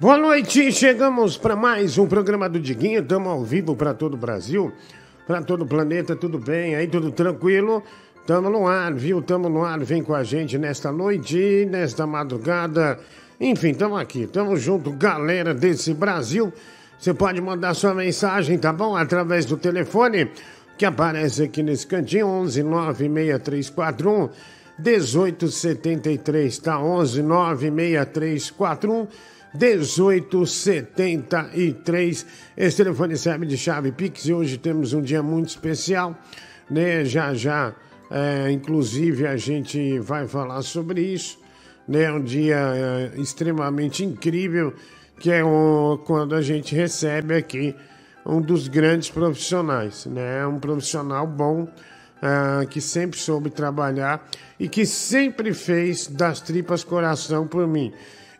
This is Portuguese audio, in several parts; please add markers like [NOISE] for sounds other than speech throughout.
Boa noite, chegamos para mais um programa do Diguinho. Estamos ao vivo para todo o Brasil, para todo o planeta, tudo bem? Aí tudo tranquilo? Estamos no ar, viu? Estamos no ar, vem com a gente nesta noite, nesta madrugada. Enfim, estamos aqui, estamos junto, galera desse Brasil. Você pode mandar sua mensagem, tá bom? Através do telefone que aparece aqui nesse cantinho, 11 96341 1873, tá? 11 96341 1873. Esse telefone serve de chave Pix e hoje temos um dia muito especial, né? Já já, é, inclusive, a gente vai falar sobre isso, né? Um dia é, extremamente incrível, que é o, quando a gente recebe aqui um dos grandes profissionais, né? Um profissional bom. Uh, que sempre soube trabalhar e que sempre fez das tripas coração por mim.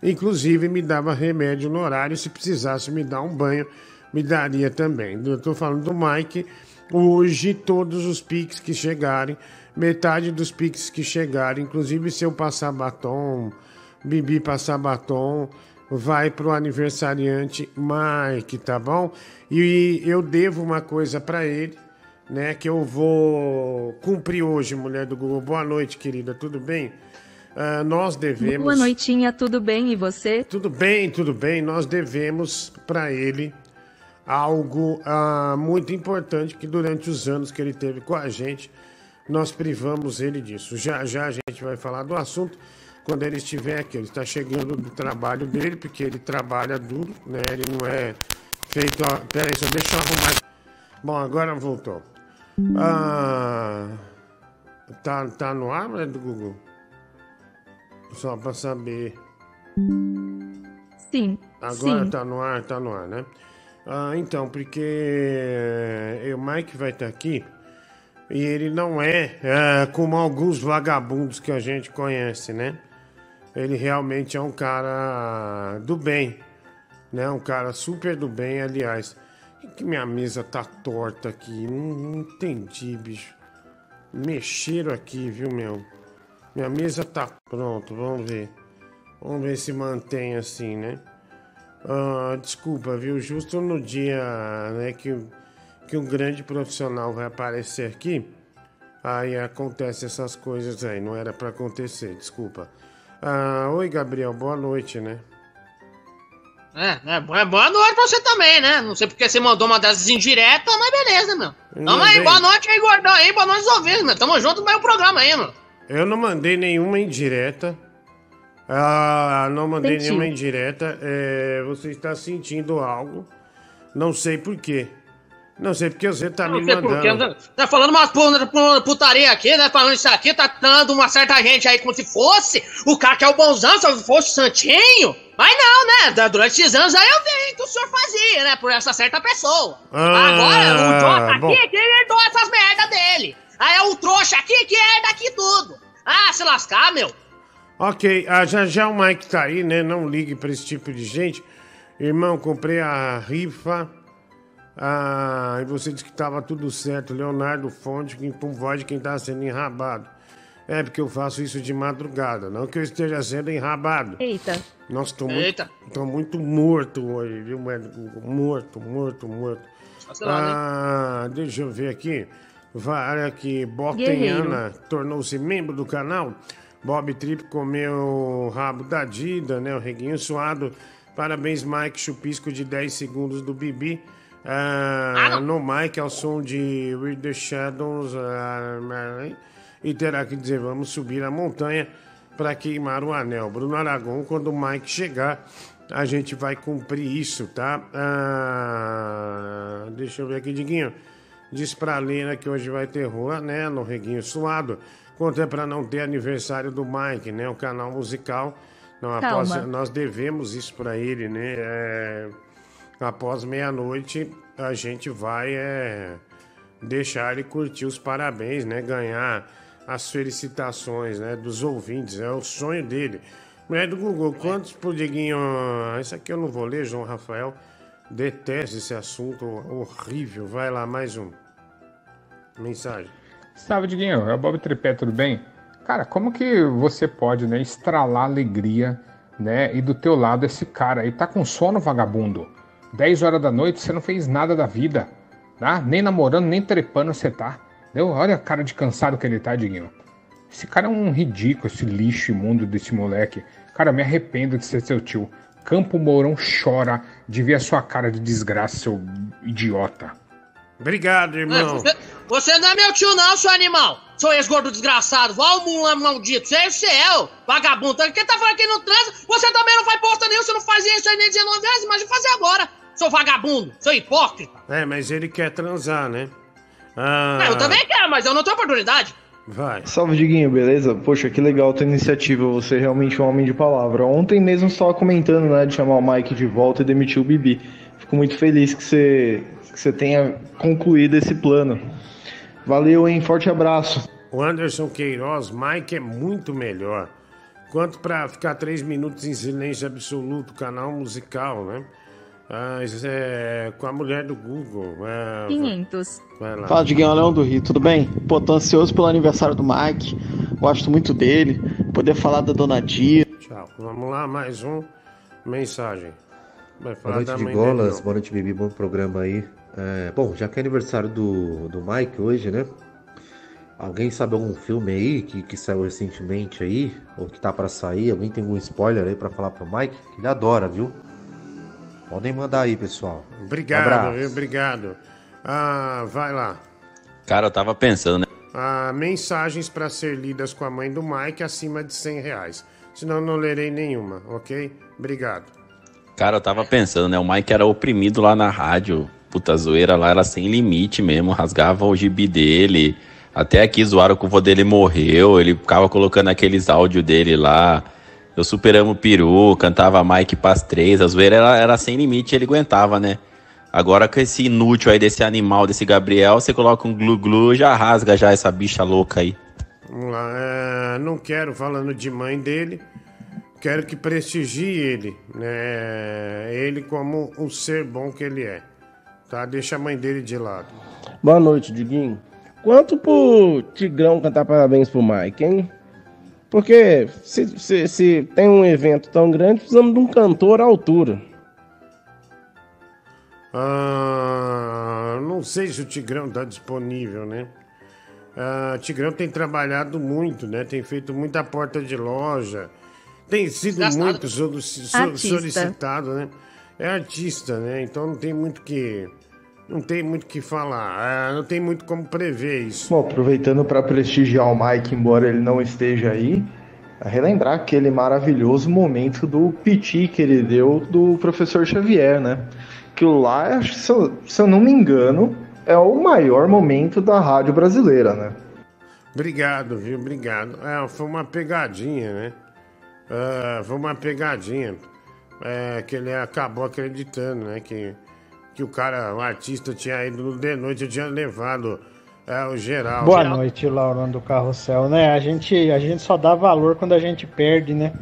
Inclusive, me dava remédio no horário. Se precisasse me dar um banho, me daria também. Eu estou falando do Mike. Hoje, todos os piques que chegarem, metade dos piques que chegarem, inclusive se eu passar batom, Bibi passar batom, vai pro aniversariante Mike, tá bom? E eu devo uma coisa para ele, né? Que eu vou cumprir hoje, mulher do Google. Boa noite, querida, tudo bem? Uh, nós devemos. Boa noitinha, tudo bem e você? Tudo bem, tudo bem. Nós devemos para ele algo uh, muito importante que durante os anos que ele teve com a gente, nós privamos ele disso. Já já a gente vai falar do assunto quando ele estiver aqui. Ele está chegando do trabalho dele, porque ele trabalha duro, né? Ele não é feito. Ó, peraí, só deixa eu arrumar. Bom, agora voltou. Ah, tá, tá no ar, né, do Google? Só para saber. Sim. Agora sim. tá no ar, tá no ar, né? Ah, então, porque eh, o Mike vai estar tá aqui e ele não é, é como alguns vagabundos que a gente conhece, né? Ele realmente é um cara do bem, né? Um cara super do bem, aliás. Que minha mesa tá torta aqui, não, não entendi, bicho. Mexeram aqui, viu, meu? Minha mesa tá pronto, vamos ver. Vamos ver se mantém assim, né? Ah, desculpa, viu? Justo no dia né, que, que um grande profissional vai aparecer aqui, aí acontece essas coisas aí. Não era para acontecer, desculpa. Ah, oi, Gabriel, boa noite, né? É, é, boa noite pra você também, né? Não sei porque você mandou uma dessas indiretas, mas beleza, meu. Tamo aí, boa noite aí, gordão aí, boa noite aos ouvintes, meu. Tamo junto no meu programa aí, mano. Eu não mandei nenhuma indireta. Ah, não mandei Senti. nenhuma indireta. É, você está sentindo algo. Não sei por quê. Não sei porque você tá não me mandando. Tá falando uma putaria aqui, né? Falando isso aqui, tá dando uma certa gente aí como se fosse o cara que é o bonzão, se fosse o santinho. Mas não, né? Durante esses anos aí eu vi que o senhor fazia, né? Por essa certa pessoa. Ah, Agora, o Jota aqui, que ele herdou essas merdas dele. Aí é o trouxa aqui que é daqui tudo. Ah, se lascar, meu. Ok, ah, já já o Mike tá aí, né? Não ligue pra esse tipo de gente. Irmão, comprei a rifa. Ah, e você disse que tava tudo certo. Leonardo Fonte, com voz de quem tá sendo enrabado. É porque eu faço isso de madrugada, não que eu esteja sendo enrabado. Eita. Nossa, tô muito, tô muito morto hoje, viu, médico? Morto, morto, morto. Ah, deixa eu ver aqui. Vai aqui, Botenhana tornou-se membro do canal. Bob Trip comeu o rabo da Dida, né? O reguinho suado. Parabéns, Mike Chupisco de 10 segundos do Bibi. Ah, no Mike, ao som de With the Shadows. Ah, e terá que dizer: vamos subir a montanha para queimar o anel. Bruno Aragão, quando o Mike chegar, a gente vai cumprir isso, tá? Ah, deixa eu ver aqui, Diguinho. Diz pra Lena que hoje vai ter rua, né? No Reguinho Suado. Conta para não ter aniversário do Mike, né? O canal musical. Não, após, nós devemos isso para ele, né? É, após meia-noite, a gente vai é, deixar ele curtir os parabéns, né? Ganhar as felicitações né? dos ouvintes. É o sonho dele. Mulher do Google, quantos por Diguinho? Isso aqui eu não vou ler, João Rafael. Detesto esse assunto horrível. Vai lá, mais um. Mensagem. Salve, Diguinho. É o Bob Tripé, tudo bem? Cara, como que você pode né, estralar alegria né? E do teu lado esse cara aí tá com sono, vagabundo. 10 horas da noite você não fez nada da vida, tá? Nem namorando, nem trepando você tá. Entendeu? Olha a cara de cansado que ele tá, Diguinho. Esse cara é um ridículo, esse lixo imundo desse moleque. Cara, me arrependo de ser seu tio. Campo Mourão chora de ver a sua cara de desgraça, seu idiota. Obrigado, irmão. Você, você não é meu tio, não, seu animal. Seu ex-gordo desgraçado. Vá ao mundo maldito. Você é o céu, vagabundo. Quem tá falando que não transa, você também não faz porta nenhuma. Você não fazia isso aí nem 19 vezes. Imagina fazer agora. Seu vagabundo, seu hipócrita. É, mas ele quer transar, né? Ah... eu também quero, mas eu não tenho oportunidade. Vai. Salve, Diguinho, beleza? Poxa, que legal a tua iniciativa, você é realmente um homem de palavra. Ontem mesmo você estava comentando, né, de chamar o Mike de volta e demitir o Bibi. Fico muito feliz que você, que você tenha concluído esse plano. Valeu, hein? Forte abraço. O Anderson Queiroz, Mike é muito melhor. Quanto para ficar três minutos em silêncio absoluto, canal musical, né? Ah, é, com a mulher do Google. É, 500. Vai lá. Fala, Diguinho Leão do Rio, tudo bem? Pô, tô ansioso pelo aniversário do Mike. Gosto muito dele. Poder falar da Dona Dia. Tchau. Vamos lá, mais um. Mensagem. Vai falar boa noite, Vigolas. Boa noite, Bibi. Bom programa aí. É, bom, já que é aniversário do, do Mike hoje, né? Alguém sabe algum filme aí que, que saiu recentemente aí? Ou que tá para sair? Alguém tem algum spoiler aí para falar pro Mike? Que ele adora, viu? Podem mandar aí, pessoal. Obrigado, viu? Obrigado. Ah, vai lá. Cara, eu tava pensando, né? Ah, mensagens para ser lidas com a mãe do Mike acima de 100 reais. Senão não lerei nenhuma, ok? Obrigado. Cara, eu tava pensando, né? O Mike era oprimido lá na rádio. Puta zoeira lá era sem limite mesmo. Rasgava o gibi dele. Até aqui zoaram que o vô dele morreu. Ele ficava colocando aqueles áudios dele lá. Eu superamos o peru, cantava Mike Paz 3, a zoeira era, era sem limite, ele aguentava, né? Agora com esse inútil aí desse animal, desse Gabriel, você coloca um glu-glu, já rasga já essa bicha louca aí. É, não quero falando de mãe dele, quero que prestigie ele, né? Ele como um ser bom que ele é, tá? Deixa a mãe dele de lado. Boa noite, Diguinho. Quanto pro Tigrão cantar parabéns pro Mike, hein? Porque se, se, se, tem um evento tão grande, precisamos de um cantor à altura. Ah, não sei se o Tigrão está disponível, né? Ah, Tigrão tem trabalhado muito, né? Tem feito muita porta de loja. Tem sido Gastado. muito so, so, solicitado, né? É artista, né? Então não tem muito que não tem muito o que falar, é, não tem muito como prever isso. Bom, aproveitando para prestigiar o Mike, embora ele não esteja aí, relembrar aquele maravilhoso momento do piti que ele deu do professor Xavier, né? Que lá, se eu, se eu não me engano, é o maior momento da rádio brasileira, né? Obrigado, viu? Obrigado. É, foi uma pegadinha, né? Uh, foi uma pegadinha. É, que ele acabou acreditando, né? Que que o cara, o artista, tinha ido no de noite, eu tinha levado é, o geral. Boa noite, Laurão do Carrossel, né? A gente, a gente só dá valor quando a gente perde, né?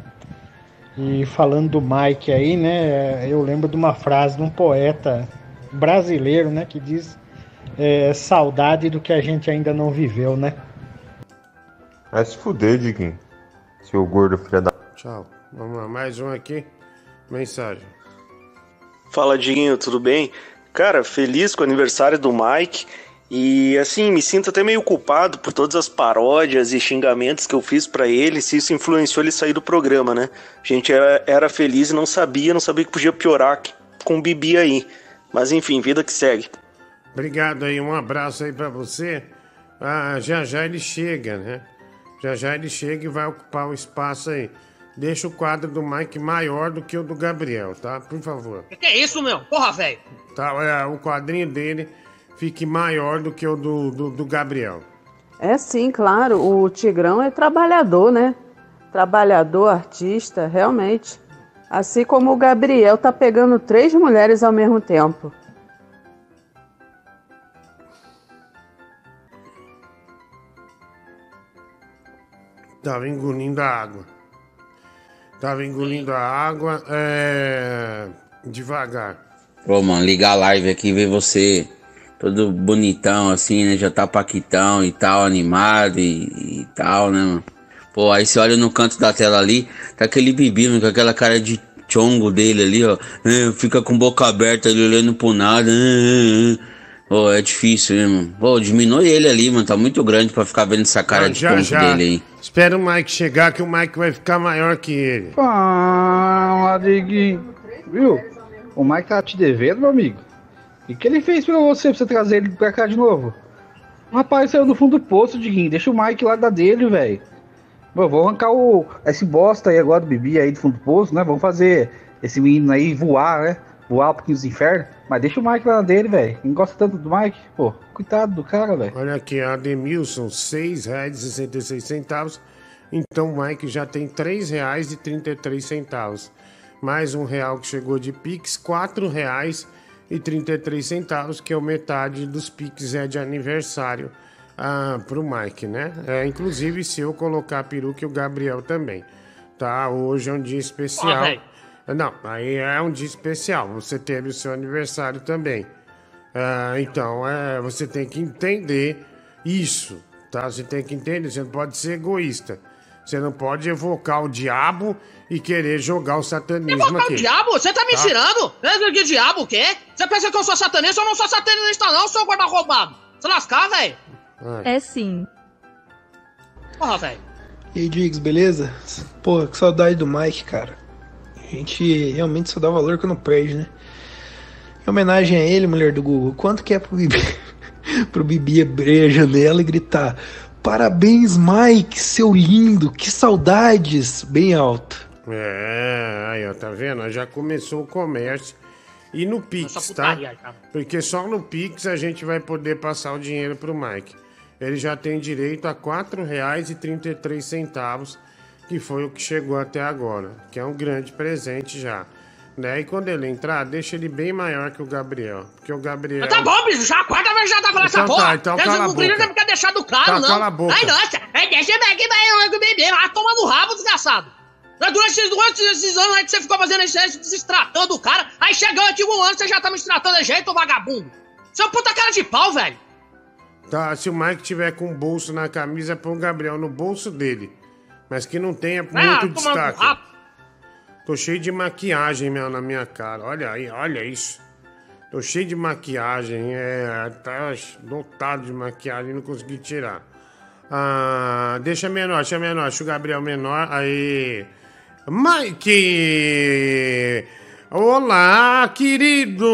E falando do Mike aí, né? Eu lembro de uma frase de um poeta brasileiro, né? Que diz é, saudade do que a gente ainda não viveu, né? Vai se fuder, Diguinho. Seu gordo filho da. Tchau. Vamos lá, mais um aqui. Mensagem. Fala, Diguinho, tudo bem? Cara, feliz com o aniversário do Mike. E assim, me sinto até meio culpado por todas as paródias e xingamentos que eu fiz para ele, se isso influenciou ele sair do programa, né? A gente era, era feliz e não sabia, não sabia que podia piorar com o Bibi aí. Mas enfim, vida que segue. Obrigado aí, um abraço aí para você. Ah, já já ele chega, né? Já já ele chega e vai ocupar o espaço aí. Deixa o quadro do Mike maior do que o do Gabriel, tá? Por favor. Que, que é isso, meu? Porra, velho. Tá, é, o quadrinho dele fique maior do que o do, do, do Gabriel. É sim, claro. O Tigrão é trabalhador, né? Trabalhador, artista, realmente. Assim como o Gabriel tá pegando três mulheres ao mesmo tempo. Tava engolindo a água. Tava engolindo a água é... devagar. Pô, mano, ligar a live aqui e ver você todo bonitão assim, né? Já tá paquitão e tal, animado e, e tal, né, mano? Pô, aí você olha no canto da tela ali, tá aquele bebê com aquela cara de chongo dele ali, ó. É, fica com boca aberta ali olhando pro nada. É, é. Pô, é difícil, né, mano? Pô, diminui ele ali, mano. Tá muito grande pra ficar vendo essa cara Não, de chongo dele aí. Espera o Mike chegar que o Mike vai ficar maior que ele. Fala, Diguinho. Viu? O Mike tá te devendo, meu amigo. O que ele fez pra você, pra você trazer ele pra cá de novo? O rapaz saiu do fundo do poço, Diguinho. Deixa o Mike lá da dele, velho. Vou arrancar o, esse bosta aí agora do Bibi aí do fundo do poço, né? Vamos fazer esse menino aí voar, né? Voar um pouquinho dos infernos. Mas deixa o Mike lá dele, velho. Não gosta tanto do Mike. Pô, coitado do cara, velho. Olha aqui, a Ademilson, R$ 6,66. Então o Mike já tem R$ 3,33. Mais um real que chegou de Pix, R$ 4,33, que é o metade dos Pix é de aniversário ah, pro Mike, né? É, inclusive, se eu colocar a peruca e o Gabriel também. Tá? Hoje é um dia especial. Não, aí é um dia especial. Você teve o seu aniversário também. Ah, então, é, você tem que entender isso, tá? Você tem que entender, você não pode ser egoísta. Você não pode evocar o diabo e querer jogar o satanismo Evocar aqui. o diabo? Você tá me Tá? tirando? É, Que diabo o quê? Você pensa que eu sou satanista? Eu não sou satanista não, seu guarda roubado. Se lascar, velho. É sim. Porra, velho. E aí, Diggs, beleza? Porra, que saudade do Mike, cara. A gente realmente só dá valor quando perde, né? Em homenagem a ele, mulher do Google, quanto que é pro Bibi, [LAUGHS] pro Bibi abrir a janela e gritar Parabéns, Mike, seu lindo, que saudades, bem alto. É, aí, ó, tá vendo? Já começou o comércio. E no Pix, tá? Porque só no Pix a gente vai poder passar o dinheiro pro Mike. Ele já tem direito a R$ 4,33, que foi o que chegou até agora, que é um grande presente já. Né? E quando ele entrar, deixa ele bem maior que o Gabriel. Porque o Gabriel. Tá bom, bicho, já a quarta vez já tá falando Então essa tá, porra. então cala a boca. não quer deixar do claro, Tá, não. cala a boca. Ai, nossa, é, deixa eu ver aqui, vai o bebê, vai tomar no rabo, desgraçado. Mas Durante, durante esses anos aí que você ficou fazendo isso, aí, se tratando o cara, aí chegou aqui um ano, você já tá me tratando de jeito, vagabundo. Seu puta cara de pau, velho. Tá, se o Mike tiver com um bolso na camisa, põe o Gabriel no bolso dele. Mas que não tenha Ah, muito destaque. Tô cheio de maquiagem meu, na minha cara. Olha aí, olha isso. Tô cheio de maquiagem. É, tá lotado de maquiagem, não consegui tirar. Ah, deixa menor, deixa menor. Deixa o Gabriel menor. Aí. Mike! Olá, querido!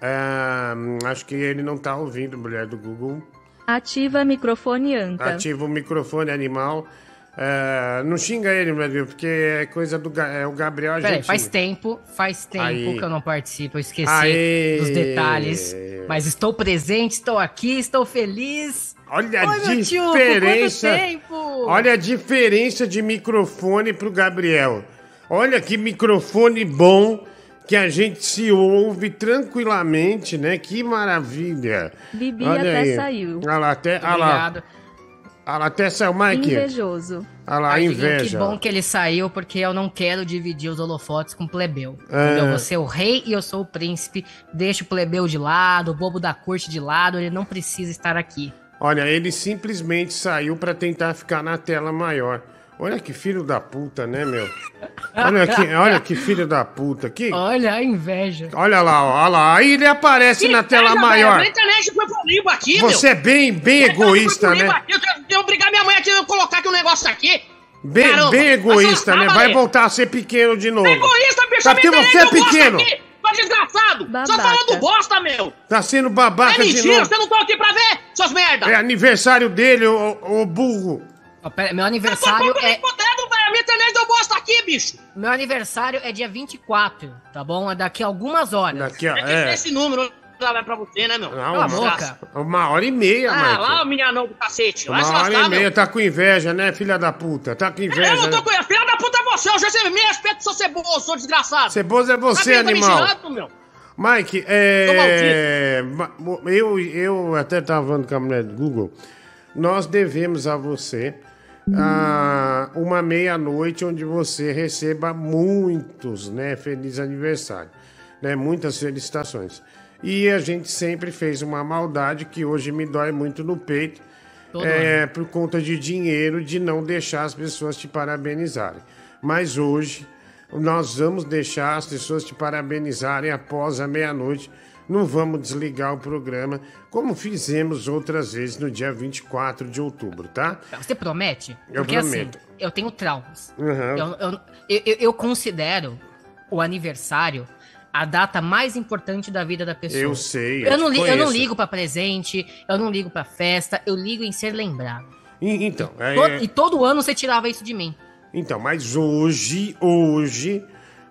É, acho que ele não tá ouvindo, mulher do Google. Ativa microfone Anca. Ativa o microfone animal. É, não xinga ele, meu Deus, porque é coisa do é, o Gabriel. A Peraí, gente faz tempo, faz tempo Aí. que eu não participo, eu esqueci Aê. dos detalhes. Mas estou presente, estou aqui, estou feliz. Olha a Oi, tio, por diferença. quanto tempo? Olha a diferença de microfone pro Gabriel. Olha que microfone bom que a gente se ouve tranquilamente, né? Que maravilha. Bibi Olha até aí. saiu. Olha lá, até, olha lá. Obrigado. Olha lá, até saiu, Mike. Invejoso. Olha lá, a Ai, Diguinho, inveja. Que bom que ele saiu, porque eu não quero dividir os holofotes com o plebeu. É. Entendeu? Você é o rei e eu sou o príncipe. Deixa o plebeu de lado, o bobo da corte de lado, ele não precisa estar aqui. Olha, ele simplesmente saiu pra tentar ficar na tela maior. Olha que filho da puta, né, meu? Olha que, olha que filho da puta. Que... Olha a inveja. Olha lá, ó, olha lá. Aí ele aparece na tela Inveja, maior. A internet foi pro limbo aqui, meu. Você é bem, bem egoísta, né? aqui, Eu tenho que obrigar minha mãe aqui a colocar aqui um negócio aqui. Bem, Caramba, bem egoísta, né? Vai voltar a ser pequeno de novo. Egoísta, bicho, Tá minha porque internet você é pequeno. aqui. Tá desgraçado. Só Babaca. falando bosta, meu. Tá sendo babaca é de mentira, novo. você não tá aqui pra ver, seus merda. É aniversário dele, ô, ô burro. Meu aniversário Tô é. fodendo, velho. A minha internet deu bosta aqui, bicho. Meu aniversário é dia 24, tá bom? É daqui a algumas horas. Daqui a. Ter É. esse número lá vai pra você, né, meu? Não, Cala a uma, boca. uma hora e meia, Ah, Michael. lá o minhanão do cacete. Uma hora lascar, e meia, meu. tá com inveja, né, filha da puta? Tá com inveja, Eu não tô né? com Filha da puta é você, eu já sei, me respeito, sou ceboso, sou desgraçado. Ceboso é você, Tá animal. tirando, meu. Mike, é. Eu, eu até tava falando com a mulher do Google. Nós devemos a você ah, uma meia-noite onde você receba muitos, né? Feliz aniversário. Né, muitas felicitações. E a gente sempre fez uma maldade que hoje me dói muito no peito. Todo é, por conta de dinheiro, de não deixar as pessoas te parabenizarem. Mas hoje nós vamos deixar as pessoas te parabenizarem após a meia-noite. Não vamos desligar o programa, como fizemos outras vezes no dia 24 de outubro, tá? Você promete? Eu Porque prometo. assim, eu tenho traumas. Uhum. Eu, eu, eu, eu considero o aniversário a data mais importante da vida da pessoa. Eu sei, eu Eu, não, li- eu não ligo pra presente, eu não ligo pra festa, eu ligo em ser lembrado. E- Então, é- To- E todo ano você tirava isso de mim. Então, mas hoje, hoje,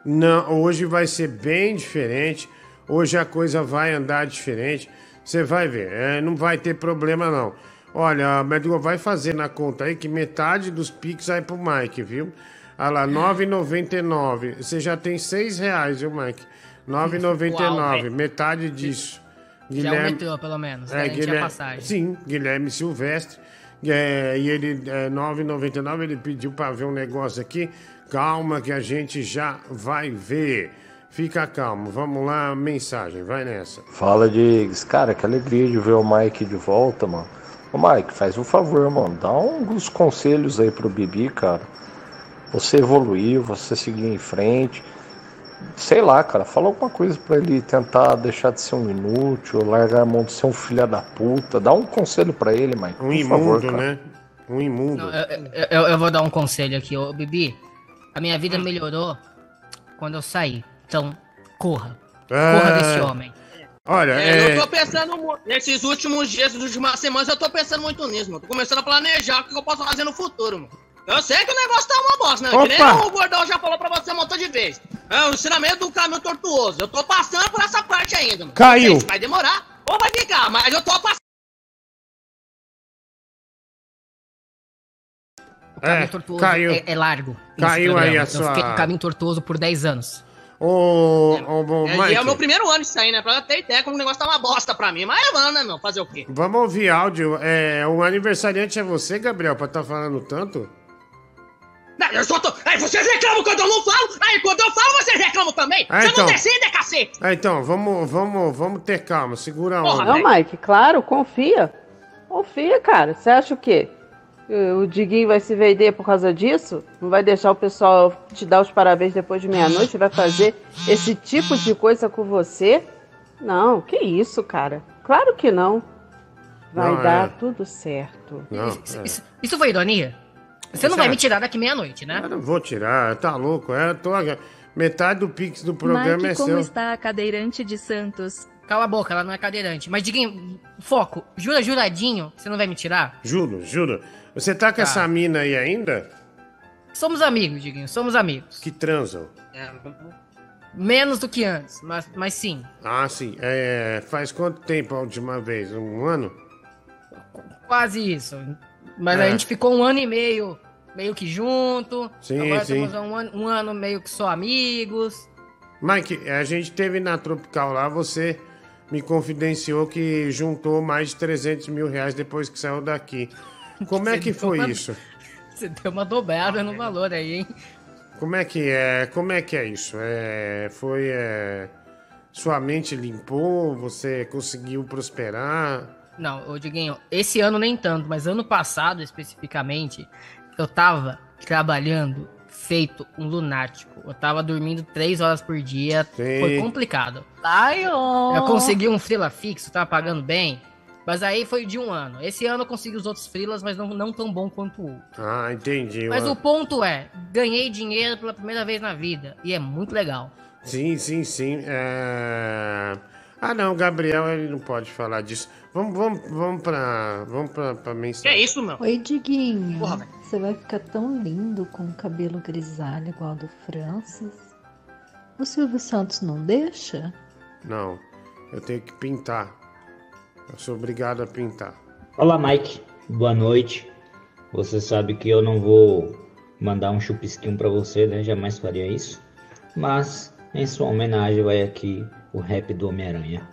não, hoje vai ser bem diferente. Hoje a coisa vai andar diferente. Você vai ver, é, não vai ter problema não. Olha, Medgo vai fazer na conta aí que metade dos Pix vai pro Mike, viu? Olha lá, R$ 9,99. Você já tem R$ reais, viu, Mike? R$ 9,99, metade disso. Já é o metrô, pelo menos. É, garantia a Guilherme, passagem. sim, Guilherme Silvestre. É, e ele, é, 9,99, ele pediu para ver um negócio aqui. Calma que a gente já vai ver. Fica calmo. Vamos lá, mensagem, vai nessa. Fala, Diggs. Cara, que alegria de ver o Mike de volta, mano. Ô, Mike, faz um favor, mano. Dá uns conselhos aí pro Bibi, cara. Você evoluiu, você seguir em frente. Sei lá, cara. Fala alguma coisa pra ele tentar deixar de ser um inútil, largar a mão de ser um filho da puta. Dá um conselho pra ele, Mike. Um por imundo, favor, cara. né? Um imundo. Não, eu, eu- eu- eu vou dar um conselho aqui, ô Bibi. A minha vida melhorou quando eu saí. Então, corra. Corra É. desse homem. Olha, É, é, eu tô pensando, nesses últimos dias, nas últimas semanas, eu tô pensando muito nisso, mano. Tô começando a planejar o que eu posso fazer no futuro, mano. Eu sei que o negócio tá uma bosta, né? Que nem o Gordão já falou pra você um montão de vezes. É o ensinamento do caminho tortuoso. Eu tô passando por essa parte ainda, mano. Caiu. Sei se vai demorar ou vai ficar, mas eu tô passando. O caminho É, tortuoso caiu. é, é largo. Caiu programa. aí a Eu fiquei sua- no caminho tortuoso por 10 anos. Ô, ô, ô, É, e é Mike, o meu primeiro ano disso aí, né? Pra ter ideia como o negócio tá uma bosta pra mim. Mas é mano, né, meu? Fazer o quê? vamos ouvir áudio. É, o aniversariante é você, Gabriel, pra estar falando tanto? Não, eu só tô. Aí vocês reclamam quando eu não falo. Aí quando eu falo, vocês reclamam também. Ah, Você então. não decide, cacete. Ah, então, vamos, vamos, vamos ter calma, segura a Porra, onda. Não, Mike, claro, confia. Confia, cara. Você acha o quê? O Diguinho vai se vender por causa disso? Não vai deixar o pessoal te dar os parabéns depois de meia-noite? Vai fazer esse tipo de coisa com você? Não, que isso, cara. Claro que não. Vai Não, dar é. tudo certo. Não, Isso, é. isso- isso foi ironia? Você não vai é- me tirar daqui meia-noite, né? Eu não vou tirar, tá louco? É, tô, metade do Pix do programa Mike, é como seu. está a cadeirante de Santos? Cala a boca, ela não é cadeirante. Mas Diguinho, foco. Jura juradinho, você não vai me tirar? Juro, juro. Você tá com Tá. essa mina aí ainda? Somos amigos, Diguinho, somos amigos. Que transam? É, menos do que antes, mas, mas sim. Ah, sim. É, faz quanto tempo a última vez? Um ano? Quase isso. Mas É. a gente ficou um ano e meio, meio que junto. Sim, Agora sim. estamos um ano, um ano meio que só amigos. Mike, a gente teve na Tropical lá, você me confidenciou que juntou mais de 300 mil reais depois que saiu daqui. Como é que foi uma- isso? [LAUGHS] Você deu uma dobrada no valor aí, hein? Como é que é? Como é que é isso? É, foi é, sua mente limpou? Você conseguiu prosperar? Não, ô Diguinho, esse ano nem tanto, mas ano passado especificamente, eu tava trabalhando feito um lunático. Eu tava dormindo três horas por dia, Sim. foi complicado. Ai, ó. Eu consegui um freela fixo, tava pagando bem, mas aí foi de um ano. Esse ano eu consegui os outros freelas, mas não, não tão bom quanto o outro. Ah, entendi. Mas Uma- o ponto é, ganhei dinheiro pela primeira vez na vida, e é muito legal. Sim, sim, sim. É... Ah, não, o Gabriel ele não pode falar disso. Vamos, vamos, vamos pra. Vamos pra, pra mensagem. Que isso, meu? Oi, Diguinho. Porra. Você vai ficar tão lindo com o cabelo grisalho igual ao do Francis. O Silvio Santos não deixa? Não, eu tenho que pintar. Eu sou obrigado a pintar. Olá, Mike. Boa noite. Você sabe que eu não vou mandar um chupisquinho pra você, né? Jamais faria isso. Mas, em sua homenagem, vai aqui o rap do Homem-Aranha.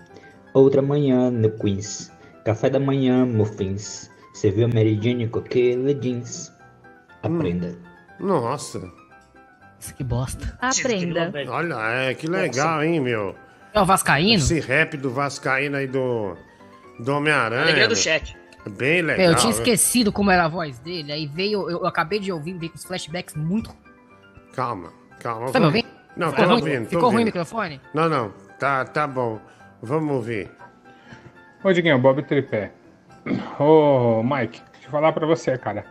Outra manhã no Queens. Café da manhã, muffins. Você viu a Mary Jane com aquele jeans? Aprenda. Nossa. Que bosta. Aprenda. Olha, é, que legal, hein, meu? É o Vascaíno? Esse rap do Vascaíno aí do. Do Homem-Aranha. Alegria do chat. Bem legal. Eu tinha né? esquecido como era a voz dele, aí veio, eu, eu acabei de ouvir, veio com os flashbacks muito. Calma, calma. Tá me ouvindo? Não, Ficou tô ruim? ouvindo. tô Ficou ruim o microfone? Não, não. Tá, tá bom. Vamos ouvir. Ô, Diguinho, Bob Tripé. Ô, Mike, deixa eu falar pra você, cara.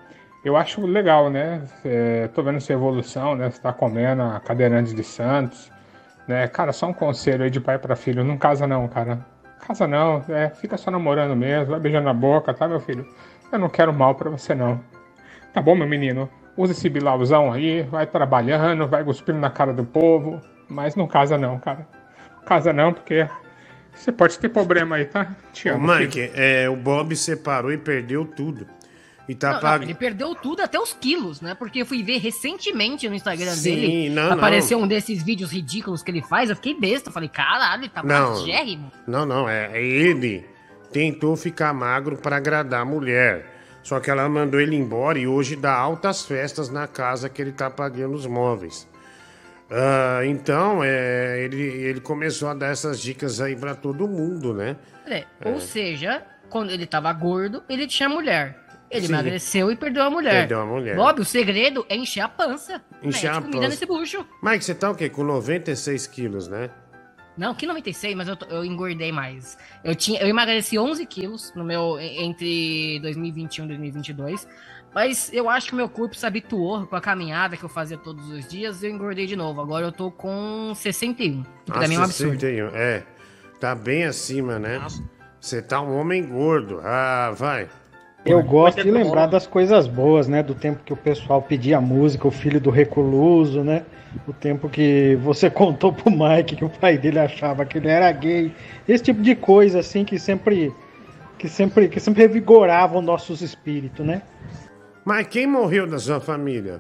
Eu acho legal, né? É, tô vendo sua evolução, né? Você tá comendo a cadeirante de Santos, né? Cara, só um conselho aí de pai pra filho. Não casa não, cara. Casa não, é, fica só namorando mesmo, vai beijando na boca, tá, meu filho? Eu não quero mal pra você, não. Tá bom, meu menino? Usa esse bilauzão aí, vai trabalhando, vai cuspindo na cara do povo, mas não casa não, cara. Casa não, porque você pode ter problema aí, tá? Te Ô, amo, Mike, é, o Bob separou e perdeu tudo. E tá Não, não, pagando. ele perdeu tudo, até os quilos, né? Porque eu fui ver recentemente no Instagram Sim, dele. não, apareceu um desses vídeos ridículos que ele faz. Eu fiquei besta. Falei, caralho, ele tá Não. magérrimo. Não, não, é, é ele tentou ficar magro pra agradar a mulher. Só que ela mandou ele embora e hoje dá altas festas na casa que ele tá pagando os móveis. Ah, então, é, ele, ele começou a dar essas dicas aí pra todo mundo, né? É, Ou seja, quando ele tava gordo, ele tinha mulher. Ele Sim. emagreceu e perdeu a mulher. Perdeu a mulher. Bob, o segredo é encher a pança. Encher Mete a comida pança. nesse bucho. Mike, você tá o quê? Com 96 quilos, né? Não, que 96, mas eu, eu engordei mais. Eu, tinha, eu emagreci 11 quilos no meu, en- entre 2021 e 2022. Mas eu acho que meu corpo se habituou com a caminhada que eu fazia todos os dias e eu engordei de novo. Agora eu tô com 61. Que pra mim é um absurdo. 61, É, tá bem acima, né? Você tá um homem gordo. Ah, vai. Eu gosto de lembrar das coisas boas, né? Do tempo que o pessoal pedia música, o filho do recluso, né? O tempo que você [LAUGHS] contou pro Mike que o pai dele achava que ele era gay. Esse tipo de coisa, assim, que sempre. Que sempre, que sempre revigorava os nossos espíritos, né? Mas quem morreu da sua família?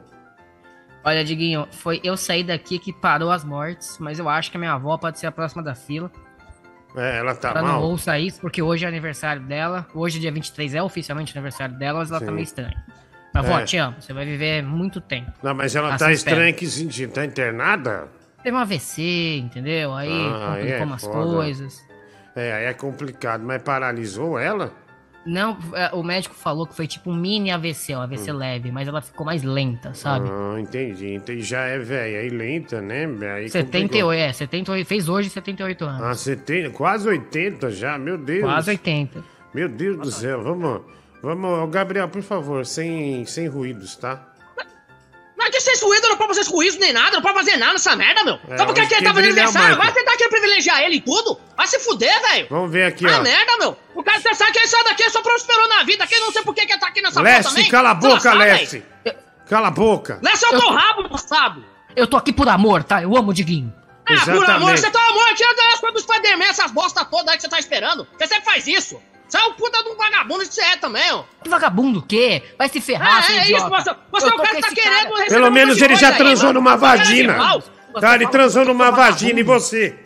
Olha, Diguinho, foi eu sair daqui que parou as mortes, mas eu acho que a minha avó pode ser a próxima da fila. É, ela tá ela mal? não ouça isso, porque hoje é aniversário dela. Hoje, dia 23, é oficialmente aniversário dela, mas ela tá Sim. meio estranha. Mas, vó, É. te amo. Você vai viver muito tempo. Não, mas ela Assim tá espero. estranha que sentido? Tá internada? Teve um AVC, entendeu? Aí Ah, complicou é umas foda. coisas. É, aí é complicado, mas paralisou ela? Não, é, o médico falou que foi tipo um mini AVC, um AVC leve, mas ela ficou mais lenta, sabe? Ah, entendi. Entendi. Já é velha e lenta, né? Aí 78, é, 78, fez hoje 78 anos. Ah, 70, quase 80 já, meu Deus. Quase 80. Meu Deus do céu, vamos. Vamos, Gabriel, por favor, sem, sem ruídos, tá? Não que vocês ruído, não pode fazer ruído nem nada, não pode fazer nada nessa merda, meu. É, Só porque hoje ele quem tá fazendo é aniversário, você tá querendo privilegiar ele e tudo? Vai se fuder, velho. Vamos ver aqui, ah, ó. merda, meu. O cara pensar que esse daqui só prosperou na vida, que não sei por que que tá aqui nessa Lessie, também. cala a Você boca. Lessie. Cala a boca. Lessie é o teu rabo, bastardo. Eu tô aqui por amor, tá? Eu amo o Diguinho. Ah, por Exatamente. amor, você tá amor, tira das coisas do Spider-Man, essas bosta todas aí que você tá esperando. Você sempre faz isso. Você é um puta de um vagabundo, isso é também, ó. Que vagabundo o quê? Vai se ferrar, Ah, é isso, idiota. você, você Eu é o cara que tá querendo cara. Pelo menos ele já aí, transou mano. numa vagina. Tá, ele transou numa vagina e você?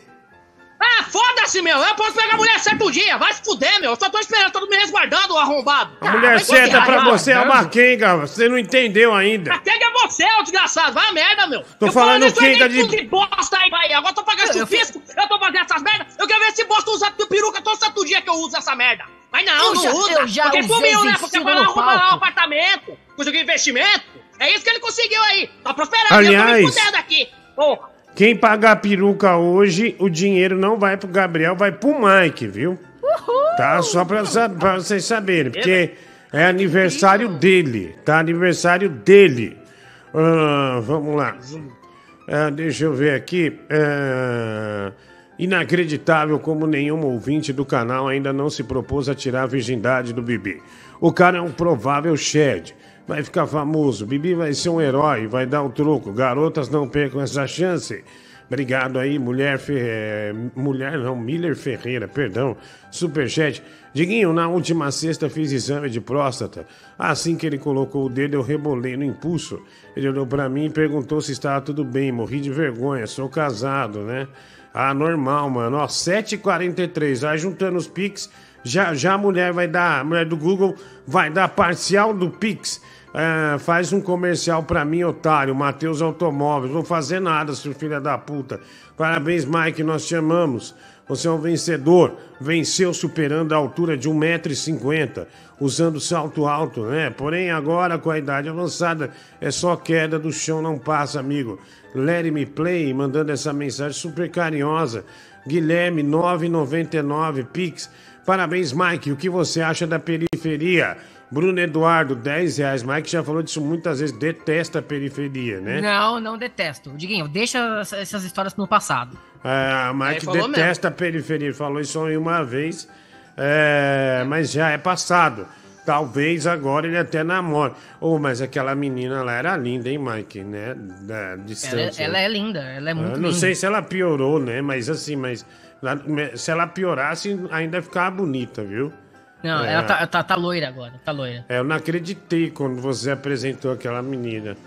Ah, foda-se, meu. Eu posso pegar a mulher certo dia. Vai se fuder, meu. Eu só tô esperando, tô me resguardando, o arrombado. A mulher certa pra você é uma Kenga, você não entendeu ainda. Quem é você, ô desgraçado? Vai a merda, meu. Tô eu falando isso aí, Kenga tem de- de bosta aí, vai. Agora eu tô pagando esse fisco, eu tô pagando essas merdas. Eu quero ver esse bosta usa peruca todo santo dia que eu uso essa merda. Mas não, Eu não já- usa. eu já porque sumiu, né? Porque foi lá arrumar lá o apartamento, conseguiu investimento. É isso que ele conseguiu aí. Tá prosperando, eu tô me Aliás- fudendo aqui. Porra. Quem pagar a peruca hoje, o dinheiro não vai pro Gabriel, vai pro Mike, viu? Tá? Só pra, pra vocês saberem, porque é aniversário dele, tá? Aniversário dele. Ah, vamos lá. Ah, deixa eu ver aqui. Ah, inacreditável como nenhum ouvinte do canal ainda não se propôs a tirar a virgindade do Bibi. O cara é um provável Shed. Vai ficar famoso. Bibi vai ser um herói, vai dar o troco. Garotas não percam essa chance. Obrigado aí, mulher Fe... eh, Mulher não, Miller Ferreira, perdão. Superchat. Diguinho, na última sexta fiz exame de próstata. Assim que ele colocou o dedo, eu rebolei no impulso. Ele olhou pra mim e perguntou se estava tudo bem. Morri de vergonha, sou casado, né? Ah, normal, mano. Ó, 7h43. Vai juntando os Pix. Já, já a mulher vai dar, a mulher do Google vai dar parcial do Pix. É, faz um comercial pra mim, otário. Matheus Automóveis. Vou fazer nada, seu filho da puta. Parabéns, Mike, nós te amamos. Você é um vencedor. Venceu superando a altura de 1,50m, usando salto alto, né? Porém, agora com a idade avançada, é só queda do chão, não passa, amigo. Let me play, mandando essa mensagem super carinhosa. Guilherme, 9,99 Pix. Parabéns, Mike. O que você acha da periferia? Bruno Eduardo, 10 reais. Mike já falou disso muitas vezes, detesta a periferia, né? Não, não detesto. Diguinho, deixa essa- essas histórias no passado. É, Mike detesta a periferia, falou isso aí uma vez, é, mas já é passado. Talvez agora ele até namore. Oh, mas aquela menina lá era linda, hein, Mike, né? Da, Ela, Santos, ela né? é linda, ela é muito Eu não linda. sei se ela piorou, né? Mas assim, mas se ela piorasse, ainda ficava bonita, viu? Não, É. ela tá, tá, tá loira agora, tá loira. É, eu não acreditei quando você apresentou aquela menina.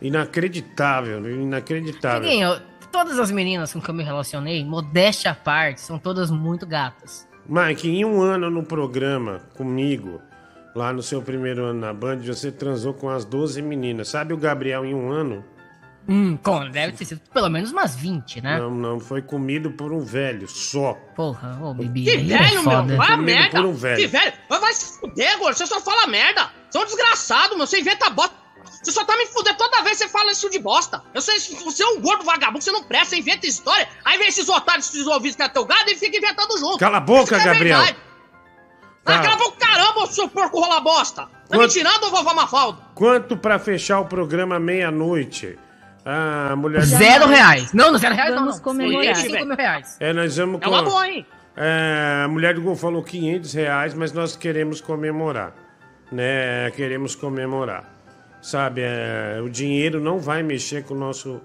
Inacreditável, inacreditável. Diguinho, todas as meninas com que eu me relacionei, modéstia à parte, são todas muito gatas. Mike, em um ano no programa comigo, lá no seu primeiro ano na Band, você transou com as 12 meninas. Sabe o Gabriel em um ano? Hum, como? Deve ter sido pelo menos umas 20, né? Não, não, foi comido por um velho só. Porra, ô Bibi. Que é velho, foda. meu. Vai a Comido merda. por um velho. Que velho. Vai, vai se fuder, gordo. Você só fala merda. Você é um desgraçado, meu. Você inventa bosta. Você só tá me fudendo toda vez que você fala isso de bosta. Eu sei, você é um gordo vagabundo, você não presta, você inventa história. Aí vem esses otários, esses ouvidos que é teu gado e fica inventando junto. Cala a boca, é Gabriel. verdade. Ah, cala a boca, caramba, seu porco rola bosta. Tá me Quanto- tirando ou vovó Mafalda? Quanto pra fechar o programa meia-noite? Ah, mulher. Zero reais. Não, não, zero reais Vamos não. comemorar. 5 mil reais. É, nós vamos É uma boa, hein? É, a mulher do Gol falou 500 reais, mas nós queremos comemorar. Né? Queremos comemorar. Sabe, é, o dinheiro não vai mexer com o nosso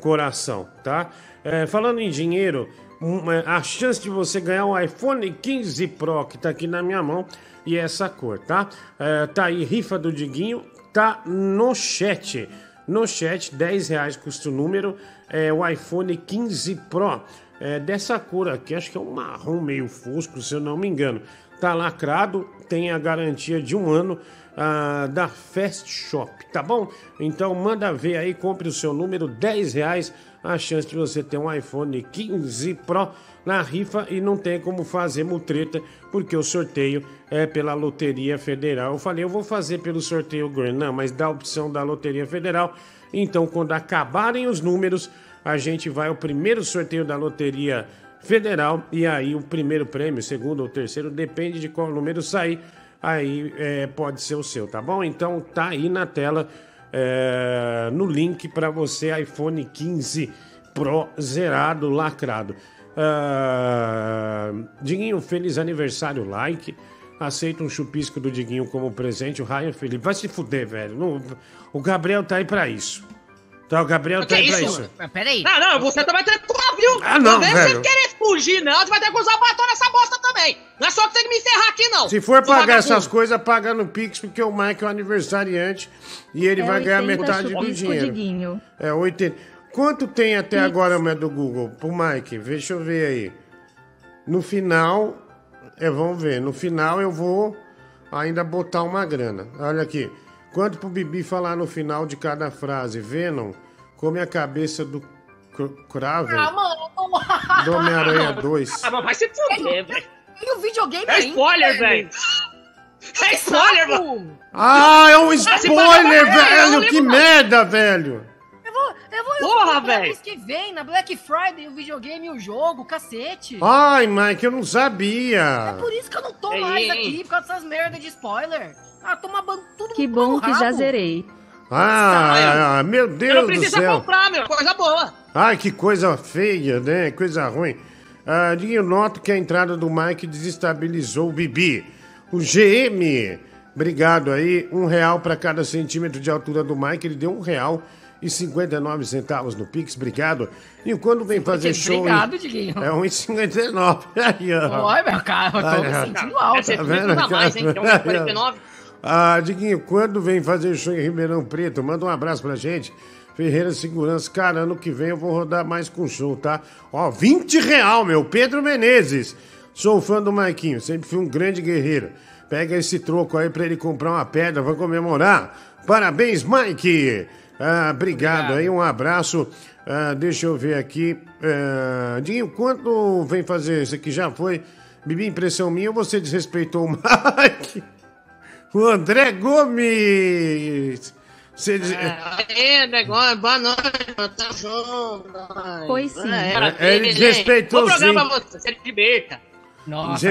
coração, tá? É, falando em dinheiro, um, é, a chance de você ganhar um iPhone 15 Pro, que tá aqui na minha mão, e essa cor, tá? É, tá aí, rifa do Diguinho, tá no chat. No chat, 10 reais custa o número, é o iPhone 15 Pro. É, dessa cor aqui, acho que é um marrom meio fosco, se eu não me engano. Tá lacrado, tem a garantia de um ano ah, da Fast Shop, tá bom? Então manda ver aí, compre o seu número, 10 reais, a chance de você ter um iPhone 15 Pro na rifa e não tem como fazer mutreta, porque o sorteio é pela Loteria Federal. Eu falei, eu vou fazer pelo sorteio não, mas dá a opção da Loteria Federal. Então, quando acabarem os números, a gente vai ao primeiro sorteio da Loteria Federal e aí o primeiro prêmio, segundo ou terceiro, depende de qual número sair, aí é, pode ser o seu, tá bom? Então tá aí na tela, é, no link para você, iPhone 15 Pro zerado, lacrado. Ah, Diguinho, feliz aniversário, like. Aceita um chupisco do Diguinho como presente. O Ryan Felipe. Vai se fuder, velho. O Gabriel tá aí pra isso. Tá, o Gabriel Que tá aí pra isso? peraí. Não, não, você também tem que viu? Ah, não, Também velho. você querer fugir, não, você vai ter que usar batom nessa bosta também. Não é só que você tem que me enterrar aqui, não. Se for pagar essas coisas, paga no Pix, porque o Mike é o aniversariante e ele É vai ganhar 80 metade do dinheiro. Diguinho. É 80. Quanto tem até agora, meu do Google? Pro Mike, deixa eu ver aí. No final, é, vamos ver. No final eu vou ainda botar uma grana. Olha aqui. Quanto pro Bibi falar no final de cada frase? Venom, come a cabeça do Kraven, Ah, mano. do Homem-Aranha 2. Ah, mas vai se fuder, velho. E o videogame É spoiler, velho. É spoiler, mano. Ah, é um pagar spoiler, velho! Que merda, velho! Eu vou, eu vou eu Porra, velho. que vem, na Black Friday, o videogame e o jogo, cacete. Ai, Mike, eu não sabia. Por isso que eu não tô Ei, mais aqui, por causa dessas merda de spoiler. Ah, toma ban- tudo Que bom que já zerei. Ah, meu Eu não Deus do céu. comprar, meu. Coisa boa. Ai, que coisa feia, né? Coisa ruim. Ah, Diguinho, noto que a entrada do Mike desestabilizou o Bibi. O GM, obrigado aí. Um real para cada centímetro de altura do Mike. Ele deu um real e 59 centavos no Pix, obrigado. E quando vem fazer show... Obrigado, Diguinho. É 1,59. [LAUGHS] Aí, ó. Olha, meu cara, eu tô Ai, me sentindo alto. É Tá vendo, a mais, hein? Que é cara? 1,49. Ah, Diguinho, quando vem fazer show em Ribeirão Preto, manda um abraço pra gente. Ferreira Segurança, cara, ano que vem eu vou rodar mais com show, tá? Ó, 20 real, meu, Pedro Menezes. Sou fã do Maiquinho, sempre fui um grande guerreiro. Pega esse troco aí pra ele comprar uma pedra, vai comemorar. Parabéns, Mike! Ah, obrigado, aí, um abraço. Ah, deixa eu ver aqui. Ah, Dinho, quanto vem fazer isso aqui? Já foi? Bibi, impressão minha ou você desrespeitou o [LAUGHS] Mike? O André Gomes! Você des... Aí, negócio, boa noite, tá junto. Pois sim. É, É, ele desrespeitou Bom programa sim. pra você, você divirta. Nossa,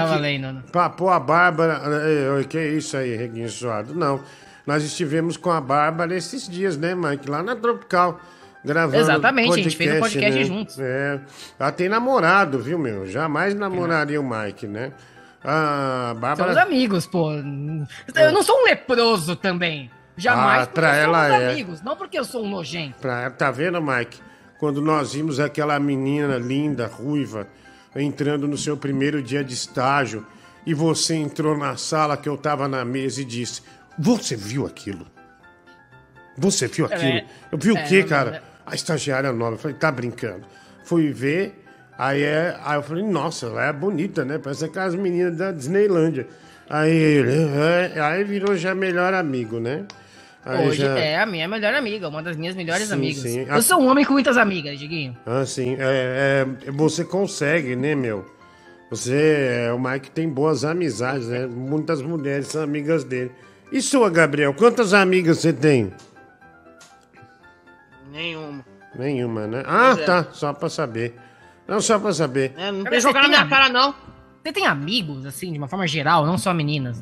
tava Mike, né? papou a Bárbara. eh, eh, Que isso aí, Reguinho Suado? Não. Nós estivemos com a Bárbara esses dias, né, Mike? Lá na Tropical. Gravando Exatamente, a gente fez um podcast né? juntos. É. Ela tem namorado, viu, meu? Jamais namoraria o Mike, né? A Bárbara. Somos amigos, pô. Eu não sou um leproso também. Jamais Ah, porque somos ela é. amigos, não porque eu sou um nojento. Pra, tá vendo, Mike? Quando nós vimos aquela menina linda, ruiva, entrando no seu primeiro dia de estágio, e você entrou na sala que eu tava na mesa e disse: Você viu aquilo? Você viu É, aquilo? eu vi o é, quê, não, cara? é. A estagiária nova. Eu falei: Tá brincando. Fui ver, aí, é, aí eu falei: Nossa, ela é bonita, né? Parece aquelas meninas da Disneylândia. Aí ele, é, aí virou já melhor amigo, né? Aí Hoje já- é a minha melhor amiga, uma das minhas melhores Sim, amigas. sim. Eu sou um homem com muitas amigas, Diguinho. Ah, sim. É, é, você consegue, né, meu? Você, é, o Mike tem boas amizades, né? Muitas mulheres são amigas dele. E sua, Gabriel? Quantas amigas você tem? Nenhuma. Nenhuma, né? Ah, é. tá. Só pra saber. Não, só pra saber. É, não tem jogar na minha cara, não. Você tem amigos, assim, de uma forma geral, não só meninas?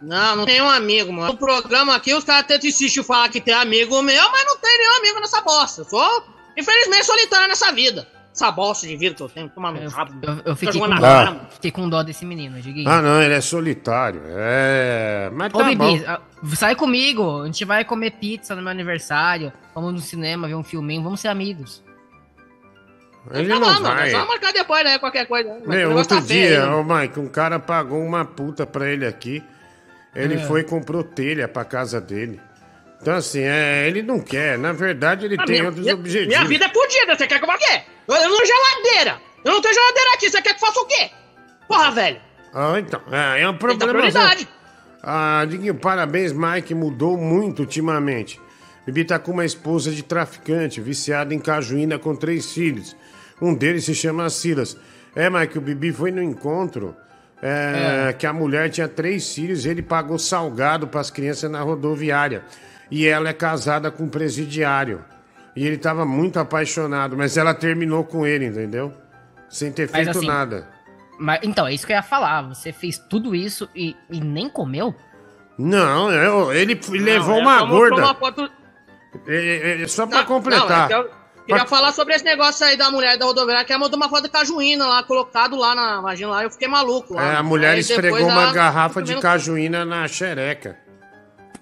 Não, não tenho um amigo, mano. No programa aqui, os caras tentam insistir falar que tem amigo meu, mas não tem nenhum amigo nessa bosta. Eu sou, infelizmente, solitário nessa vida. Essa bosta de vida que eu tenho, tomar no rabo. Eu, eu Tá fiquei, com jogando dó, na cara, fiquei com dó desse menino, Diguinho. Ah, não, ele é solitário. É. Mas Ô, tá Bibi, bom. ah, sai comigo. A gente vai comer pizza no meu aniversário. Vamos no cinema ver um filminho. Vamos ser amigos. Ele Tá não mano. vai. É só marcar depois, né? Qualquer coisa. O Meu, outro tá dia, né? ô Mike, um cara pagou uma puta pra ele aqui. Ele É. foi e comprou telha pra casa dele. Então, assim, é, ele não quer. Na verdade, ele Ah, tem minha, outros minha- objetivos. minha vida é fodida, você quer que eu vá quê? Eu, eu não tenho geladeira. Eu não tenho geladeira aqui, você quer que eu faça o quê? Porra, velho. Ah, então. É, é um problema. prioridade. Ah, Diguinho, parabéns, Mike. Mudou muito ultimamente. Bibi tá com uma esposa de traficante, viciada em cajuína com três filhos. Um deles se chama Silas. É, Mike, o Bibi foi no encontro é, que a mulher tinha três filhos ele pagou salgado para as crianças na rodoviária. E ela é casada com um presidiário. E ele tava muito apaixonado, mas ela terminou com ele, entendeu? Sem ter Mas feito assim, nada. Mas, então, é isso que eu ia falar. Você fez tudo isso e, e nem comeu? Não, eu- ele f- levou é, uma gorda. uma foto- É, é, é, só pra Não, completar. Não, é eu queria Pra- falar sobre esse negócio aí da mulher da rodoviária, que ela mandou uma foto de cajuína lá, colocado lá na vagina lá, eu fiquei maluco lá. É, a mulher Aí esfregou uma ela- garrafa de cajuína na xereca.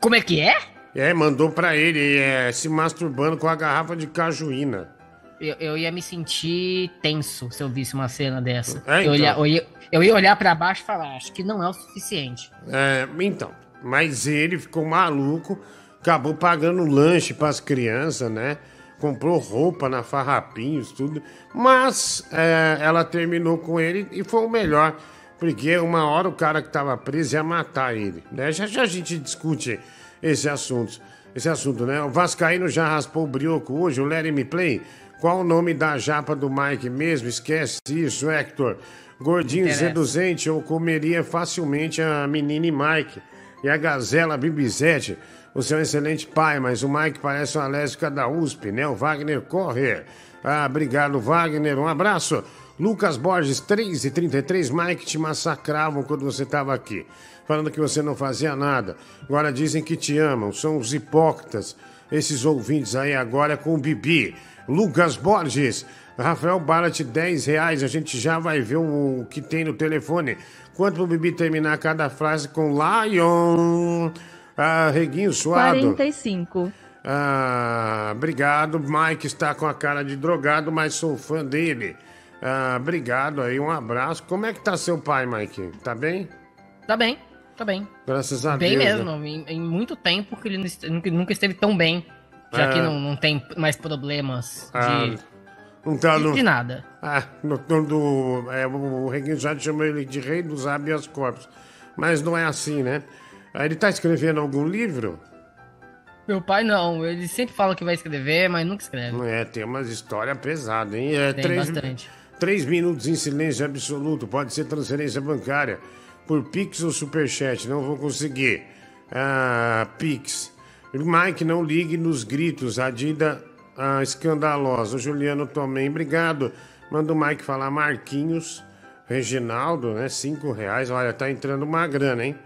Como é que é? É, mandou pra ele, é, se masturbando com a garrafa de cajuína. Eu, eu ia me sentir tenso se eu visse uma cena dessa. É, eu, então. ia, eu, ia, eu ia olhar pra baixo e falar, acho que não é o suficiente. É, então, mas ele ficou maluco, acabou pagando lanche pras crianças, né? Comprou roupa na Farrapinhos, tudo. Mas é, ela terminou com ele e foi o melhor. Porque uma hora o cara que tava preso ia matar ele. Né? Já já a gente discute esse assunto. Esse assunto, né? O Vascaíno já raspou o brioco hoje, o Let Me Play. Qual o nome da japa do Mike mesmo? Esquece isso, Hector. Gordinho seduzente, eu comeria facilmente a menina e Mike. E a gazela Bibizete. Você é um excelente pai, mas o Mike parece uma lésbica da USP, né? O Wagner corre. Ah, obrigado, Wagner. Um abraço. Lucas Borges, 3 e 33 Mike te massacravam quando você estava aqui. Falando que você não fazia nada. Agora dizem que te amam. São os hipócritas. Esses ouvintes aí agora com o Bibi. Lucas Borges. Rafael Barat, 10 reais. A gente já vai ver o, o que tem no telefone. Quanto pro Bibi terminar cada frase com Lion? Ah, Reguinho Suado. 45. Ah, obrigado. Mike está com a cara de drogado, mas sou fã dele. Ah, obrigado aí, um abraço. Como é que tá seu pai, Mike? Tá bem? Tá bem, tá bem. Graças a bem Deus. mesmo. né? Em, em muito tempo que ele nunca, esteve tão bem. Já É. que não, não tem mais problemas Ah, de, não tá no... de nada. Ah, no, no, do, é, o o Reguinho já chamou ele de rei dos habeas corpus. Mas não é assim, né? Ah, Ele tá escrevendo algum livro? Meu pai não, ele sempre fala que vai escrever, mas nunca escreve. É, tem umas histórias pesadas, hein? É, Tem três, bastante. três minutos em silêncio absoluto. Pode ser transferência bancária por Pix ou Superchat. Não vou conseguir. Ah, Pix. Mike, não ligue nos gritos. A Dida ah, escandalosa. O Juliano também, obrigado. Manda o Mike falar Marquinhos. Reginaldo, né? Cinco reais. Olha, tá entrando uma grana, hein?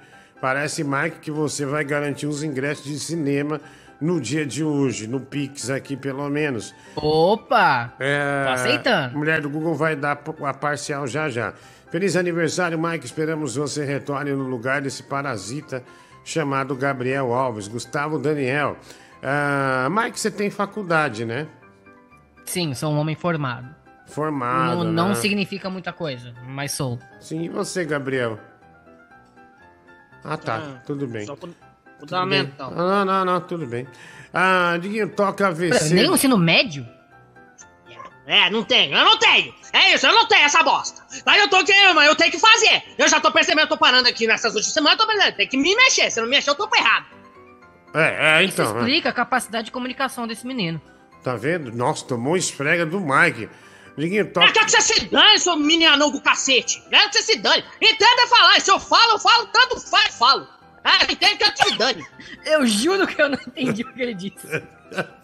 Parece, Mike, que você vai garantir os ingressos de cinema no dia de hoje, no Pix aqui, pelo menos. Opa! É, Tô aceitando. Mulher do Google vai dar a parcial já já. Feliz aniversário, Mike. Esperamos você retorne no lugar desse parasita chamado Gabriel Alves. Gustavo Daniel. Ah, Mike, você tem faculdade, né? Sim, sou um homem formado. Formado. não, não né? significa muita coisa, mas sou. Sim, e você, Gabriel? Ah, tá. tudo bem. Só Tudo fundamental. bem. Não, não, não, tudo bem. Ah, Diguinho, toca AVC. Nem o ensino médio? É, não tenho, eu não tenho. É isso, eu não tenho essa bosta. Aí eu tô querendo, mas eu tenho que fazer. Eu já tô percebendo, eu tô parando aqui nessas últimas semanas, eu tô percebendo, tem que me mexer. Se eu não mexer, eu tô errado. É, é, Isso então. né? explica a capacidade de comunicação desse menino. Tá vendo? Nossa, tomou esfrega do Mike. Diguinho, Eu quero que você se dane, seu meninão do cacete. Eu quero que você se dane. Entenda falar. Se eu falo, eu falo, tanto faz, eu falo. Ah, entende que eu te dane. [LAUGHS] Eu juro que eu não entendi o que ele disse.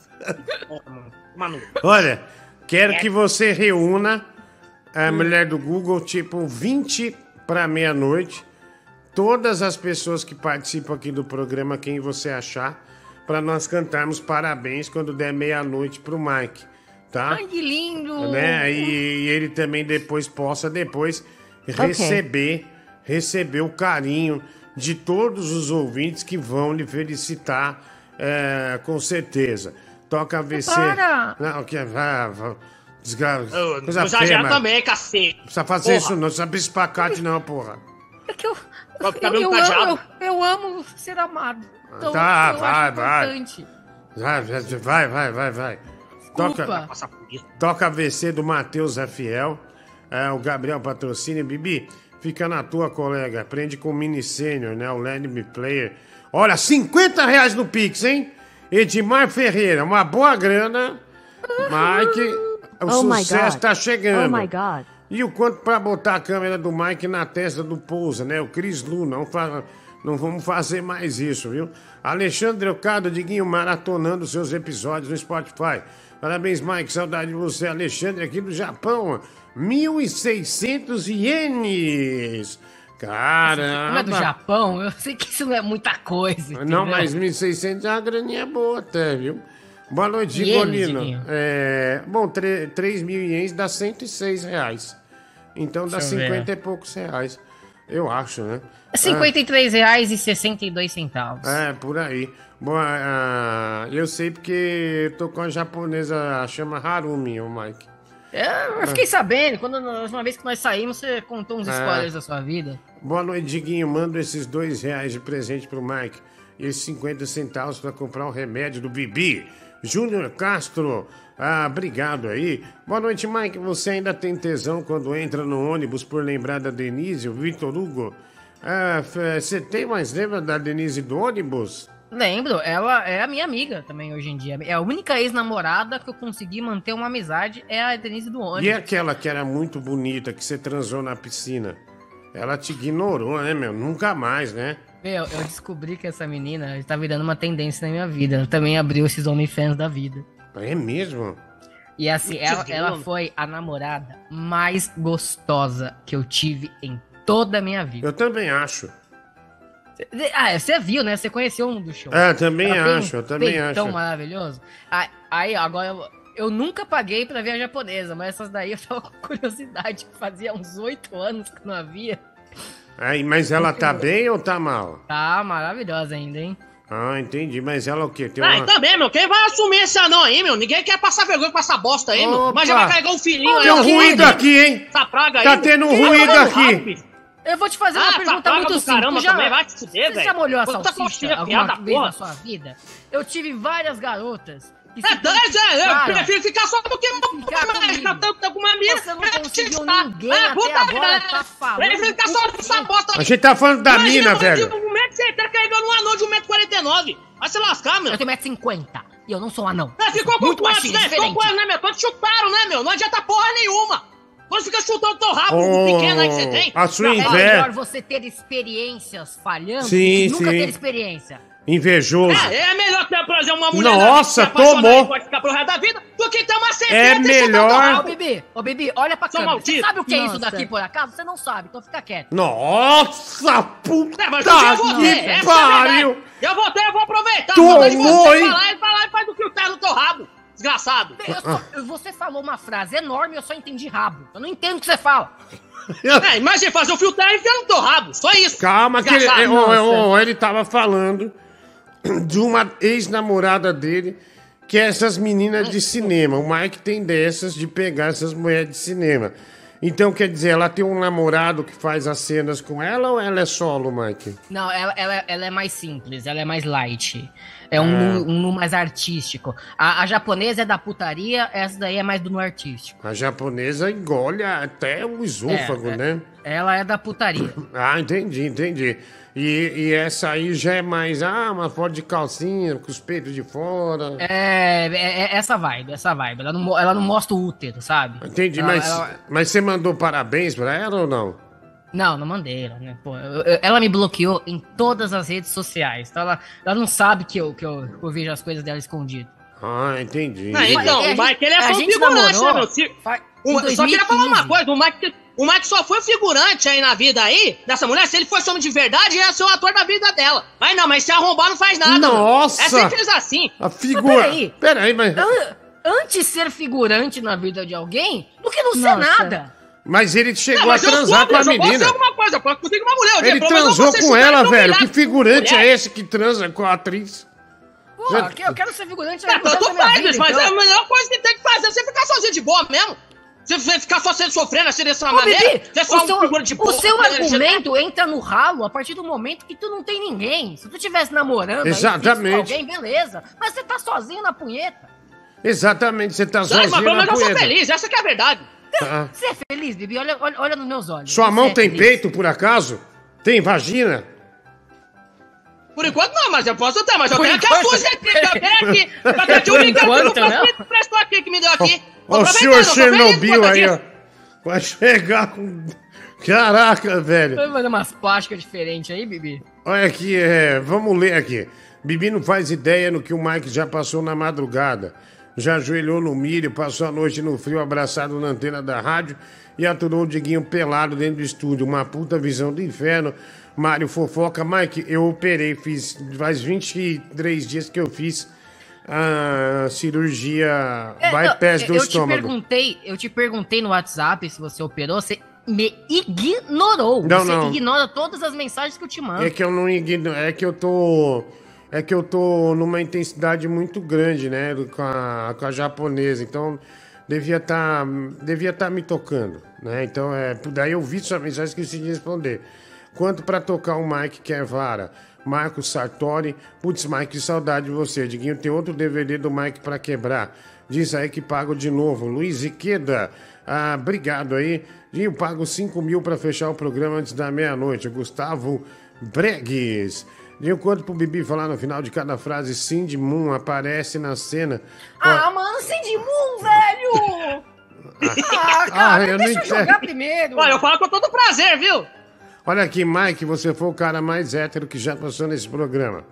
[LAUGHS] Manu. Olha, quero que você reúna a mulher do Google, tipo, 20 para meia-noite. Todas as pessoas que participam aqui do programa, quem você achar, para nós cantarmos parabéns quando der meia-noite pro Mike, tá? Ai, que lindo! né? E, e ele também depois possa depois receber receber o carinho de todos os ouvintes que vão lhe felicitar é, com certeza. Toca VC. Para! Não, que vai, vai, desgra... Eu, coisa já feia, já mano. também, cacete. Não precisa fazer Porra. isso não, não precisa espacate não, porra. É que eu, Vai eu, eu, amo, eu, eu amo ser amado. Então, Tá, vai, vai. importante. Vai, vai, vai, vai, vai. Toca, Desculpa. toca VC do Matheus Rafiel. É, o Gabriel Patrocínio. Bibi, fica na tua, colega. Aprende com o Mini Sênior, né? O Land Me Player. Olha, 50 reais no Pix, hein? Edmar Ferreira, uma boa grana. Mike, o Oh sucesso tá chegando. Oh my God. E o quanto pra botar a câmera do Mike na testa do Pousa, né? O Cris Lu, não, fa- não vamos fazer mais isso, viu? Alexandre Ocado, Diguinho, maratonando seus episódios no Spotify. Parabéns, Mike, saudade de você. Alexandre aqui do Japão, 1.600 ienes. É Caramba. do Japão, eu sei que isso não é muita coisa. Não, entendeu? mas 1.600 é uma graninha boa até, viu? Boa noite, Golino. É, bom, 3 mil ienes dá 106 reais. Então dá Deixa eu ver. 50 e poucos reais. Eu acho, né? R$ 53,62 É, por aí. Bom, ah, eu sei porque eu tô com a japonesa, chama Harumi, o Mike. É, eu fiquei sabendo, quando na última vez que nós saímos, você contou uns É. spoilers da sua vida. Boa noite, Diguinho. Manda esses dois reais de presente pro Mike e esses 50 centavos para comprar um remédio do Bibi. Júnior Castro, ah, obrigado aí. Boa noite, Mike. Você ainda tem tesão quando entra no ônibus por lembrar da Denise, o Vitor Hugo? Ah, Você tem mais lembra da Denise do ônibus? Lembro, ela é a minha amiga também hoje em dia. É a única ex-namorada que eu consegui manter uma amizade, é a Denise do ônibus. E aquela que era muito bonita, que você transou na piscina? Ela te ignorou, né, meu? Nunca mais, né? Meu, eu descobri que essa menina tá virando uma tendência na minha vida. Ela também abriu esses OnlyFans da vida. É mesmo? E assim, ela, ela foi a namorada mais gostosa que eu tive em toda a minha vida. Eu também acho. Ah, você viu, né? Você conheceu um do show. É, também Ela tem um acho, eu também acho. maravilhoso. Aí, aí, agora, eu, eu nunca paguei pra ver a japonesa, mas essas daí eu tava [LAUGHS] com curiosidade. Fazia uns oito anos que não havia. Aí, mas ela tá bem ou tá mal? Tá maravilhosa ainda, hein? Ah, entendi. Mas ela o quê? Tem Ah, uma... e também, meu, quem vai assumir esse anão aí, meu? Ninguém quer passar vergonha com essa bosta aí, meu. Mas já Opa! vai carregar um filhinho aí. Tem um aqui, ruído aqui, hein? Essa praga aí. Tá tendo um ruído aqui. Eu vou te fazer Ah, uma pergunta muito simples. caramba Tu já, também, vai te fuder, você já velho. molhou a salsicha coxinha alguma vez porra. na sua vida? Eu tive várias garotas. É se dois, é, eu prefiro ficar só do que Ficar mais comigo. tá tanto com uma mina. Você não conseguiu tá. ninguém É, até puta agora, tá falando Prefiro ficar só dessa bosta A gente tá falando da Imagina mina, um velho. de 1,60m certeiro carregando um anão de 1,49m. Vai se lascar, meu. Eu tenho 1,50m. E eu não sou um anão. É, ficou com quantos, né? Ficou com quantos, né, meu? Quantos chutaram, né, meu? Não adianta porra nenhuma. Quando fica chutando teu rabo, o pequeno aí que você tem. a sua É melhor você ter experiências falhando Sim, nunca sim. ter experiência. Invejoso. É, é melhor ter, por exemplo, uma mulher Nossa, que tomou. pode ficar pro resto da vida do que ter uma É melhor- Ô. Bibi, ô, Bibi, olha pra câmera. Você sabe o que é isso Nossa. daqui, por acaso? Você não sabe, então fica quieto. Nossa, puta É, mas dia eu vou ter, que é a pariu. verdade. Eu vou ter, eu vou aproveitar. Tomou, Mandar de você hein? falar e falar e faz o que tá no teu rabo. Desgraçado. Eu só- você falou uma frase enorme e eu só entendi rabo. Eu não entendo o que você fala. É, imagina fazer o filtro e enfiar no teu rabo. Só isso. Calma, que ele, Desgraçado. é, ó, ó, ele tava falando de uma ex-namorada dele, que é essas meninas de cinema. O Mike tem dessas de pegar essas mulheres de cinema. Então, quer dizer, ela tem um namorado que faz as cenas com ela ou ela é solo, Mike? Não, ela, ela, ela é mais simples, ela é mais light. É um, nu, um mais artístico. A, a japonesa é da putaria, essa daí é mais do nu artístico. A japonesa engole até o esôfago, É, é. né? Ela é da putaria. [COUGHS] Ah, entendi, entendi. E, e essa aí já é mais, ah, uma foto de calcinha, com os peitos de fora. É, é- é essa vibe, essa vibe. Ela não, ela não mostra o útero, sabe? Entendi, Ela- mas, ela- mas você mandou parabéns pra ela ou não? Não, não mandei ela, né? Pô, eu- eu- ela me bloqueou em todas as redes sociais. Então ela, ela não sabe que eu, que eu, eu vejo as coisas dela escondido. Ah, entendi. Ah, então, É, o Mike gente- ele é só figurante, né, meu? Se- em só queria falar uma 2015. coisa, o Mike, o Mike só foi figurante aí na vida aí, dessa mulher, se ele fosse homem de verdade, ia ser o ator da vida dela. Mas não, mas se arrombar não faz nada. Nossa! É simples assim. A figura. peraí. Peraí, mas. An- Antes ser figurante na vida de alguém do que não ser Nossa. nada. Mas ele chegou Não, mas a transar com a posso menina. ser alguma coisa, eu posso conseguir uma mulher. um dia, Ele pelo transou com ela, velho. Que figurante mulher. é esse que transa com a atriz? Pô, Já- eu quero ser figurante É, na tanto faz, vida, mas então. é a melhor coisa que tem que fazer é você ficar sozinho de boa mesmo. Você ficar só sendo sofrendo assim dessa Ô, maneira. Bibi, Você é o só um seu, figura de o porra, seu né? Você- argumento entra no ralo a partir do momento que tu não tem ninguém. Se tu estivesse namorando aí, Exatamente. com alguém, beleza. Mas você tá sozinho na punheta. Exatamente, você tá Não, mas sozinho pelo na menos eu sou feliz, essa que é a verdade. Ah. Você é feliz, Bibi? Olha, olha, olha nos meus olhos. Sua Você mão é tem feliz. peito, por acaso? Tem vagina? Por enquanto não, mas eu posso ter, mas eu Por tenho enquanto- aqui, tenho aqui. Eu tenho aqui o Por Miguel que me prestou aqui, que me deu aqui. Ó, o senhor Chernobyl aí, ó. Vai chegar com. Caraca, velho. Vai fazer umas plásticas diferentes aí, Bibi? Olha aqui, é, vamos ler aqui. Bibi não faz ideia no que o Mike já passou na madrugada. Já ajoelhou no milho, passou a noite no frio abraçado na antena da rádio e aturou o Diguinho pelado dentro do estúdio. Uma puta visão do inferno. Mário fofoca. Mike, eu operei, fiz. Faz 23 dias que eu fiz a cirurgia É, bypass não, do eu estômago. Te perguntei, eu te perguntei no WhatsApp se você operou, você me ignorou. Não, você não. ignora todas as mensagens que eu te mando. É que eu não igno- é que eu tô é que eu tô numa intensidade muito grande, né, com a, com a japonesa, então devia estar devia tá me tocando, né? Então é, daí eu vi sua mensagem esqueci de responder. Quanto pra tocar o Mike quer vara? Marcos Sartori, putz, Mike, que saudade de você. Diguinho, tem outro DVD do Mike pra quebrar. Diz aí que pago de novo. Luiz Iqueda, ah, obrigado aí. Dinho, pago 5 mil pra fechar o programa antes da meia-noite. Gustavo Bregues. Dinho, quanto pro Bibi falar no final de cada frase, Cindy Moon aparece na cena. Ah, mano, Cindy Moon, velho! [LAUGHS] ah, Ah, cara, eu não deixa eu entendo. jogar primeiro. Olha, eu falo com todo prazer, viu? Olha aqui, Mike, você foi o cara mais hétero que já passou nesse programa.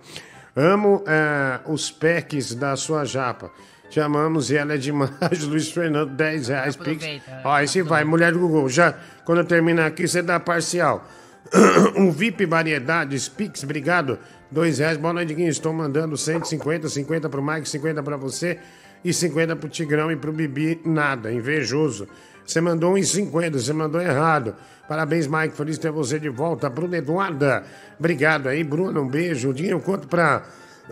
Amo eh, os packs da sua japa. Te amamos e ela é demais. [LAUGHS] Luiz Fernando, 10 reais. Pix. Aproveita, Ó, aí você vai, mulher do Google. Já, quando eu terminar aqui, você dá parcial. [COUGHS] um VIP Variedades, Pix, obrigado. 2 reais. Boa noite, Guinho. Estou mandando 150, 50 pro Mike, 50 pra você e 50 pro Tigrão e pro Bibi. Nada, invejoso. Você mandou 1,50, você mandou errado. Parabéns, Mike. Feliz de ter você de volta. Bruna Eduarda, obrigado aí, Bruna. Um beijo. Dinheiro, quanto pra.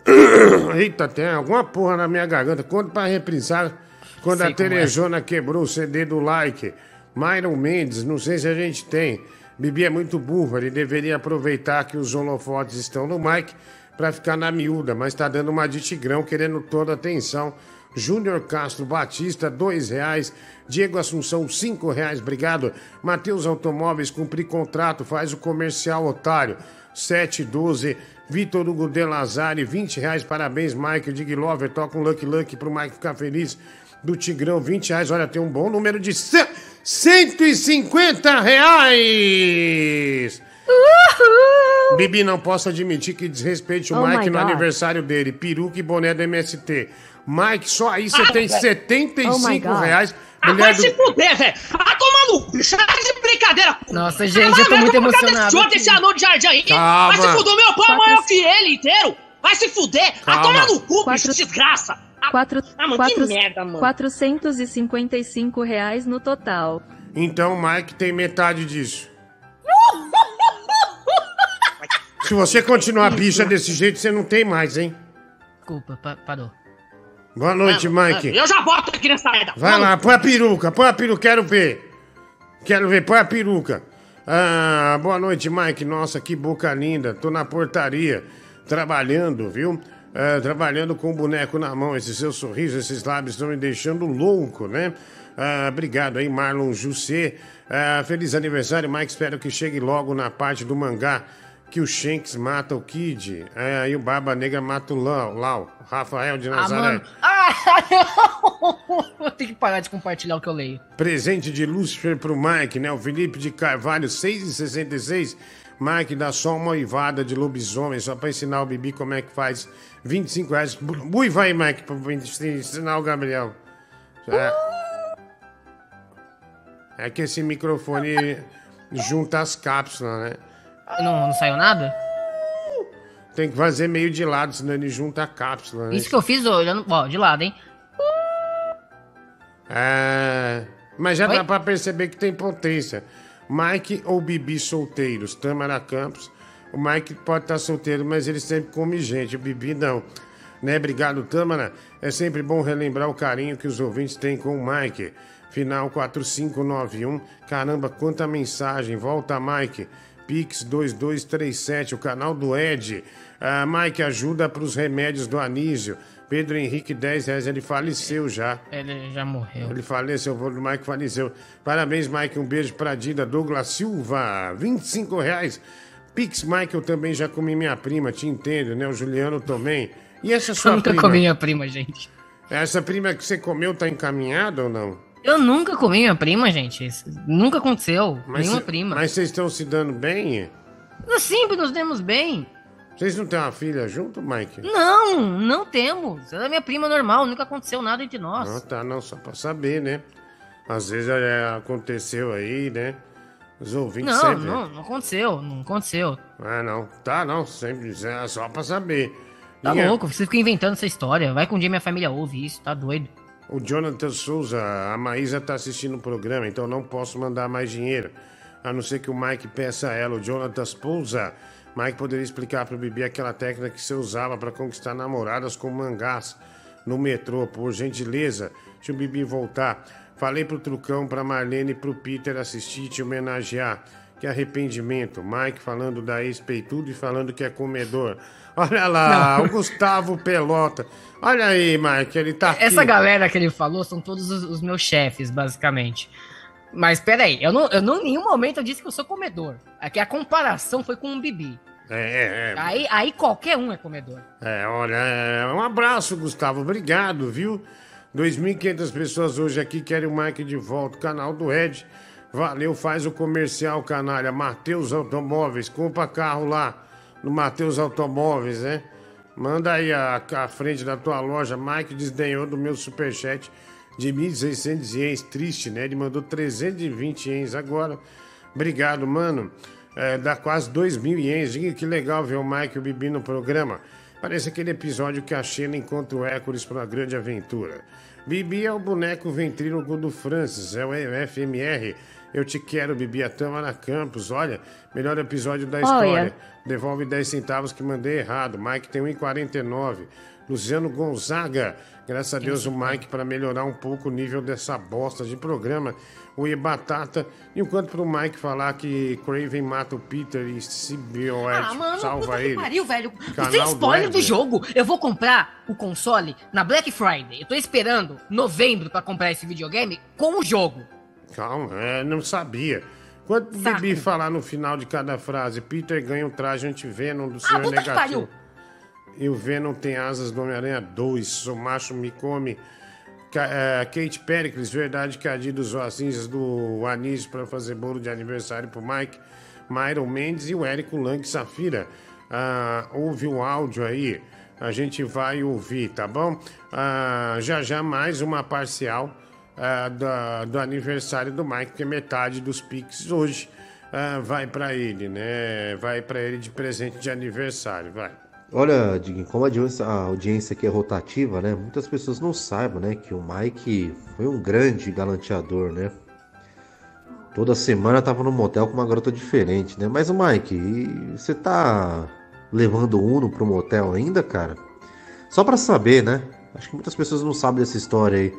[COUGHS] Eita, tem alguma porra na minha garganta. Quanto pra reprisar quando Sei a como é. Terejona quebrou o CD do like? Myron Mendes, não sei se a gente tem. Bibi é muito burro, ele deveria aproveitar que os holofotes estão no Mike pra ficar na miúda, mas tá dando uma de tigrão, querendo toda a atenção Júnior Castro Batista, dois reais. Diego Assunção, cinco reais, obrigado. Matheus Automóveis, cumpri contrato, faz o comercial, otário. 712. Vitor Hugo De Lazari, 20 reais, parabéns, Mike. Dig Lover, toca um Lucky Lucky pro Mike ficar feliz. Do Tigrão, 20 reais, olha, tem um bom número de ce- 150 reais. Bibi, não posso admitir que desrespeite o Oh Mike no God. aniversário dele. Peruca e boné do MST. Mike, só aí você tem Ah, 75 Oh my God. reais. Ah, Mulher vai se do... fuder, velho! Ah, toma no cu! Sai de brincadeira! Nossa, gente, eu tô muito emocionado Só aqui. desse anão de jardim aí! Calma. Vai se fuder, meu pau é maior que ele inteiro! Vai se fuder! Calma. toma no cu, Quatro- bicho, desgraça! Ah, Quatro, ah, mano, quatro, que merda, mano! 455 reais no total. Então o Mike tem metade disso. [LAUGHS] Se você continuar bicha desse jeito, você não tem mais, hein? Desculpa, pa- parou. Boa noite, Mike. Eu já boto aqui nessa merda! Vai lá, põe a peruca, põe a peruca, quero ver. Quero ver, põe a peruca. Ah, boa noite, Mike. Nossa, que boca linda. Tô na portaria, trabalhando, viu? Ah, trabalhando com o boneco na mão. Esse seu sorriso, esses lábios estão me deixando louco, né? Ah, obrigado aí, Marlon Jussê. Ah, feliz aniversário, Mike. Espero que chegue logo na parte do mangá que o Shanks mata o Kid. Ah, e o Barba Negra mata o Lau. Lau. Rafael de Ah, Nazaré. mano. Ah, [LAUGHS] Vou ter que parar de compartilhar o que eu leio. Presente de Lúcifer pro Mike, né? O Felipe de Carvalho, 6,66. Mike dá só uma uivada de lobisomem, só pra ensinar o Bibi como é que faz. 25 reais. Uiva aí, Mike, pra ensinar o Gabriel. É, é que esse microfone junta as cápsulas, né? Não, não saiu nada? Tem que fazer meio de lado, senão ele junta a cápsula, né? Isso que eu fiz olhando. Ó, de lado, hein? É, mas já Oi? dá pra perceber que tem potência. Mike ou Bibi solteiros? Tâmara Campos. O Mike pode estar solteiro, mas ele sempre come gente. O Bibi não. Né? Obrigado, Tâmara. É sempre bom relembrar o carinho que os ouvintes têm com o Mike. Final 4591. Caramba, quanta mensagem. Volta, Mike. Pix 2237, o canal do Ed. Ah, Mike, ajuda para os remédios do Anísio. Pedro Henrique, 10 reais. Ele faleceu já. Ele já morreu. Ele faleceu, o do Mike faleceu. Parabéns, Mike. Um beijo pra Dida. Douglas Silva, 25 reais. Pix, Mike, eu também já comi minha prima, te entendo, né? O Juliano também. E essa Eu sua nunca prima? comi minha prima, gente. Essa prima que você comeu tá encaminhada ou não? Eu nunca comi minha prima, gente. Isso nunca aconteceu. Nenhuma cê- prima. Mas vocês estão se dando bem? Nós sempre nos demos bem. Vocês não têm uma filha junto, Mike? Não, não temos. Ela é minha prima normal, nunca aconteceu nada entre nós. Ah, tá, não, só pra saber, né? Às vezes é, aconteceu aí, né? Os ouvintes Não, sempre. não, não aconteceu, não aconteceu. Ah, não. Tá, não. Sempre é só pra saber. Tá louco, você fica inventando essa história. Vai que um dia minha família ouve isso, tá doido. O Jonathan Souza, a Maísa tá assistindo o programa, então não posso mandar mais dinheiro. A não ser que o Mike peça a ela. O Jonathan Souza. Mike poderia explicar pro Bibi aquela técnica que você usava pra conquistar namoradas com mangás no metrô, por gentileza. Deixa o Bibi voltar. Falei pro Trucão, pra Marlene e pro Peter assistir e te homenagear. Que arrependimento. Mike falando da ex-peitudo e falando que é comedor. Olha lá, Não. o Gustavo Pelota. Olha aí, Mike, ele tá aqui. Essa galera que ele falou são todos os, os meus chefes, basicamente. Mas peraí, eu não, eu não em nenhum momento eu disse que eu sou comedor. Aqui a comparação foi com um bibi. É, é, é. Aí, aí qualquer um é comedor. É, olha, é, um abraço, Gustavo. Obrigado, viu? 2.500 pessoas hoje aqui querem o Mike de volta. Canal do Ed. Valeu, faz o comercial, canalha. Matheus Automóveis. Compra carro lá no Matheus Automóveis, né? Manda aí a, a frente da tua loja. Mike desdenhou do meu superchat de 1.600 ienes. Triste, né? Ele mandou 320 ienes agora. Obrigado, mano. É, dá quase 2 mil ienes. Diga que legal ver o Mike e o Bibi no programa. Parece aquele episódio que a Xena encontra o Hércules para uma grande aventura. Bibi é o boneco ventríloco do Francis, é o FMR. Eu te quero, Bibi, a Tâmara Campos. Olha, melhor episódio da Olha. história. Devolve 10 centavos que mandei errado. Mike tem 1,49. Luciano Gonzaga. Graças a Deus o Mike para melhorar um pouco o nível dessa bosta de programa. O E Batata. Enquanto pro Mike falar que Craven mata o Peter e Symbiote Ah, mano, salva que ele. pariu, velho. Canal Sem do spoiler do Wesley. jogo. Eu vou comprar o console na Black Friday. Eu tô esperando novembro pra comprar esse videogame com o jogo. Calma, é, não sabia. Quando o Bibi falar no final de cada frase, Peter ganha um traje anti-venom do Senhor Ah, que Negativo. pariu. E o Venom tem asas do Homem-Aranha 2. Sou macho, me come. É, Kate Pericles, verdade que a Dida usou as cinzas do Anísio para fazer bolo de aniversário pro Mike. Myron Mendes e o Érico Lang Safira. Ah, ouve o áudio aí. A gente vai ouvir, tá bom? Ah, já já mais uma parcial ah, da- do aniversário do Mike, porque metade dos Pix hoje ah, vai para ele, né? Vai para ele de presente de aniversário, vai. Olha, Diguinho, como a audiência, a audiência aqui é rotativa, né? Muitas pessoas não saibam, né? Que o Mike foi um grande galanteador, né? Toda semana tava no motel com uma garota diferente, né? Mas o Mike, você tá levando o Uno pro motel ainda, cara? Só pra saber, né? Acho que muitas pessoas não sabem dessa história aí,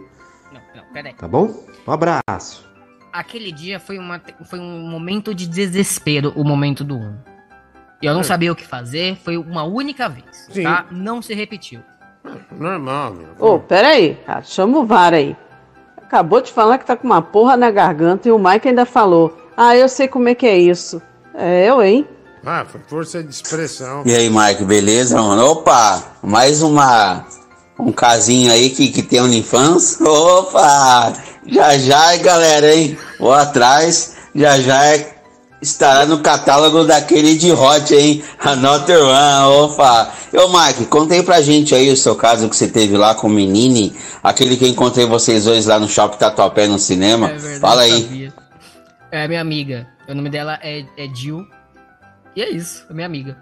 Não, não, peraí. tá bom? Um abraço. Aquele dia foi, uma, foi um momento de desespero, o momento do 1. Eu não É. sabia o que fazer, foi uma única vez, Sim. tá? Não se repetiu. Normal, meu. Ô, peraí, cara, chama o VAR aí. Acabou de falar que tá com uma porra na garganta e o Mike ainda falou. Ah, eu sei como é que é isso. É eu, hein? Ah, foi força de expressão. E aí, Mike, beleza, mano? Opa, mais uma. Um casinho aí que, que tem OnlyFans? Opa! Já já, hein, galera, hein? Vou atrás, já já é- estará no catálogo daquele de Hot, hein? Another One, opa! Ô, Mike, conta aí pra gente aí o seu caso que você teve lá com o Menini, aquele que eu encontrei vocês dois lá no Shopping Tatuapé no cinema. É verdade, Fala aí. sabia. É minha amiga. O nome dela é, é Jill. E é isso, é minha amiga.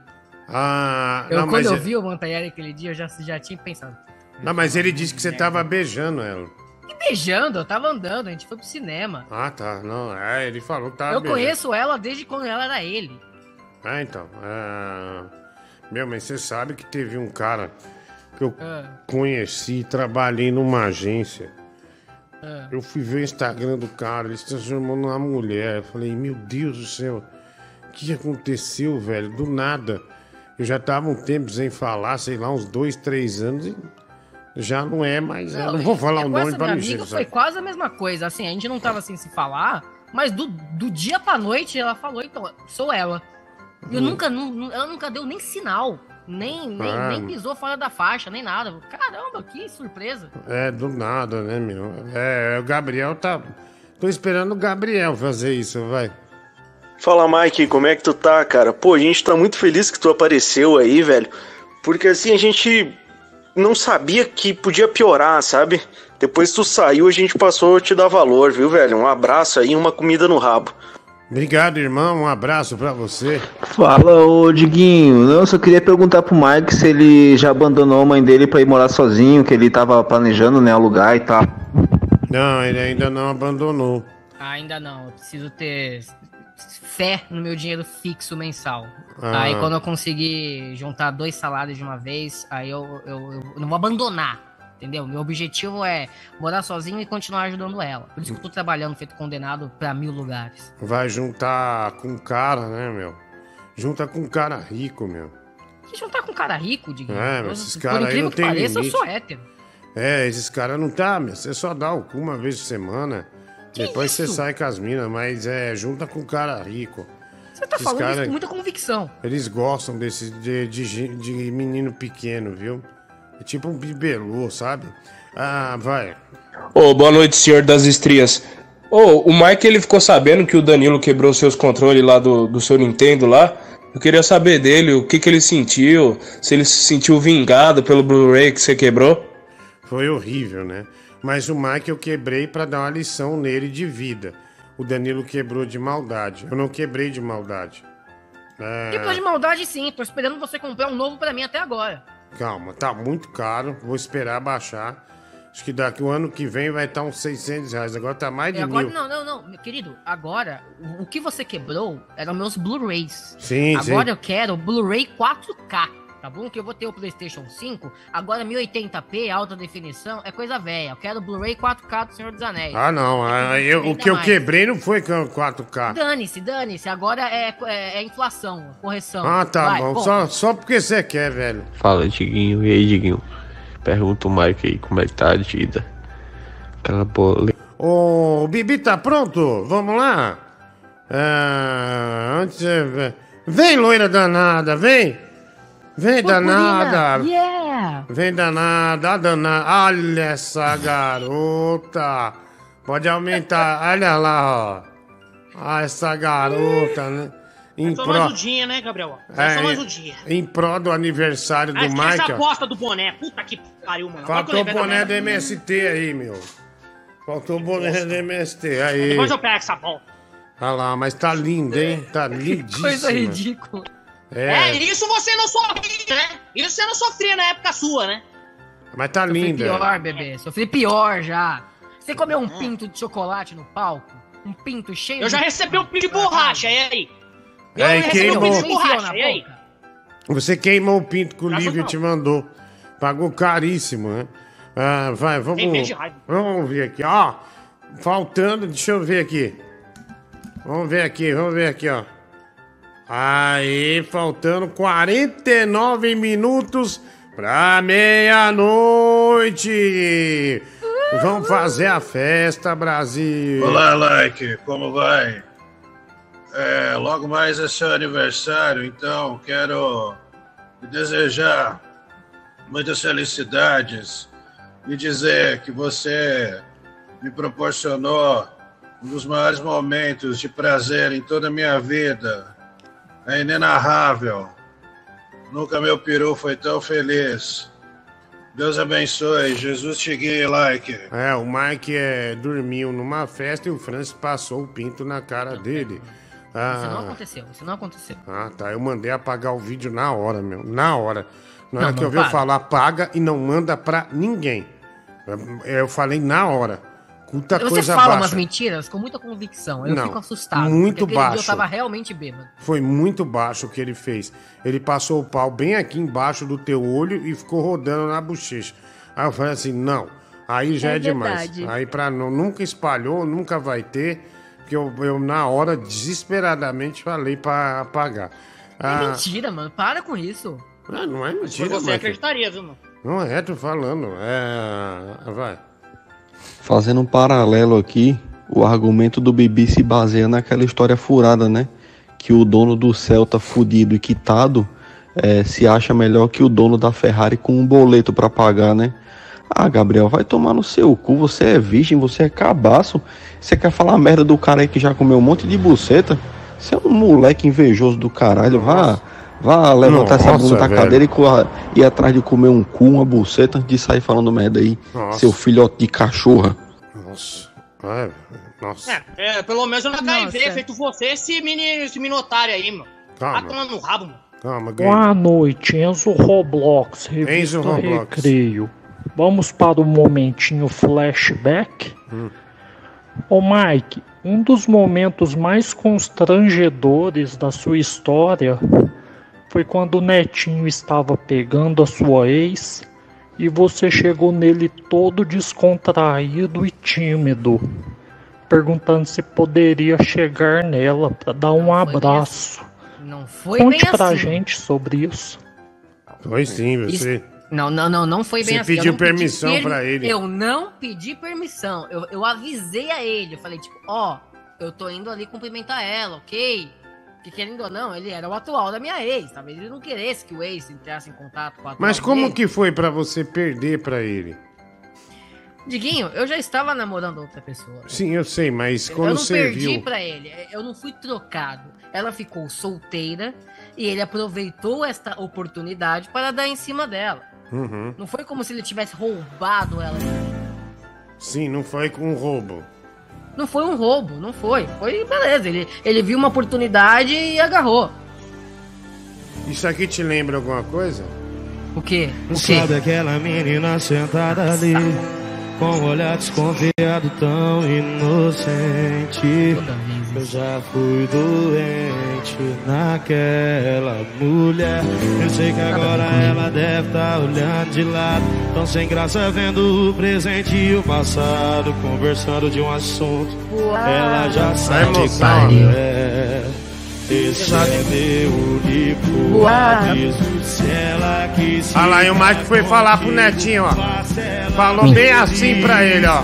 Ah, Eu, não, quando mas, eu vi o Montanhari aquele dia, eu já, já tinha pensado. não, mas ele disse que você tava beijando ela. E beijando, eu tava andando, a gente foi pro cinema. Ah, tá. Não, é, ele falou que tava eu beijando. conheço ela desde quando ela era ele. Ah, então. ah, Meu, mas você sabe que teve um cara que eu Ah. conheci, trabalhei numa agência. Ah. Eu fui ver o Instagram do cara, ele se transformou numa mulher. Eu falei, meu Deus do céu, o que aconteceu, velho? Do nada. Eu já tava um tempo sem falar, sei lá, uns dois, três anos e já não é mais. eu não vou falar é, o nome não amiga o foi quase a mesma coisa. Assim, a gente não tava assim se falar, mas do, do dia pra noite ela falou, então, sou ela. E eu Hum. nunca, nu- ela nunca deu nem sinal. Nem, nem, Ah. nem pisou fora da faixa, nem nada. Caramba, que surpresa. É, do nada, né, meu? É, o Gabriel tá. Tô esperando o Gabriel fazer isso, vai. Fala, Mike, como é que tu tá, cara? Pô, a gente tá muito feliz que tu apareceu aí, velho. Porque assim, a gente não sabia que podia piorar, sabe? Depois que tu saiu, a gente passou a te dar valor, viu, velho? Um abraço aí, uma comida no rabo. Obrigado, irmão. Um abraço pra você. Fala, ô Diguinho. Não, eu só queria perguntar pro Mike se ele já abandonou a mãe dele pra ir morar sozinho, que ele tava planejando, né, alugar e tal. Não, ele ainda não abandonou. Ainda não, eu preciso ter fé no meu dinheiro fixo mensal. Ah. Aí quando eu conseguir juntar dois salários de uma vez, aí eu, eu, eu não vou abandonar. Entendeu? Meu objetivo é morar sozinho e continuar ajudando ela. Por isso que eu tô trabalhando feito condenado pra mil lugares. Vai juntar com um cara, né, meu? Junta com um cara rico, meu. Se juntar com um cara rico, Diguinho, É, mas esses caras aí não que tem pareça, limite. eu sou hétero. É, esses caras não tá, meu. Você só dá o cu uma vez por semana. depois você sai com as minas, mas é, junta com um cara rico. Você tá Esses falando isso cara- com muita convicção. Eles gostam desse de, de, de menino pequeno, viu? É tipo um bibelô, sabe? Ah, vai. Ô, boa noite, senhor das estrias. Ô, o Mike ele ficou sabendo que o Danilo quebrou seus controles lá do, do seu Nintendo lá. Eu queria saber dele, o que, que ele sentiu, se ele se sentiu vingado pelo Blu-ray que você quebrou. Foi horrível, né? Mas o Mike eu quebrei pra dar uma lição nele de vida. O Danilo quebrou de maldade. Eu não quebrei de maldade. É, Tipo de maldade sim, tô esperando você comprar um novo pra mim até agora. Calma, tá muito caro. Vou esperar baixar. Acho que daqui o ano que vem vai estar uns 600 reais. Agora tá mais de agora, mil. não, não, não, meu querido, agora, o- o que você quebrou eram meus Blu-rays. Sim, Agora sim. eu quero Blu-ray 4K. Tá bom? Que eu vou ter o PlayStation 5, agora 1080p, alta definição, é coisa velha. Eu quero Blu-ray 4K do Senhor dos Anéis. Ah, não. ah, eu- o que eu mais. quebrei não foi com 4K. Dane-se, dane-se. Agora é, é, é inflação, correção. Ah, tá Vai, bom. compra. Só, só porque você quer, velho. Fala, Diguinho. E aí, Diguinho? Pergunta o Mike aí como é que tá a vida. Aquela bola. Ô, Bibi, tá pronto? Vamos lá? Ah, antes. é, Vem, loira danada, vem! Vem, danada! Yeah! Vem, danada, a danada. Olha essa garota! Pode aumentar, [LAUGHS] olha lá, ó. Ah, essa garota, né? Em É só pró, uma ajudinha, né, Gabriel? É, É, só ajudinha. em pró do aniversário do Ah, esquece a Mike, ó. bosta do boné. Puta que pariu, mano. Faltou o boné do. MST aí, meu. Faltou o boné do MST. Aí. Depois eu pego essa bola. Olha lá, mas tá lindo, hein? Tá [LAUGHS] lindíssima. Coisa ridícula. É. É, isso você não sofria, né? Isso você não sofria na época sua, né? mas tá Sofri linda. pior, bebê. Sofri pior já. Você comeu um pinto de chocolate no palco? Um pinto cheio Eu já de... recebi um pinto de borracha, e aí? Eu É, e recebi um queimou. pinto de borracha, e aí? Você queimou o pinto que o Lívio te mandou. Pagou caríssimo, né? Ah, vai, vamos. Vamos ver aqui, ó. Faltando, deixa eu ver aqui. Vamos ver aqui, vamos ver aqui, ó. Aí, faltando 49 minutos pra meia-noite. Vamos fazer a festa, Brasil. Olá, Like, como vai? É, logo mais é seu aniversário, então quero lhe desejar muitas felicidades e dizer que você me proporcionou um dos maiores momentos de prazer em toda a minha vida. É inenarrável. Nunca meu peru foi tão feliz. Deus abençoe, Jesus te guie, like. É, o Mike é, dormiu numa festa e o Francis passou o pinto na cara dele. Isso não Ah, aconteceu, isso não aconteceu. ah, tá. Eu mandei apagar o vídeo na hora, meu. Na hora. Na Não, hora que não eu vi eu paga. falar, paga e não manda pra ninguém. Eu falei na hora. Puta Você coisa fala baixa. umas mentiras com muita convicção. Eu Não, fico assustado. muito baixo. Eu tava realmente bêbado. Foi muito baixo o que ele fez. Ele passou o pau bem aqui embaixo do teu olho e ficou rodando na bochecha. Aí eu falei assim, não. Aí já é, É demais. verdade. Aí pra não, nunca espalhou, nunca vai ter. Porque eu, eu na hora, desesperadamente, falei pra apagar. É Ah, mentira, mano. Para com isso. Ah, não é mentira, você Michael. acreditaria, viu, mano? Não é, tô falando. É. Vai. Fazendo um paralelo aqui, o argumento do Bibi se baseia naquela história furada, né? Que o dono do Celta fudido e quitado eh, se acha melhor que o dono da Ferrari com um boleto pra pagar, né? Ah, Gabriel, vai tomar no seu cu, você é virgem, você é cabaço. Você quer falar merda do cara aí que já comeu um monte de buceta? Você é um moleque invejoso do caralho, vá, vá levantar essa Nossa, bunda da velho. cadeira e corra- ir atrás de comer um cu, uma buceta, antes de sair falando merda aí, Nossa. seu filhote de cachorra. Nossa. Ai, nossa. É, é, pelo menos eu não HIV, Nossa. feito você, esse mini, esse mini otário aí, mano. Calma. Tá tomando no rabo, mano. Calma, ganhei. Boa noite, Enzo Roblox, revista Enzo Roblox. Recreio. Vamos para o momentinho flashback. Hum. Ô Mike, um dos momentos mais constrangedores da sua história foi quando o netinho estava pegando a sua ex e você chegou nele todo descontraído e tímido, perguntando se poderia chegar nela para dar um abraço. Não foi Conte bem pra assim. gente sobre isso. Foi sim, você. Não, não, não, não foi bem Você assim. Eu pediu pedi permissão permi- pra ele. Eu não pedi permissão. Eu, eu avisei a ele. Eu falei, tipo, ó, eu tô indo ali cumprimentar ela, ok? Que querendo ou não, ele era o atual da minha ex. Talvez ele não queresse que o ex entrasse em contato com a Mas como dele. que foi pra você perder pra ele? Diguinho, eu já estava namorando outra pessoa. Sim, eu sei, mas eu quando não você perdi viu. pra ele, eu não fui trocado. Ela ficou solteira e ele aproveitou esta oportunidade para dar em cima dela. Uhum. Não foi como se ele tivesse roubado ela. Sim, não foi com roubo. Não foi um roubo, não foi. Foi beleza, ele, ele viu uma oportunidade e agarrou. Isso aqui te lembra alguma coisa? O quê? O quê? Sabe aquela menina sentada ali Com um olhar desconfiado tão inocente Eu já fui doente naquela mulher. Eu sei que agora ela deve estar olhando de lado. Tão sem graça vendo o presente e o passado. Conversando de um assunto. Ela já sabe qual é. É meu único Uau. aviso. Se ela quiser. Olha lá, e o Mike foi falar pro Netinho, ó. Falou bem assim pra ele, ó.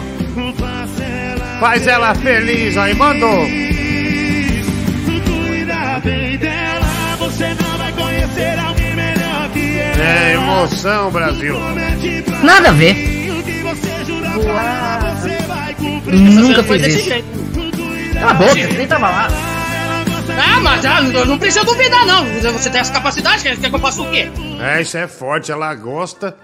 Faz ela feliz, ó, e mandou. Conhecer alguém melhor que ela. É emoção, Brasil. Nada a ver. Nunca Foi fiz desse isso. jeito. Cala a boca, você nem tava lá. Ah, mas ah, não, não precisa duvidar, não. Você tem essa capacidade, quer, quer que eu faça o quê? É, isso é forte. Ela gosta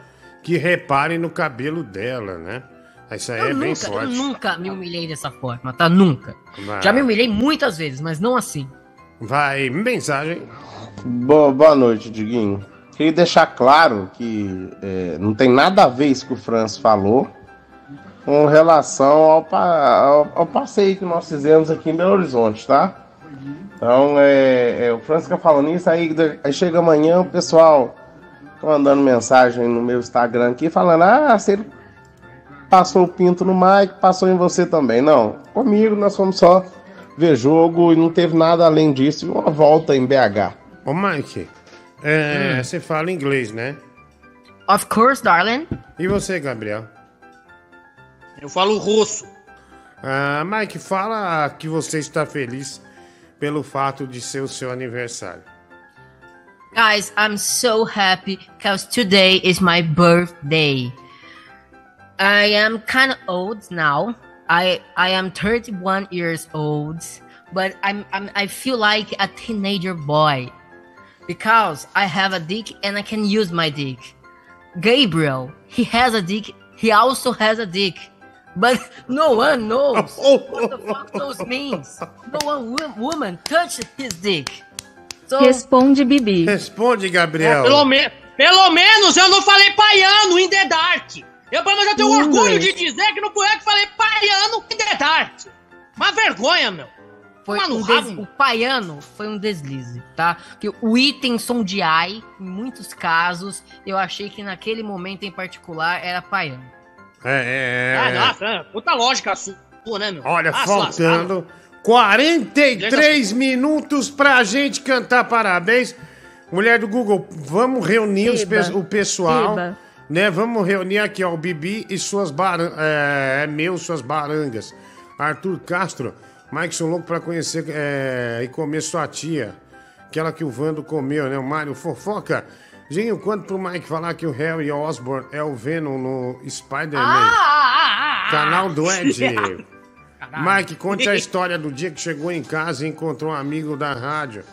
que reparem no cabelo dela, né? Isso aí Eu é bem nunca, eu forte. nunca me humilhei dessa forma, tá? Nunca. Vai. Já me humilhei muitas vezes, mas não assim. Vai, mensagem. Boa, boa noite, Diguinho. Queria deixar claro que é, não tem nada a ver isso que o Franz falou com relação ao, ao- ao passeio que nós fizemos aqui em Belo Horizonte, tá? Então, é, é, o Franz fica falando isso, aí, aí chega amanhã o pessoal mandando mensagem no meu Instagram aqui falando: ah, ele passou o pinto no Mike, passou em você também. Não, comigo nós fomos só ver jogo e não teve nada além disso uma volta em BH. Ô, Mike, é, Hum. você fala inglês, né? Of course, darling. E você, Gabriel? Eu falo russo. Ah, Mike, fala que você está feliz pelo fato de ser o seu aniversário. Guys, I'm so happy because today is my birthday. I am kind of old now. I I am 31 years old, but I'm, I'm I feel like a teenager boy because I have a dick and I can use my dick. Gabriel, he has a dick. He also has a dick. But [LAUGHS] no one knows [LAUGHS] what the fuck those means. No one wo- woman touched his dick. So Responde, Bibi. Responde, É, Gabriel. pelo, me- pelo menos eu não falei paiano in the dark. Eu pelo menos eu tenho Inglês. orgulho de dizer que não fui eu que falei paiano in the dark. Uma vergonha, meu. Foi no um des... O paiano foi um deslize, tá? Que o item som de ai, em muitos casos, eu achei que naquele momento em particular era paiano. É, é, Ah, é. nossa, é, puta lógica sua, né, meu? Olha, Ah, faltando 43 minutos pra gente cantar parabéns. Mulher do Google, vamos reunir pe- o pessoal. Eba. Né? Vamos reunir aqui, ó, o Bibi e suas barangas. É, é meu, suas barangas. Arthur Castro, Mike, sou louco pra conhecer é, e comer sua tia. Aquela que o Vando comeu, né? O Mário Fofoca. Ginho, quanto pro Mike falar que o Harry Osborn é o Venom no Spider-Man? Ah, Canal do Ed. [LAUGHS] Mike, conte a história do dia que chegou em casa e encontrou um amigo da rádio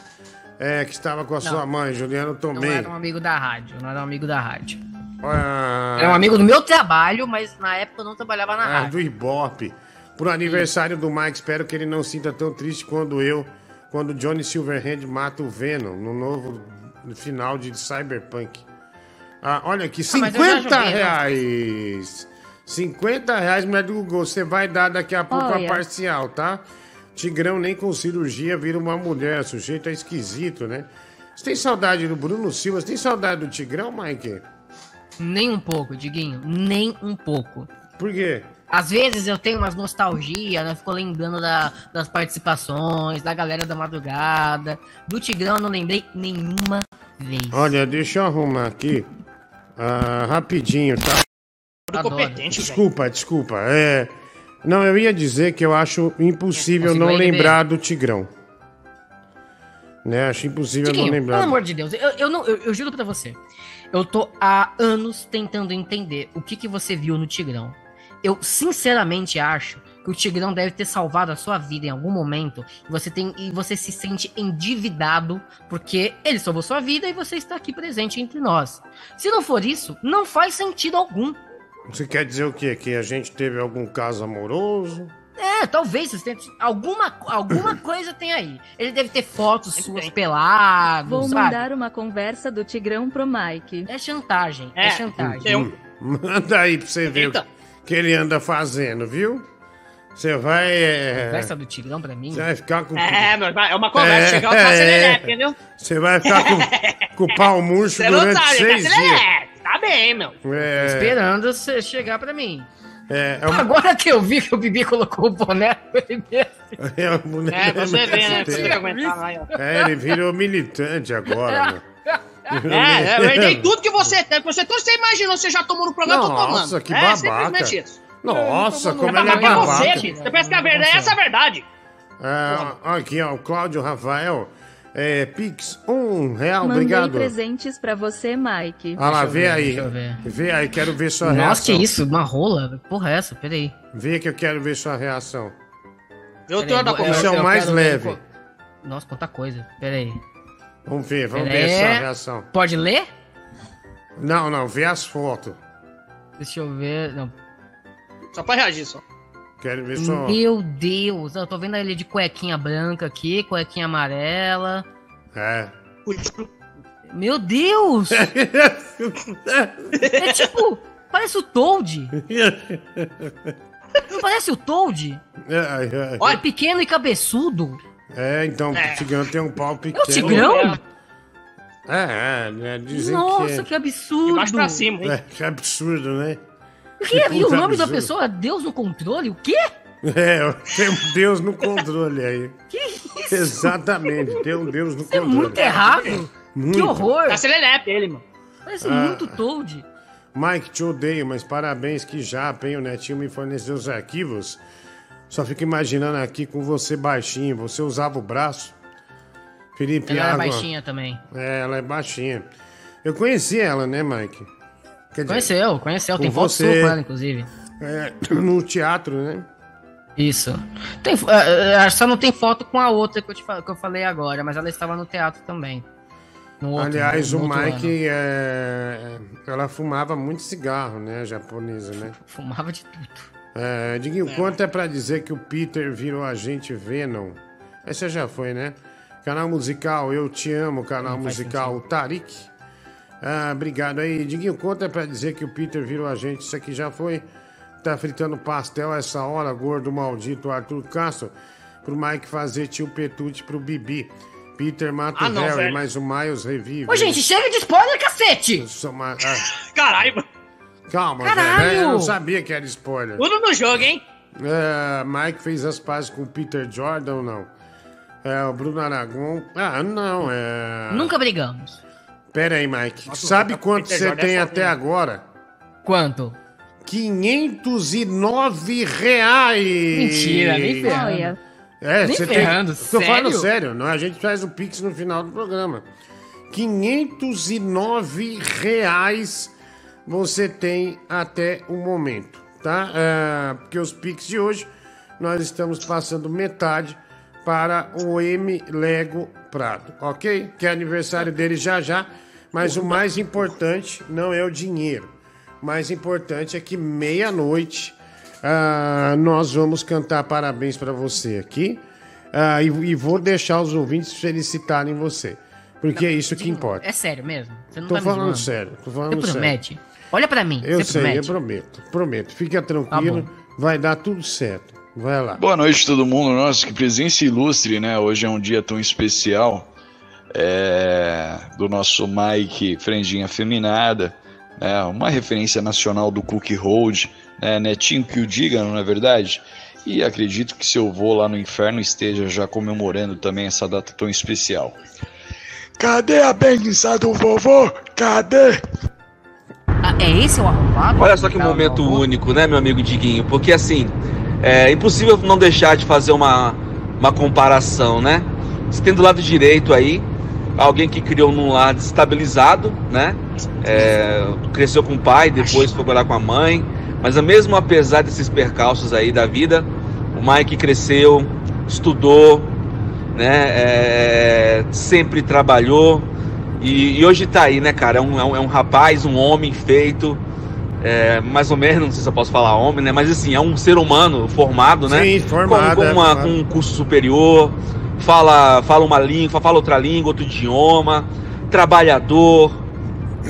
é, que estava com a Não. sua mãe, Juliano Não Tomei. era um amigo da rádio, não era um amigo da rádio. Ah, Era um amigo do meu trabalho, mas na época eu não trabalhava na ah, rádio. do Ibope. Pro aniversário do Mike, espero que ele não sinta tão triste quando eu, quando Johnny Silverhand mata o Venom no novo no final de Cyberpunk. Ah, olha aqui, Ah, mas eu já 50 joguei, não. reais. 50 reais, mulher do Google. Você vai dar daqui a pouco Olha. a parcial, tá? Tigrão nem com cirurgia vira uma mulher. O sujeito é esquisito, né? Você tem saudade do Bruno Silva? Você tem saudade do Tigrão, Mike? Nem um pouco, Diguinho, nem um pouco. Por quê? Às vezes eu tenho umas nostalgia, né? Fico lembrando da- das participações, da galera da madrugada. Do Tigrão eu não lembrei nenhuma vez. Olha, deixa eu arrumar aqui. ah, rapidinho, tá? Desculpa, desculpa. É. Não, eu ia dizer que eu acho impossível Conseguiu não lembrar do Tigrão. Né? Acho impossível Tiquinho, não lembrar. pelo amor de Deus, eu, eu não, eu, eu juro pra você. Eu tô há anos tentando entender o que, que você viu no Tigrão. Eu sinceramente acho que o Tigrão deve ter salvado a sua vida em algum momento. E você tem e você se sente endividado porque ele salvou sua vida e você está aqui presente entre nós. Se não for isso, não faz sentido algum. Você quer dizer o quê? Que a gente teve algum caso amoroso? É, talvez você tenha, alguma, alguma [LAUGHS] coisa tem aí. Ele deve ter fotos suas peladas, Vou sabe? mandar uma conversa do Tigrão pro Mike. É chantagem, é, É, chantagem. eu- [LAUGHS] Manda aí pra você ver o Eita. Que ele anda fazendo, viu? Você vai. É, Conversa do Tigrão pra mim? Você vai ficar com. É, meu irmão, é uma conversa, chegar o Cacelelepe, entendeu? Você vai ficar com, com o pau murcho Você não durante sabe, seis dias. Cacelelepe, tá bem, meu. É, Esperando você chegar pra mim. é, é uma- Agora que eu vi que o Bibi colocou o boné, ele mesmo. [LAUGHS] é, o moleque É, pra você ver, né? Você aguentar lá, ó. É, ele virou militante agora, [LAUGHS] né? [LAUGHS] É, eu herdei tudo que você tem. Você, tudo que você imaginou, você já tomou no programa, eu tô tomando. Nossa, que é, babaca. simplesmente isso. Nossa, como ele é babaca é babaca. você, Tito. Você pensa que a verdade é essa a verdade. É, aqui, ó, o Cláudio Rafael. É, Pix, um real, Mandei obrigado. presentes pra você, Mike. Ah lá, vê ver, aí. deixa eu ver. Vê aí, quero ver sua Nossa, reação. que isso? Uma rola? Porra, é essa? Peraí. Vê que eu quero ver sua reação. Eu Peraí, eu- Esse é o mais ver leve. qual- Nossa, quanta coisa. Peraí. Vamos ver, vamos Peraí. ver sua reação. Pode ler? Não, não, vê as fotos. Deixa eu ver. Não. Só pra reagir, só. Quero ver sua. Meu Deus, eu tô vendo ele de cuequinha branca aqui, cuequinha amarela. É. Meu Deus! [LAUGHS] é tipo, parece o Toad. [LAUGHS] Não parece o Toad? É, Olha, pequeno e cabeçudo. É, então, o Tigrão tem um pau pequeno. É o Tigrão? É, é, é dizem Nossa, que... que absurdo. De baixo pra cima, hein? É, que absurdo, né? Que- e o nome da absurdo. pessoa? Deus no controle? O quê? É, tem um Deus no controle aí. Que isso? Exatamente, tem um Deus no Isso é controle. muito errado. Muito. Que horror. Cacelelepe, ele, mano. Parece Ah. muito Toad. Mike, te odeio, mas parabéns que já, hein? O Netinho me forneceu os arquivos. Só fico imaginando aqui com você baixinho. Você usava o braço. Felipe Ela era Água. baixinha também. É, ela é baixinha. Eu conheci ela, né, Mike? Dizer, Conheceu, conheceu. Tem foto você. sua com ela, inclusive. é, [CLEARS THROAT] no teatro, né? Isso. Tem, é, é, só não tem foto com a outra que eu, te, que eu falei agora, mas ela estava no teatro também. No outro, Aliás, no o outro Mike, é, ela fumava muito cigarro, né, japonesa, né? Fumava de tudo. É, Diguinho, quanto é pra dizer que o Peter virou agente Venom? Essa já foi, né? Canal musical, eu te amo, canal musical Tarik. Ah, obrigado aí. Diguinho, quanto é pra dizer que o Peter virou agente? Isso aqui já foi. Tá fritando pastel essa hora, gordo maldito Arthur Castro. Pro Mike fazer tio Petute pro Bibi. Peter mata Ah, o não, Harry, velho. mas o Miles revive. Ô, gente, chega de spoiler, cacete! Soma- ah, [LAUGHS] Caralho, mano. Calma, Caralho! velho. Eu não sabia que era spoiler. Tudo no jogo, hein? É, Mike fez as pazes com o Peter Jordan ou não? É, o Bruno Aragon. Ah, não, é. Nunca brigamos. Pera aí, Mike. Nossa, Sabe quanto você Jordan é tem até mesmo. agora? Quanto? 509 reais! Mentira, nem ferrando. É, Nem você ferrando, tem. Tô falando sério? sério, não, a gente faz o Pix no final do programa. 509 reais você tem até o momento, tá? É, porque os Pix de hoje nós estamos passando metade para o M Lego Prado, ok? Que é aniversário dele já já, mas o mais importante não é o dinheiro. O mais importante é que meia-noite ah, nós vamos cantar parabéns para você aqui ah, e, e vou deixar os ouvintes felicitarem você, porque é isso que importa. É sério mesmo? Você não Tô tá me falando zoando? sério, tô falando Você sério. promete? Olha pra mim, Eu sei, promete? eu prometo, prometo. Fica tranquilo, Tá vai dar tudo certo. Vai lá. Boa noite, todo mundo. Nossa, que presença ilustre, né? Hoje é um dia tão especial é, do nosso Mike Franjinha Feminada, né? uma referência nacional do Cookie Hold, né? Netinho que o diga, não é verdade? E acredito que seu vô lá no inferno esteja já comemorando também essa data tão especial. Cadê a benção do vovô? Cadê? Ah, é esse o arrombado? Olha só que Não, momento não. único, né, meu amigo Diguinho? Porque assim, é impossível não deixar de fazer uma, uma comparação, né? Você tem do lado direito aí alguém que criou num lar desestabilizado, né? É, cresceu com o pai, depois foi morar com a mãe. Mas mesmo apesar desses percalços aí da vida, o Mike cresceu, estudou, né? É, sempre trabalhou. E, e hoje tá aí, né, cara? É um, é um, é um rapaz, um homem feito, é, mais ou menos, não sei se eu posso falar homem, né? Mas assim, é um ser humano formado, né? Sim, formado, Com, com, é, uma- com um curso superior, fala, fala uma língua, fala outra língua, outro idioma, trabalhador,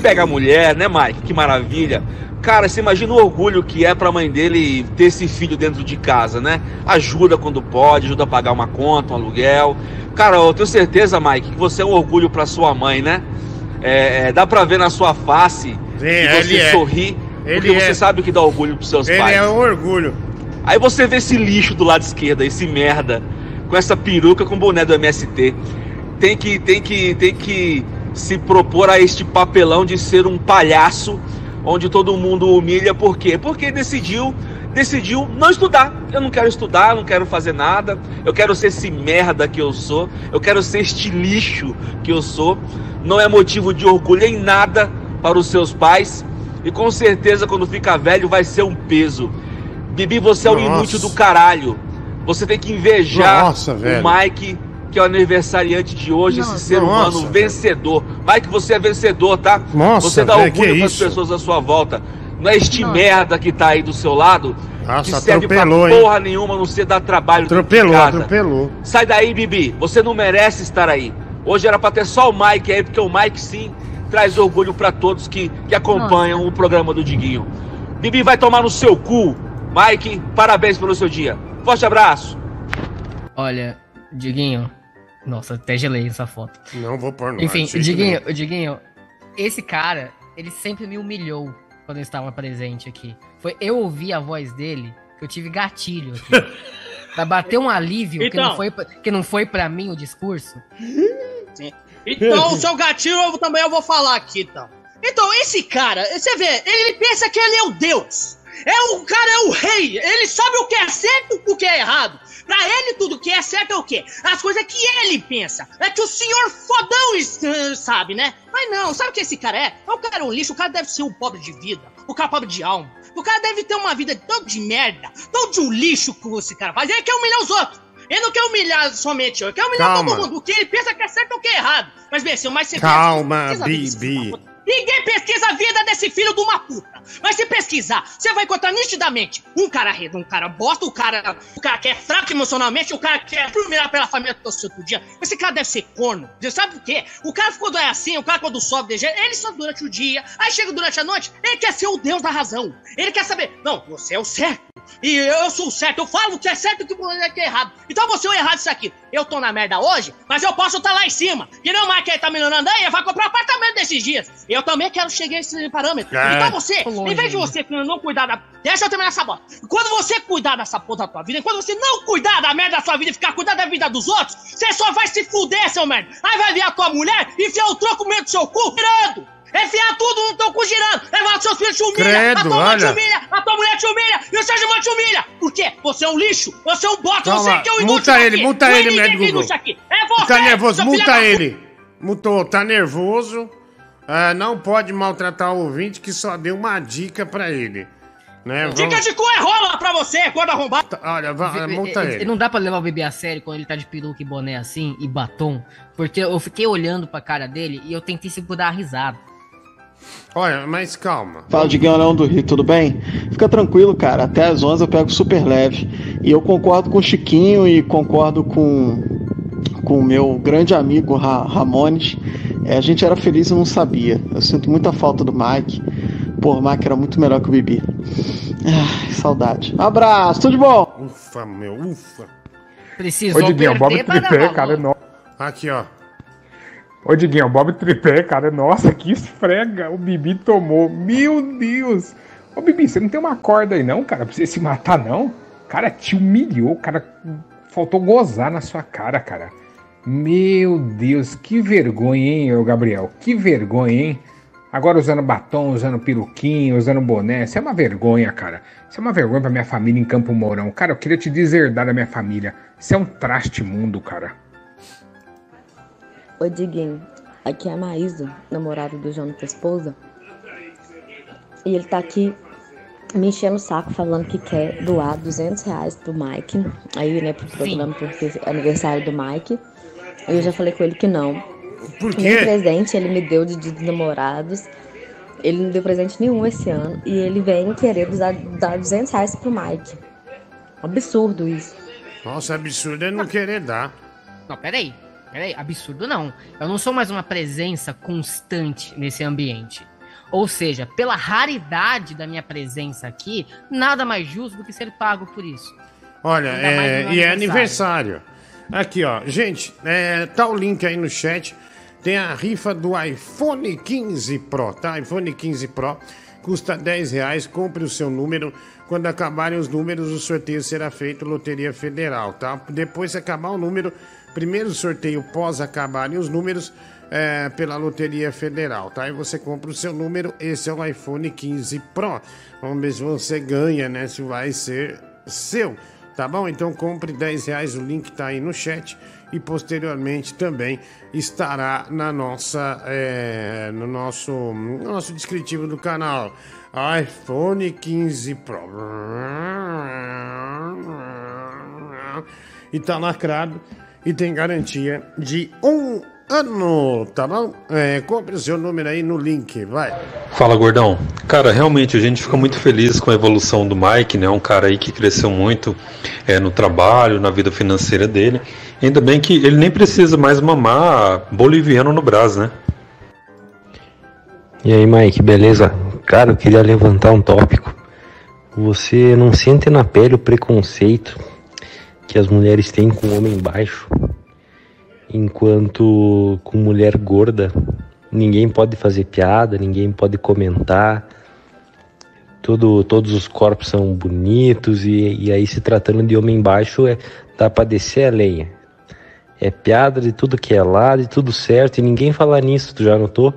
pega a mulher, né, Mike? Que maravilha. Cara, você imagina o orgulho que é pra mãe dele ter esse filho dentro de casa, né? Ajuda quando pode, ajuda a pagar uma conta, um aluguel. Cara, eu tenho certeza, Mike, que você é um orgulho pra sua mãe, né? É, é, dá pra ver na sua face que ele você é. sorri, Ele porque é. você sabe o que dá orgulho pros seus Ele pais. é um orgulho. Aí você vê esse lixo do lado esquerdo, esse merda, com essa peruca com boné do MST. Tem que, tem que, tem que se propor a este papelão de ser um palhaço, onde todo mundo o humilha, por quê? Porque decidiu, decidiu não estudar. Eu não quero estudar, eu não quero fazer nada. Eu quero ser esse merda que eu sou. Eu quero ser este lixo que eu sou. Não é motivo de orgulho em nada para os seus pais. E com certeza, quando ficar velho, vai ser um peso. Bibi, você é um Nossa. inútil do caralho. Você tem que invejar Nossa, o. Mike, que é o aniversariante de hoje, esse ser Nossa, humano velho. vencedor. Mike, você é vencedor, tá? Nossa, você dá velho, orgulho para as pessoas à sua volta. Não é este merda que tá aí do seu lado Nossa, que serve pra hein? porra nenhuma, não ser dar trabalho de Atropelou, casa. atropelou. Sai daí, Bibi. Você não merece estar aí. Hoje era pra ter só o Mike aí, porque o Mike sim traz orgulho pra todos que, que acompanham o programa do Diguinho. Bibi vai tomar no seu cu. Mike, parabéns pelo seu dia. Forte abraço. Olha, Diguinho. Nossa, até gelei essa foto. Não vou pôr no Enfim, Diguinho, nenhum. Diguinho, esse cara, ele sempre me humilhou quando eu estava presente aqui. Foi eu ouvir a voz dele que eu tive gatilho aqui. [LAUGHS] pra bater um alívio que, Então. não foi, pra- que não foi pra mim o discurso. Então, o [LAUGHS] seu gatilho eu também eu vou falar aqui, então. Então, esse cara, você vê, ele pensa que ele é o Deus. É o cara é o rei. Ele sabe o que é certo e o que é errado. Pra ele, tudo que é certo é o quê? As coisas que ele pensa. É que o senhor fodão sabe, né? Mas não, sabe o que esse cara é? O cara é um lixo, o cara deve ser um pobre de vida, o cara é pobre de alma. O cara deve ter uma vida tão de merda, tão de um lixo que esse cara faz. Ele quer humilhar os outros. Ele não quer humilhar somente eu, ele quer humilhar Calma. todo mundo. O que ele pensa que é certo é o que é errado. Mas bem, assim, mas você Calma, Bibi. Ninguém pesquisa a vida desse filho de uma puta. Mas se pesquisar, você vai encontrar nitidamente um cara redo, um cara bosta, um cara, um cara que é fraco emocionalmente, um cara que é fulminar pela família todo santo dia. Esse cara deve ser corno. Você sabe por quê? O cara quando é assim, o cara quando sobe de ele só durante o dia, aí chega durante a noite, ele quer ser o deus da razão. Ele quer saber, não, você é o certo. E eu sou certo, eu falo o que é certo e o que é errado. Então você é errado isso aqui. Eu tô na merda hoje, mas eu posso estar lá em cima. E não mais que ele tá melhorando aí, vai comprar um apartamento desses dias. Eu também quero chegar a esse parâmetro. É. Então você, longe em vez de você não cuidar da. Deixa eu terminar essa bosta. Quando você cuidar dessa porra da tua vida, quando você não cuidar da merda da sua vida e ficar cuidando da vida dos outros, você só vai se fuder, seu merda. Aí vai vir a tua mulher e enfiar o troco no meio do seu cu, girando. Enfiar tudo no teu cu girando. Levar os seus filhos te humilha. Credo, a tua mãe te olha. humilha. A tua mulher te humilha. E o seu irmão te humilha. Por quê? Você é um lixo. Você é um bosta. Calma, Você que é um inútil multa ele, multa Não é ele, médico é Google. aqui. É você, Tá nervoso, multa ele. Multou, tá nervoso. Ah, não pode maltratar o ouvinte que só deu uma dica pra ele. Né? Dica Vamos- de cu é rola pra você, quando arrombar. Olha, va- E- multa e- e ele. Não dá pra levar o bebê a sério quando ele tá de peruca e boné assim e batom. Porque eu fiquei olhando pra cara dele e eu tentei segurar a risada. Olha, mas calma. Fala, Diguinho Leão do Rio, tudo bem? Fica tranquilo, cara. Até às 11 eu pego super leve. E eu concordo com o Chiquinho e concordo com com o meu grande amigo Ra Ramones. É, a gente era feliz e não sabia. Eu sinto muita falta do Mike. Pô, o Mike era muito melhor que o Bibi. Ai, saudade. Abraço, tudo de bom? Ufa, meu, ufa. Precisou Ô, Diguinho, o Bob Tripé, cara, no... Aqui, ó. Ô, Diguinho, o Bob Tripé, cara, nossa, que esfrega o Bibi tomou. Meu Deus. Ô, Bibi, você não tem uma corda aí não, cara, pra você se matar, não? Cara, te humilhou, cara, faltou gozar na sua cara, cara. Meu Deus, que vergonha, hein, ô Gabriel? Que vergonha, hein? Agora usando batom, usando peruquinho, usando boné. Isso é uma vergonha, cara. Isso é uma vergonha pra minha família em Campo Mourão. Cara, eu queria te deserdar da minha família. Isso é um traste mundo, cara. Ô Diguinho, aqui é a Maísa, namorada do Jonathan Esposa. E ele tá aqui me enchendo o saco falando que quer doar 200 reais pro Mike. Aí, né, pro programa, porque é aniversário do Mike. Eu já falei com ele que não. Por quê? presente ele me deu de Dia dos namorados. Ele não deu presente nenhum esse ano. E ele vem querer dar, dar 200 reais pro Mike. Absurdo isso. Nossa, absurdo é não querer dar. Não, peraí. Peraí, absurdo não. Eu não sou mais uma presença constante nesse ambiente. Ou seja, pela raridade da minha presença aqui, nada mais justo do que ser pago por isso. Olha, é, e é aniversário. Aqui, ó. Gente, é, tá o link aí no chat. Tem a rifa do iPhone 15 Pro, tá? iPhone 15 Pro custa 10 reais. Compre o seu número. Quando acabarem os números, o sorteio será feito Loteria Federal, tá? Depois que acabar o número, primeiro sorteio pós acabarem os números é, pela Loteria Federal, tá? Aí você compra o seu número. Esse é o iPhone 15 Pro. Vamos ver se você ganha, né? Se vai ser seu. Tá bom? Então compre 10 reais, o link tá aí no chat e posteriormente também estará na nossa, é, no, nosso, no nosso descritivo do canal. iPhone 15 Pro. E tá lacrado e tem garantia de um ano, tá bom? É, compre o seu número aí no link, vai. Fala, gordão. Cara, realmente a gente fica muito feliz com a evolução do Mike, né? Um cara aí que cresceu muito é, no trabalho, na vida financeira dele. Ainda bem que ele nem precisa mais mamar boliviano no Brás, né? E aí, Mike, beleza? Cara, eu queria levantar um tópico. Você não sente na pele o preconceito que as mulheres têm com o homem baixo, enquanto com mulher gorda ninguém pode fazer piada, ninguém pode comentar. Todo, todos os corpos são bonitos e, e aí se tratando de homem baixo é dá para descer a lenha. É piada de tudo que é lado, de tudo certo e ninguém fala nisso, tu já notou?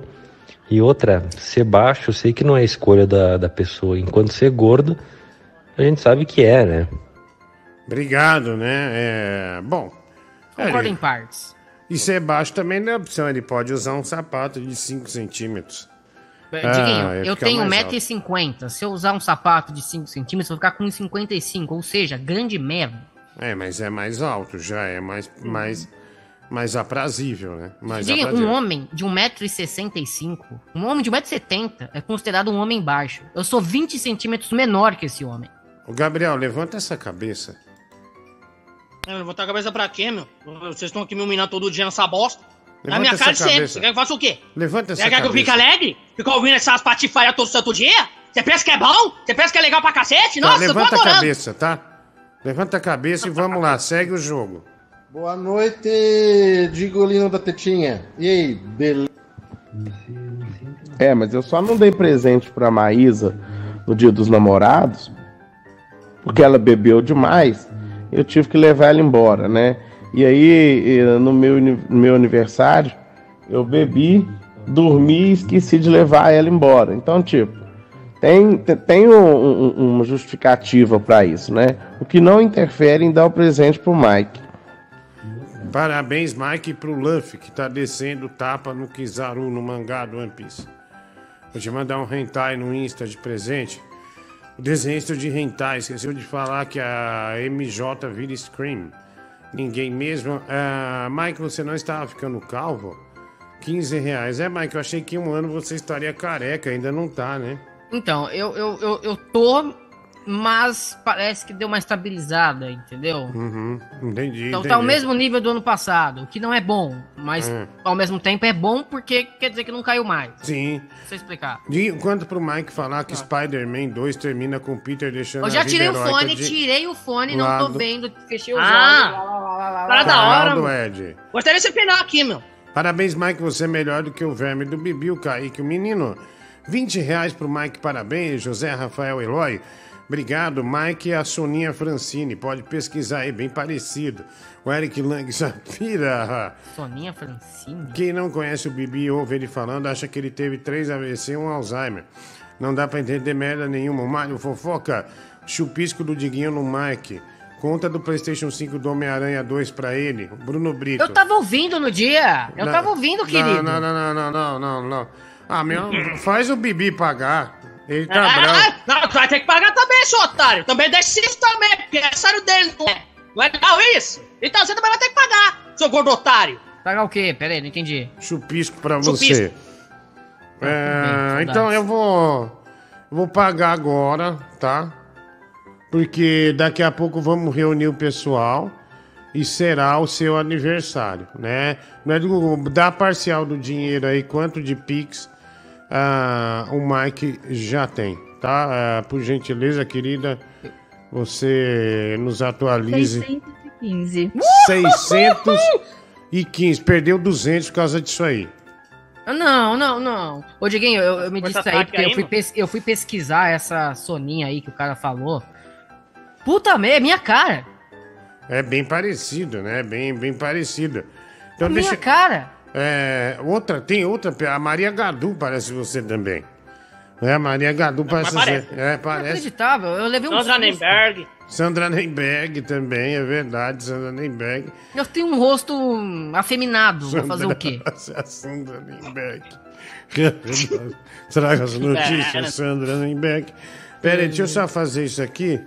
E outra, ser baixo, eu sei que não é escolha da, da pessoa. Enquanto ser gordo, a gente sabe que é, né? Obrigado, né? É, bom. Concordo em partes. E ser baixo também não é opção, ele pode usar um sapato de 5 centímetros. Diguinho, Ah, ia eu tenho mais alto. 1,50m. Se eu usar um sapato de 5 centímetros, eu vou ficar com 1,55m. Ou seja, grande merda. É, mas é mais alto, já é mais, mais, mais aprazível, né? Mais Diguinho, um aprazível. homem de 1,65m, um homem de 1,70m é considerado um homem baixo. Eu sou 20 centímetros menor que esse homem. Ô, Gabriel, levanta essa cabeça. Eu levantar a cabeça pra quê, meu? Vocês estão aqui me humilhando todo dia nessa bosta. Na Levanta minha essa cara sempre. cabeça. Você quer que eu faça o quê? Levanta essa Você quer que eu fique cabeça. alegre? Ficar ouvindo essas patifaias todo santo dia? Você pensa que é bom? Você pensa que é legal pra cacete? Tá, Nossa, eu tô levanta a cabeça, tá? Levanta a cabeça e vamos lá, segue o jogo. Boa noite, Digolino da Tetinha. E aí, beleza? É, mas eu só não dei presente pra Maísa no dia dos namorados, porque ela bebeu demais. Eu tive que levar ela embora, né? E aí, no meu, meu aniversário, eu bebi, dormi e esqueci de levar ela embora. Então, tipo, tem, te- tem um- um- uma justificativa pra isso, né? O que não interfere em dar o presente pro Mike. Parabéns, Mike, pro Luffy, que tá descendo tapa no Kizaru, no mangá do One Piece. Vou te mandar um hentai no Insta de presente. O desenhista de hentai, esqueceu de falar que a MJ vira Scream. Ninguém mesmo. Ah, Mike, você não estava ficando calvo? 15 reais. É, Mike, eu achei que um ano você estaria careca, ainda não tá, né? Então, eu, eu, eu, eu tô, mas parece que deu uma estabilizada, entendeu? Uhum, entendi. Então entendi. tá ao mesmo nível do ano passado, o que não é bom, mas É. ao mesmo tempo é bom porque quer dizer que não caiu mais. Sim. Deixa eu explicar. De quanto pro Mike falar que Spider-Man 2 termina com o Peter deixando Eu já tirei o fone, de tirei o fone, não tô vendo, fechei os Ah, olhos. Cara da hora, mano. Ed. Gostaria de pinar aqui, meu. Parabéns, Mike. Você é melhor do que o verme do Bibi, o Kaique, o menino. 20 reais pro Mike, parabéns. José Rafael Eloy. Obrigado, Mike e a Soninha Francine. Pode pesquisar aí, bem parecido. O Eric Lang Safira. [LAUGHS] Soninha Francine. Quem não conhece o Bibi e ouve ele falando, acha que ele teve três AVC e um Alzheimer. Não dá pra entender merda nenhuma. O Mário Fofoca, chupisco do Diguinho no Mike. Conta do PlayStation 5 do Homem-Aranha 2 pra ele. Bruno Brito. Eu tava ouvindo no dia, eu Não, tava ouvindo, querido. Não, não, não, não, não, não, não. Ah, meu, faz o Bibi pagar. Ele tá Ah, bravo. ah, não, tu vai ter que pagar também, seu otário. Também deixa isso também, porque é sério dele, não é? Não é legal isso? Então você também vai ter que pagar, seu gordo otário. Pagar o quê? Pera aí, não entendi. Chupisco pra Chupisco. você. É, saudades. então eu vou. Vou pagar agora, tá? Porque daqui a pouco vamos reunir o pessoal e será o seu aniversário, né? Não é do, dá parcial do dinheiro aí, quanto de Pix ah, o Mike já tem, tá? Ah, por gentileza, querida, você nos atualize. 615. 615. Perdeu 200 por causa disso aí. Não, não, não. Ô, Diguinho, eu, eu me Força distraí ataque porque eu aí, fui, pes- eu fui pesquisar essa soninha aí que o cara falou. Puta merda, é minha cara. É bem parecido, né? Bem, bem parecido. Então minha deixa. cara. É, outra, tem outra. A Maria Gadu parece você também. É, a Maria Gadu parece você. É, parece. Inacreditável, eu levei um Sandra. Nemberg. Sandra Nemberg também, é verdade, Sandra Nemberg. Eu tenho um rosto afeminado, vou fazer o quê? A [LAUGHS] Sandra Nemberg. Traga [LAUGHS] as notícias, Pera. Sandra Nemberg. Pera aí, deixa eu só fazer isso aqui.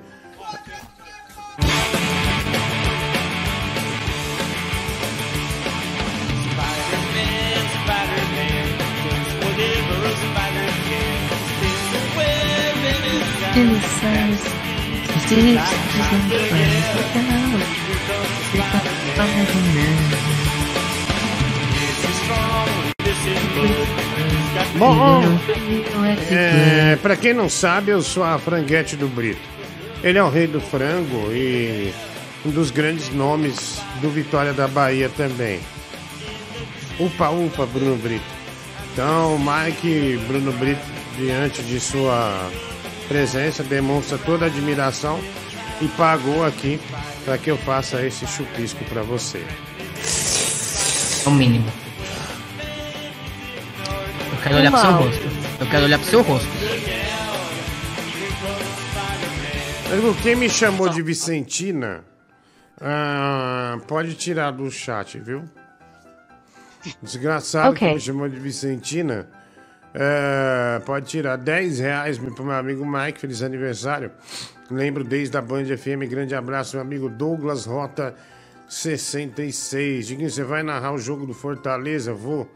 Bom, é, pra quem não sabe, eu sou a franguete do Brito. Ele é o rei do frango e um dos grandes nomes do Vitória da Bahia também. Upa, upa, Bruno Brito. Então, Mike Bruno Brito, diante de sua presença, demonstra toda a admiração e pagou aqui para que eu faça esse chupisco para você. É o mínimo. Eu quero olhar pro seu rosto. Eu quero olhar pro seu rosto. Quem me chamou de Vicentina, ah, pode tirar do chat, viu? Desgraçado Ok. que me chamou de Vicentina. É, pode tirar 10 reais pro meu amigo Mike, feliz aniversário. Lembro desde a Band FM, grande abraço, meu amigo Douglas Rota 66. Diguinho, você vai narrar o jogo do Fortaleza? Vou.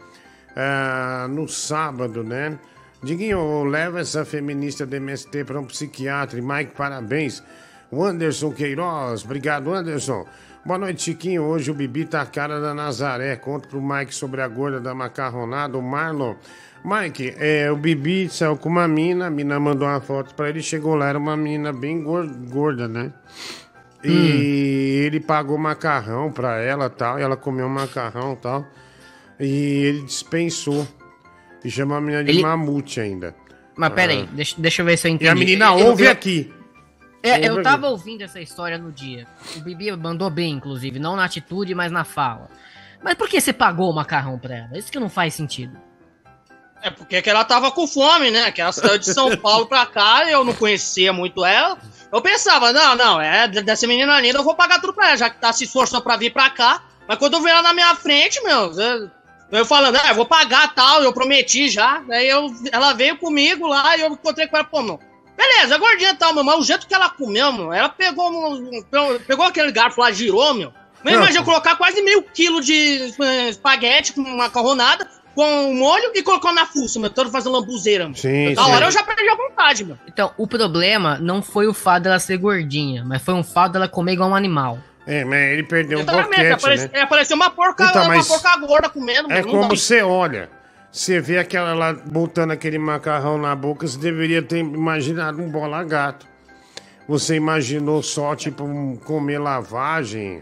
Ah, no sábado, né? Diguinho, leva essa feminista do MST para um psiquiatra. Mike, parabéns. O Anderson Queiroz, obrigado, Anderson. Boa noite, Chiquinho. Hoje o Bibi tá a cara da Nazaré. Conta pro Mike sobre a gorda da macarronada, o Marlon. Mike, é, o Bibi saiu com uma mina, a mina mandou uma foto pra ele, chegou lá, era uma mina bem gor- gorda, né? E ele pagou macarrão pra ela tal, e ela comeu macarrão tal. E ele dispensou. E chamou a menina de Ele- mamute ainda. Mas pera aí, Ah. deixa, deixa eu ver se eu entendi. E a menina Eu- ouve eu- aqui. É, eu tava ouvindo essa história no dia. O Bibi mandou bem, inclusive, não na atitude, mas na fala. Mas por que você pagou o macarrão pra ela? Isso que não faz sentido. É porque que ela tava com fome, né? Que ela saiu de São [LAUGHS] Paulo pra cá, eu não conhecia muito ela. Eu pensava, não, não, é dessa menina linda, eu vou pagar tudo pra ela, já que tá se esforçando pra vir pra cá. Mas quando eu vi ela na minha frente, meu, eu, eu falando, ah, eu vou pagar tal, eu prometi já. Daí eu, ela veio comigo lá e eu encontrei com ela, pô, meu. Beleza, gordinha e tal, meu, mas o jeito que ela comeu, meu, ela pegou, um- um- pegou aquele garfo lá, girou, meu. Mas Não. imagina colocar quase meio quilo de eh, espaguete com macarronada, com molho e colocou na fuça, meu, todo fazendo lambuzeira, meu. Sim, Na sim. hora eu já perdi a vontade, meu. Então, o problema não foi o fato dela ser gordinha, mas foi um fato dela comer igual um animal. É, mas ele perdeu um boquete, apareceu, né? apareceu uma porca, Puta, mas- uma porca gorda comendo, É como você olha. Você vê aquela lá botando aquele macarrão na boca, você deveria ter imaginado um bola gato. Você imaginou só, tipo, um comer lavagem.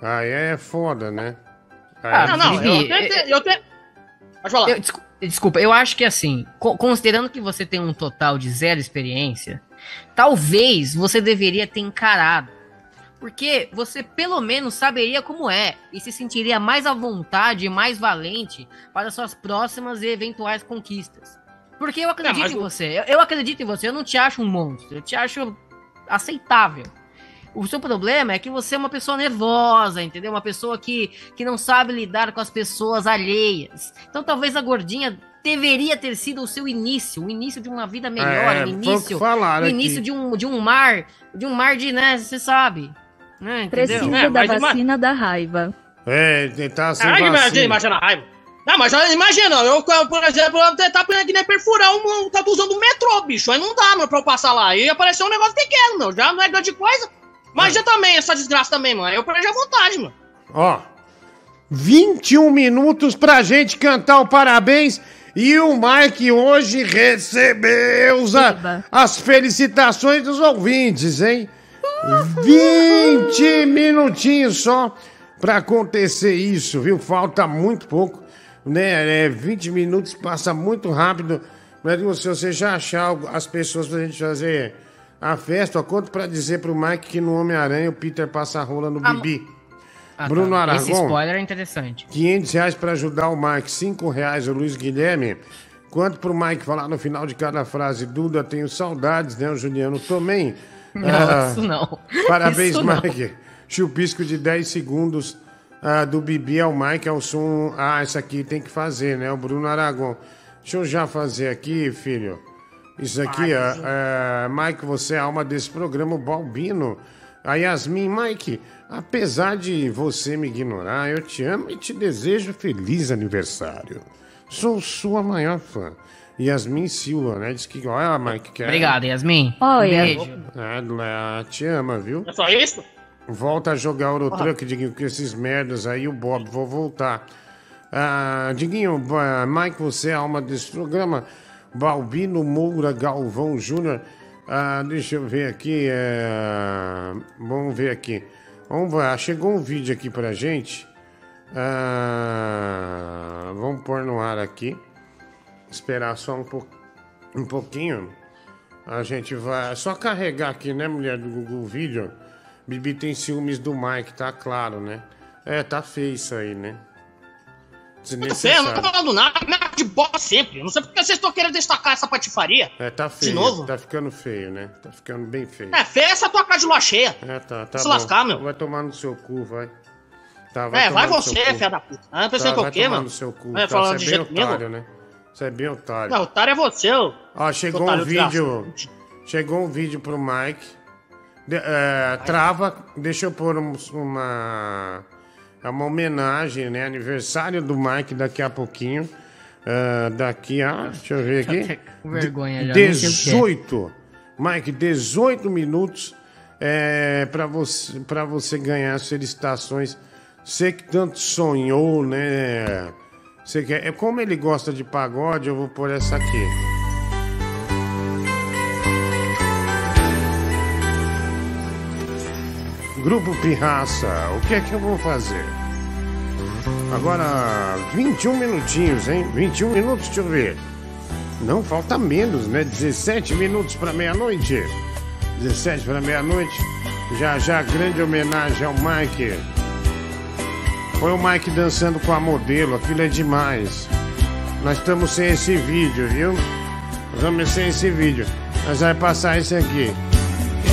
Aí é foda, né? Aí Ah, é Não, não, eu tentei, eu tentei. Pode falar. Eu- descu- desculpa, eu acho que assim, co- considerando que você tem um total de zero experiência, talvez você deveria ter encarado. Porque você pelo menos saberia como é e se sentiria mais à vontade e mais valente para suas próximas e eventuais conquistas. Porque eu acredito mas em o- você. Eu, eu acredito em você. Eu não te acho um monstro. Eu te acho aceitável. O seu problema é que você é uma pessoa nervosa, entendeu? Uma pessoa que, que não sabe lidar com as pessoas alheias. Então talvez a gordinha deveria ter sido o seu início, o início de uma vida melhor, É, o início, o aqui. início de um, de um mar, de um mar de, né, você sabe. Entendeu? Precisa É, da ima- vacina da raiva. É, tentar sem Ah, imagina, vacina. imagina a raiva. Não, mas já imagina, eu, por exemplo, eu tentar que nem perfurar um, um tatuazão do metrô, bicho. Aí não dá, meu, pra eu passar lá. E apareceu um negócio pequeno, meu. Já não é grande coisa. Mas já também, essa desgraça também, mano. Eu perdi a vontade, mano. Ó, 21 minutos pra gente cantar o parabéns E o Mike hoje recebeu as felicitações dos ouvintes, hein? 20 minutinhos só pra acontecer isso, viu? Falta muito pouco, né? É, 20 minutos passa muito rápido. Mas se você já achar as pessoas pra gente fazer a festa, ó, conto pra dizer pro Mike que no Homem-Aranha o Peter passa a rola no Ah, Bibi. Ah, Bruno tá. Aragão. Esse spoiler é interessante. 500 reais pra ajudar o Mike, 5 reais o Luiz Guilherme. Quanto pro Mike falar no final de cada frase, Duda, tenho saudades, né? O Juliano também. [LAUGHS] Não, Ah, isso não. Parabéns, Isso não. Mike. Chupisco de 10 segundos ah, do Bibi ao Mike, ao som. Ah, isso aqui tem que fazer, né? O Bruno Aragão. Deixa eu já fazer aqui, filho. Isso aqui, ó. é, Mike, você é a alma desse programa, o Balbino. A Yasmin, Mike, apesar de você me ignorar, eu te amo e te desejo feliz aniversário. Sou sua maior fã. Yasmin Silva, né? Diz que, olha, Mike, quer. Obrigado, Yasmin. Oi, Beijo. É, ela te ama, viu? É só isso? Volta a jogar Eurotruck, Diguinho, com esses merdas aí, o Bob, vou voltar. Ah, Diguinho, ah, Mike, você é a alma desse programa. Balbino Moura Galvão Júnior. Ah, deixa eu ver aqui. é, Vamos ver aqui. Vamos ver. Chegou um vídeo aqui pra gente. Ah, Vamos pôr no ar aqui. Esperar só um, po... um pouquinho. A gente vai. É só carregar aqui, né, mulher do Google vídeo. Bibi tem ciúmes do Mike, tá claro, né? É, tá feio isso aí, né? Você não tá falando nada, nada de bola sempre. Eu não sei porque vocês estão querendo destacar essa patifaria. É, tá feio. novo? Tá ficando feio, né? Tá ficando bem feio. É, feia essa tua cara de lua cheia. É, tá, tá Se bom. lascar, meu. Vai tomar no seu cu, vai. Tá, é, vai no seu você, filha da puta. Ah, pensando Tá, que é vai quê, tomar mano? no seu cu. Vai tá? falar Você de é bem jeito mesmo? otário, né? Você é bem otário. Não, otário é você, ô. Ó, chegou Otário um vídeo. Chegou um vídeo pro Mike. De- é, trava. Deixa eu pôr um- uma. É uma homenagem, né? Aniversário do Mike daqui a pouquinho. É, daqui a. Deixa eu ver aqui. Com vergonha já, nem sei o que é. 18. Mike, 18 minutos é, para você, pra você ganhar as felicitações. Você que tanto sonhou, né? Você quer, é como ele gosta de pagode, eu vou pôr essa aqui. Grupo Pirraça, o que é que eu vou fazer? Agora, 21 minutinhos, hein? 21 minutos, deixa eu ver. Não, falta menos, né? 17 minutos para meia-noite. 17 para meia-noite. Já já, grande homenagem ao Mike. Foi o Mike dançando com a modelo, aquilo é demais. Nós estamos sem esse vídeo, viu? Nós vamos sem esse vídeo. Nós vai passar esse aqui.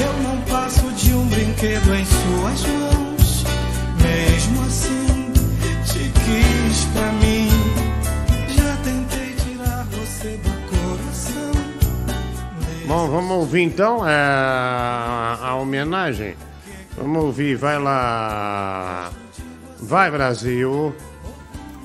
Eu não passo de um brinquedo em suas mãos. Mesmo assim, te quis pra mim. Já tentei tirar você do coração. Bom, vamos ouvir então é, a, a homenagem. Vamos ouvir, vai lá. Vai, Brasil.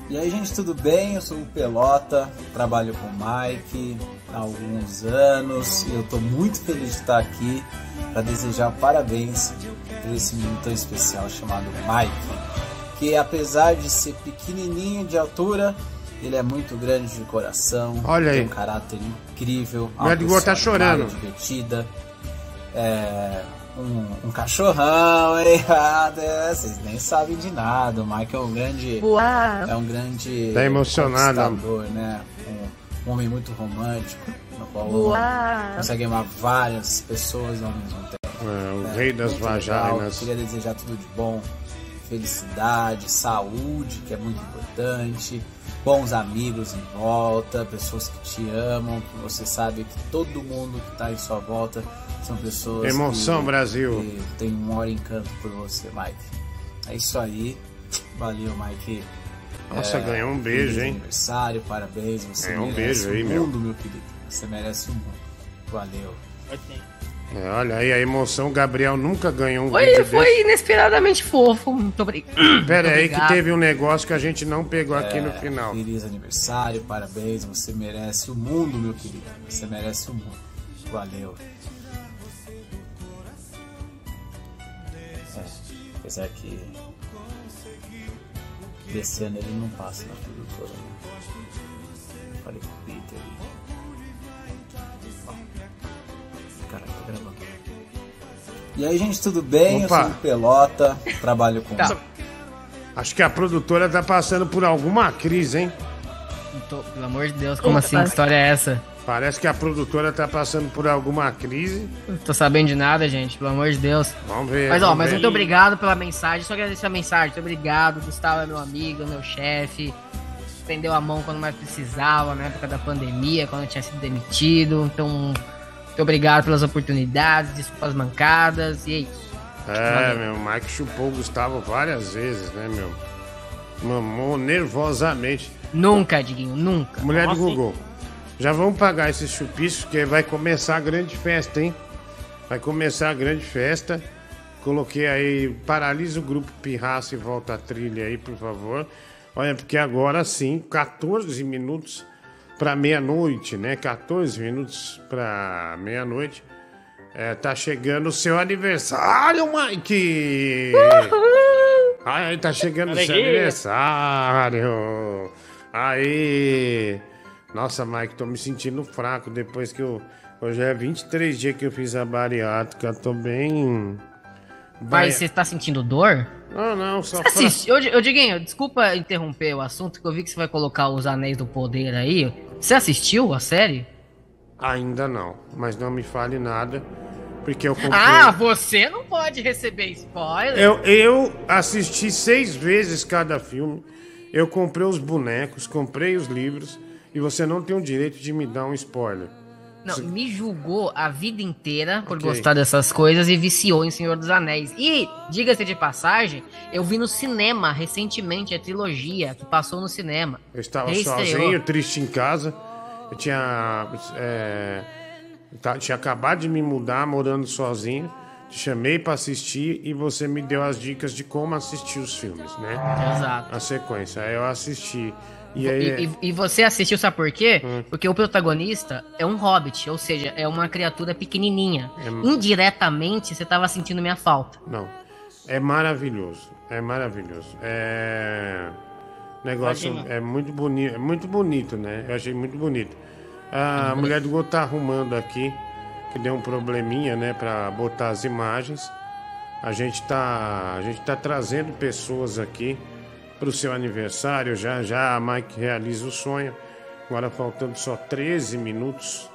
E aí, gente, tudo bem? Eu sou o Pelota, trabalho com o Mike há alguns anos e eu tô muito feliz de estar aqui para desejar parabéns por esse menino tão especial chamado Mike, que apesar de ser pequenininho de altura, ele é muito grande de coração, Olha tem aí. um caráter incrível, Meu Edgar tá pessoa animada, chorando. divertida, é, um, um cachorrão, hein? [LAUGHS] Ah, vocês nem sabem de nada. O Mike é um grande. Uau. É um grande. Tá emocionado. né? Um, um homem muito romântico, no qual Uau. consegue amar várias pessoas ao mesmo tempo. É, o né? rei das Muito legal. vaginas. Queria desejar tudo de bom. Felicidade, saúde, que é muito importante. Bons amigos em volta, pessoas que te amam, que você sabe que todo mundo que está em sua volta são pessoas Emoção, que, Brasil. que tem um maior encanto por você, Mike. É isso aí. Valeu, Mike. Nossa, ganhou um beijo, hein? aniversário, parabéns. Você Ganhou um merece beijo aí, o meu. mundo, meu querido. Você merece o mundo. Valeu. É, olha aí a emoção, o Gabriel nunca ganhou um Foi, vídeo foi inesperadamente fofo. Muito obrigado. desse. [CLEARS THROAT] Pera aí que teve um negócio que a gente não pegou aqui no É, final. Feliz aniversário, parabéns. Você merece o mundo, meu querido. Você merece o mundo. Valeu. É, apesar que desse ano ele não passa na produtora. Né? E aí, gente, tudo bem? Opa. Eu sou o Pelota, trabalho com. Tá. Acho que a produtora tá passando por alguma crise, hein? Tô- pelo amor de Deus, como assim? Que história é essa? Parece que a produtora tá passando por alguma crise. Não tô sabendo de nada, gente, pelo amor de Deus. Vamos ver. Mas ó, mas ver. muito obrigado pela mensagem. Só agradecer a mensagem. Muito obrigado. Gustavo é meu amigo, meu chefe. Estendeu a mão quando mais precisava, na época da pandemia, quando eu tinha sido demitido. Então, obrigado pelas oportunidades, desculpas mancadas. E é isso. É, meu, o Mike chupou o Gustavo várias vezes, né, meu? Mamou nervosamente. Nunca, Diguinho, nunca. Mulher do Nossa, Google. Já vamos pagar esses chupiscos, que vai começar a grande festa, hein? Vai começar a grande festa. Coloquei aí, paralisa o grupo Pirraça e volta a trilha aí, por favor. Olha, porque agora sim, 14 minutos para meia-noite, né? 14 minutos para meia-noite. É, tá chegando o seu aniversário, Mike! Ai, tá chegando o seu aniversário! Aí! Nossa, Mike, tô me sentindo fraco depois que eu. Hoje é 23 dias que eu fiz a bariátrica, tô bem. Mas você tá sentindo dor? Não, não, só Você fra- assiste, ô, Di- ô, Diguinho, desculpa interromper o assunto, que eu vi que você vai colocar os Anéis do Poder aí. Você assistiu a série? Ainda não, mas não me fale nada, porque eu comprei. Ah, você não pode receber spoiler. Eu, eu assisti seis vezes cada filme. Eu comprei os bonecos, comprei os livros. E você não tem o direito de me dar um spoiler. Não, me julgou a vida inteira por Ok. gostar dessas coisas e viciou em Senhor dos Anéis. E, diga-se de passagem, eu vi no cinema recentemente a trilogia que passou no cinema. Eu estava Reestreou. sozinho, triste em casa. Eu tinha. é, tá- tinha acabado de me mudar, morando sozinho. Te chamei pra assistir e você me deu as dicas de como assistir os filmes, né? Exato. A sequência. Aí eu assisti. E aí. E, e- e você assistiu, sabe por quê? Hum. Porque o protagonista é um hobbit, ou seja, é uma criatura pequenininha. É- Indiretamente, você tava sentindo minha falta. Não. É maravilhoso. É maravilhoso. É. Negócio Imagina. é muito bonito. É muito bonito, né? Eu achei muito bonito. A Uhum. mulher do Gol tá arrumando aqui, que deu um probleminha, né, pra botar as imagens. A gente tá, a gente tá trazendo pessoas aqui pro seu aniversário. Já já a Mike realiza o sonho. Agora faltando só 13 minutos.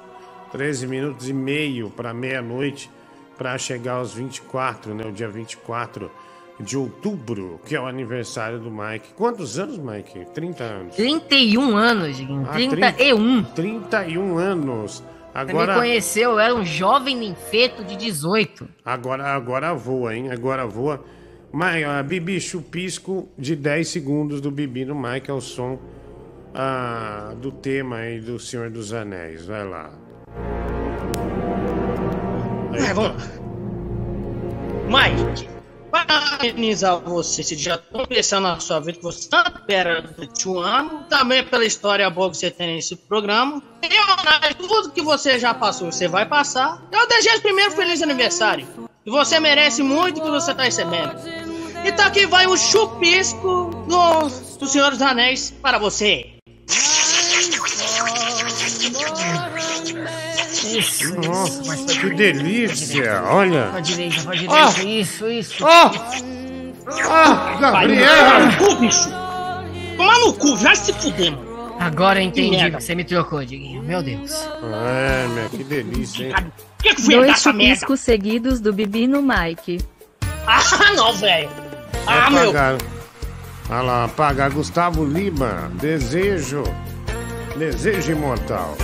13 minutos e meio para meia-noite para chegar aos 24, né? O dia 24 de outubro, que é o aniversário do Mike. Quantos anos, Mike? 30 anos. 31 anos, Diguinho. Ah, 31. 31 anos. Você me Agora, conheceu, eu era um jovem ninfeto de 18. agora, agora voa, hein? Agora voa. A Bibi Chupisco de 10 segundos do Bibi no Mike é o som ah, do tema aí do Senhor dos Anéis. Vai lá. É, vamos lá. Mike, parabenizar você dia tão especial na sua vida, que você tanto espera durante um ano, também pela história boa que você tem nesse programa. E tudo que você já passou, você vai passar. Eu desejo primeiro feliz aniversário. E você merece muito o que você tá recebendo. Então aqui vai o chupisco do, do Senhor dos Anéis para você. Isso, Nossa, que delícia! Olha! Pra direita, pra direita, Ah! isso, isso. Ah! Ah, Gabriela! Vai, cu, bicho! Toma no cu, vai se fuder, mano. Agora eu Que entendi que você me trocou, Diguinho. Meu Deus. É, meu, que delícia, hein? que que foi Dois chupiscos seguidos do Bibi no Mike. Ah, não, velho. Ah, meu. Olha lá, apagar Gustavo Lima. Desejo. Desejo imortal.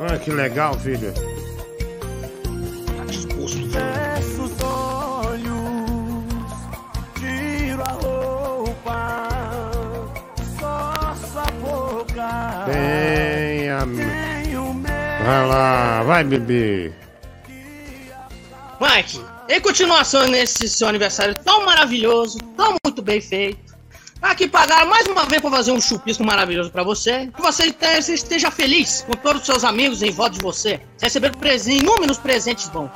Olha que legal, filho. Fecho os olhos, tiro a roupa, só a boca. Tenha. Tenho medo. Vai lá, vai, bebê. Mike, em continuação nesse seu aniversário tão maravilhoso, tão muito bem feito. Aqui pagaram mais uma vez para fazer um chupisco maravilhoso para você. Que você, te- você esteja feliz com todos os seus amigos em volta de você. Receber presen- inúmeros presentes bons.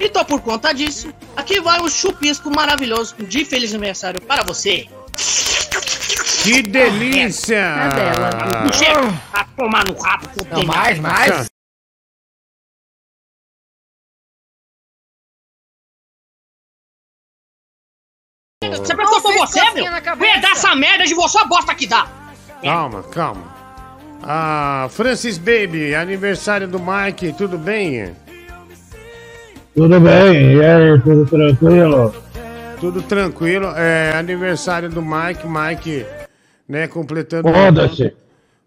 Então, por conta disso, aqui vai um chupisco maravilhoso de feliz aniversário para você. Que delícia! É dela. Não chega a tomar no rabo. Não, mais, mais. Você pensou por você, meu? Vem dar essa merda de você, a bosta que dá. Calma, calma. Ah, Francis Baby, aniversário do Mike, tudo bem? Tudo bem? E aí, tudo tranquilo? Tudo tranquilo. É aniversário do Mike, Mike, né, completando. Foda-se.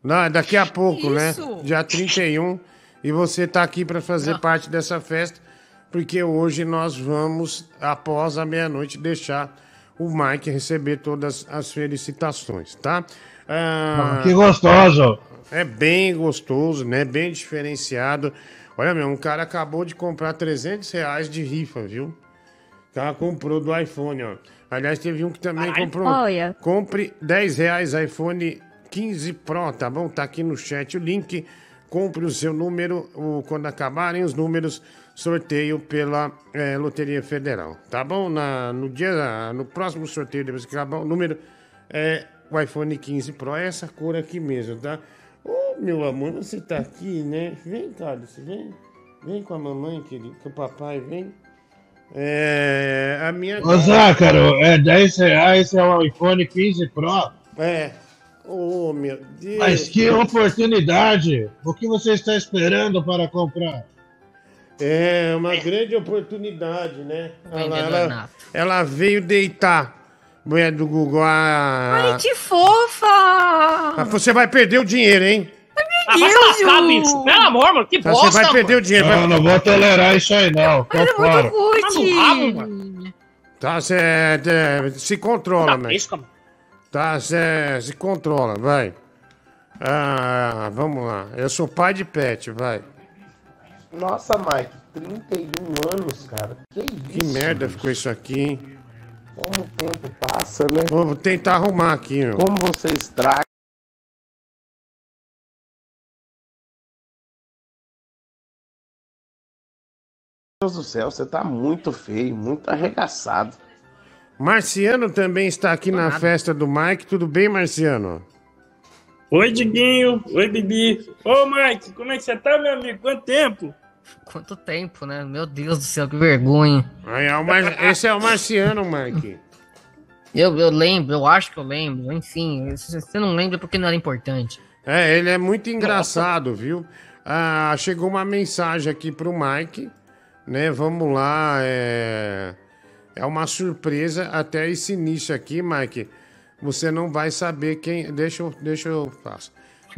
Não, é daqui a pouco, né? Dia 31. E você tá aqui para fazer parte dessa festa, porque hoje nós vamos, após a meia-noite, deixar o Mike receber todas as felicitações, tá? Ah, Ah, que gostoso. É bem gostoso, né? Bem diferenciado. Olha, meu, um cara acabou de comprar 300 reais de rifa, viu? O cara comprou do iPhone, ó. Aliás, teve um que também comprou. Olha. Compre 10 reais iPhone 15 Pro, tá bom? Tá aqui no chat o link. Compre o seu número. o- quando acabarem os números, sorteio pela eh, Loteria Federal, tá bom? Na, no dia, no próximo sorteio, depois que acabar o número, é o iPhone 15 Pro. É essa cor aqui mesmo, tá? Ô, meu amor, você tá aqui, né? Vem, Carlos, vem. Vem com a mamãe, querido, com o papai, vem. É, a minha. Ô, Zácaro, é 10 reais é o iPhone 15 Pro. É. Oh, meu Deus. Mas que oportunidade! O que você está esperando para comprar? É uma grande oportunidade, né? Ela, ela, ela veio deitar. Mulher do Google. Ah, Ai, que fofa! ah, você vai perder o dinheiro, hein? Ah, vai se lascar, bicho. Pelo amor, mano. Que Tá, bosta, você vai perder mano. o dinheiro. Não, vai- não vou tolerar isso aí não. Tô fora. Tá no rabo, mano. Tá, você é, se controla, Tá né? mano. Tá, você se controla, vai. Ah, vamos lá. Eu sou pai de pet, vai. Nossa, Mike, 31 anos, cara. Que isso? Que merda ficou isso aqui, hein? Como o tempo passa, né? Vou tentar arrumar aqui, meu. Como você estraga. Meu Deus do céu, você tá muito feio, muito arregaçado. Marciano também está aqui na festa do Mike. Tudo bem, Marciano? Oi, Diguinho. Oi, Bibi. Ô, Mike, como é que você tá, meu amigo? Quanto tempo? Quanto tempo, né? Meu Deus do céu, que vergonha. Aí, é o Mar- Esse é o Marciano, Mike. Eu, eu lembro, eu acho que eu lembro. Enfim, se você não lembra é porque não era importante. É, ele é muito engraçado, viu? Ah, chegou uma mensagem aqui pro Mike, né? Vamos lá, é... é uma surpresa até esse início aqui, Mike. Você não vai saber quem. Deixa eu, deixa eu.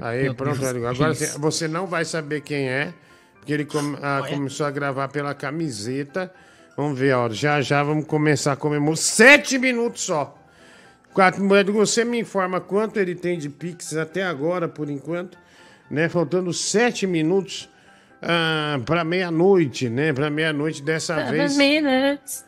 Aí, Meu pronto. Deus, Agora isso? você não vai saber quem é, porque ele come- ah, começou a gravar pela camiseta. Vamos ver, ó. Já já vamos começar a comemorar. Sete minutos só. Quatro moedas. Você me informa quanto ele tem de Pix até agora, por enquanto. Né? Faltando sete minutos para meia-noite, né? Para meia-noite dessa vez. minutes.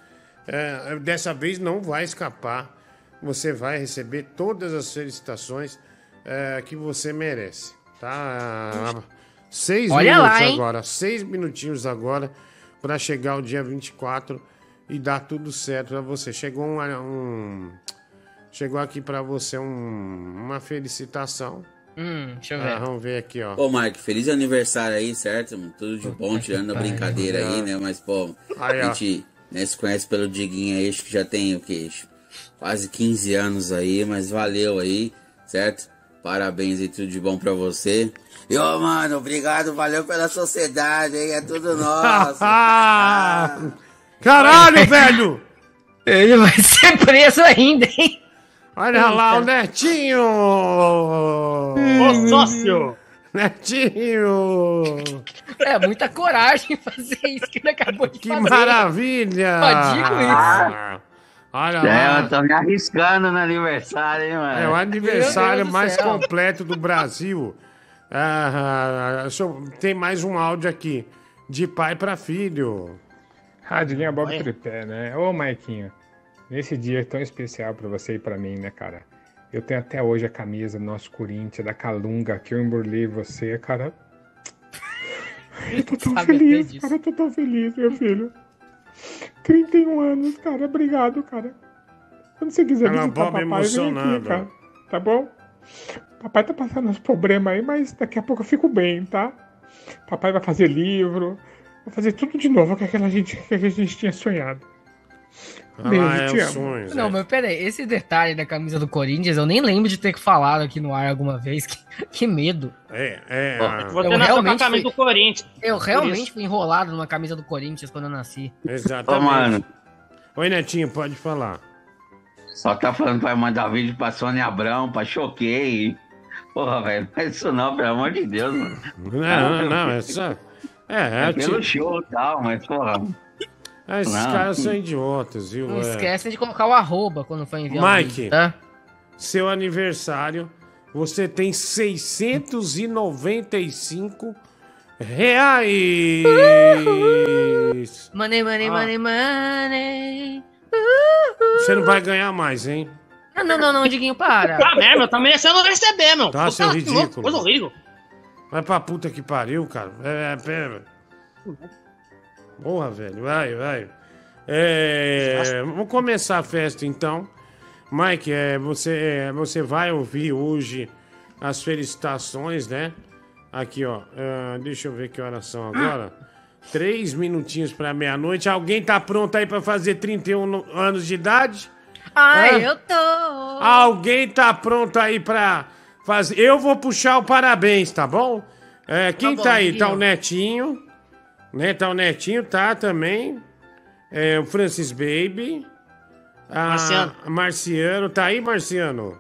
É, dessa vez não vai escapar. Você vai receber todas as felicitações é, que você merece, tá? Seis Olha minutos lá, agora, seis minutinhos agora para chegar o dia 24 e dar tudo certo para você. Chegou um, um- chegou aqui para você um- uma felicitação. Hum, deixa eu Ah, ver. vamos ver aqui, ó. Ô, Mike, feliz aniversário aí, certo? mano? Tudo de bom, tirando a brincadeira aí, né? Mas, pô, Aí, a gente né, se conhece pelo Diguinho aí, acho que já tem o quê? Quase 15 anos aí, mas valeu aí, certo? Parabéns e tudo de bom pra você. E, ô, mano, obrigado, valeu pela sociedade, hein? É tudo [LAUGHS] nosso. [LAUGHS] Caralho, velho! Ele vai ser preso ainda, hein? Olha lá o Netinho! Ô, sócio! Netinho! É muita coragem fazer isso que ele acabou de Que fazer. maravilha! Só digo isso. Olha É, lá. eu tô me arriscando no aniversário, hein, mano? É o aniversário mais céu. completo do Brasil. [LAUGHS] Ah, tem mais um áudio aqui. De pai para filho. Radinha Bob Tripé, né? Ô, Maiquinho, nesse dia tão especial pra você e pra mim, né, cara? Eu tenho até hoje a camisa do nosso Corinthians, da Calunga, que eu emburlei você, cara. [LAUGHS] Eu tô tão feliz, cara, eu tô tão feliz, meu filho. 31 anos, cara, obrigado, cara. Quando você quiser Olha lá, visitar papai, vem aqui, cara. tá bom? Papai tá passando uns problemas aí, mas daqui a pouco eu fico bem, tá? Papai vai fazer livro, vai fazer tudo de novo que aquela gente, que a gente tinha sonhado. Beijo, Ah, é te amo. Não, é. mas peraí, esse detalhe da camisa do Corinthians, eu nem lembro de ter falado aqui no ar alguma vez. Que, que medo. É, é. Você Eu nasceu com a realmente camisa fui- do Corinthians. Eu realmente fui enrolado numa camisa do Corinthians quando eu nasci. Exatamente. Ô, mano. Oi, Netinho, pode falar. Só tá falando pra mandar vídeo pra Sônia Abrão, pra Choquei. Porra, velho, não faz isso não, pelo amor de Deus, mano. Não, não, é só. É, É, é, pelo tipo- show e tal, mas, porra. Ah, esses Não. caras são idiotas, viu? Não É. esquece de colocar o arroba quando for enviar Mike, tá? seu aniversário, você tem 695 reais. [LAUGHS] Money, money, Ah. money, money. Você não vai ganhar mais, hein? Não, não, não, não, Diguinho, para. Tá mesmo, eu tô merecendo receber, meu. Tá, seu tá ridículo. louco, Coisa horrível. Vai pra puta que pariu, cara. É, é, pera. Porra, velho, vai, vai. É, vamos começar a festa então. Mike, é, você, é, você vai ouvir hoje as felicitações, né? Aqui, ó. ah, deixa eu ver que horas são agora. Três minutinhos pra meia-noite. Alguém tá pronto aí pra fazer 31 no- anos de idade? Ai, Hã? eu tô. Alguém tá pronto aí pra fazer. Eu vou puxar o parabéns, tá bom? É, quem tá, bom, aí? Tá Diguinho. o Netinho. Né? Tá o Netinho, tá também. É, o Francis Baby. A Marciano. Marciano. Tá aí, Marciano?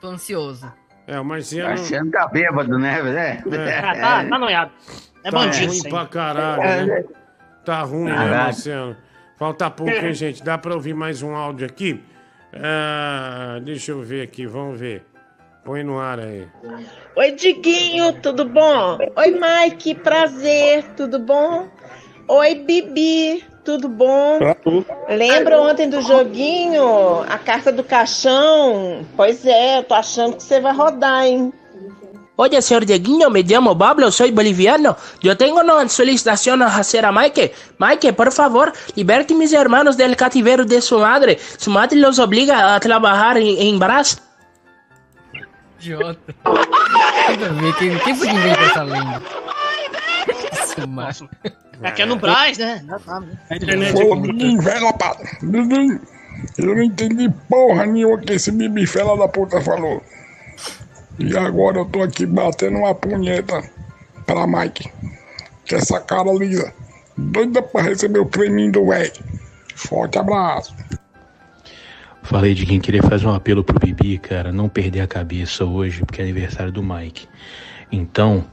Tô ansioso. É, o Marciano. Marciano tá bêbado, né? É. Ah, [LAUGHS] tá, tá noiado. É tá bandido ruim pra caralho, né? Tá ruim, né. Marciano? Falta pouco, hein, [LAUGHS] gente? Dá pra ouvir mais um áudio aqui? Ah, deixa eu ver aqui, vamos ver. Põe no ar aí. Oi, Diguinho, tudo bom? Oi, Mike, prazer, tudo bom? Oi, Bibi, tudo bom? Lembra ontem do joguinho? A carta do caixão? Pois é, eu tô achando que você vai rodar, hein? Oye, señor Dieguinho, me llamo Pablo, soy boliviano. Yo tengo una solicitación a hacer a Mike. Mike, por favor, liberte mis hermanos del cativero de su madre. Su madre los obliga a trabajar en, en Brás. Idiota. Nada a ver, Quem, quem foi que inventou essa lenda? Isso, macho. Aqui é no Braz, né? Tá, né? A internet é Bibi, velho, rapaz. Bibi, eu não entendi porra nenhuma que esse Bibi fela da puta falou. E agora eu tô aqui batendo uma punheta pra Mike. Que essa cara lisa. Doida pra receber o creminho do véi. Forte abraço. Falei de quem queria fazer um apelo pro Bibi, cara, não perder a cabeça hoje, porque é aniversário do Mike. Então,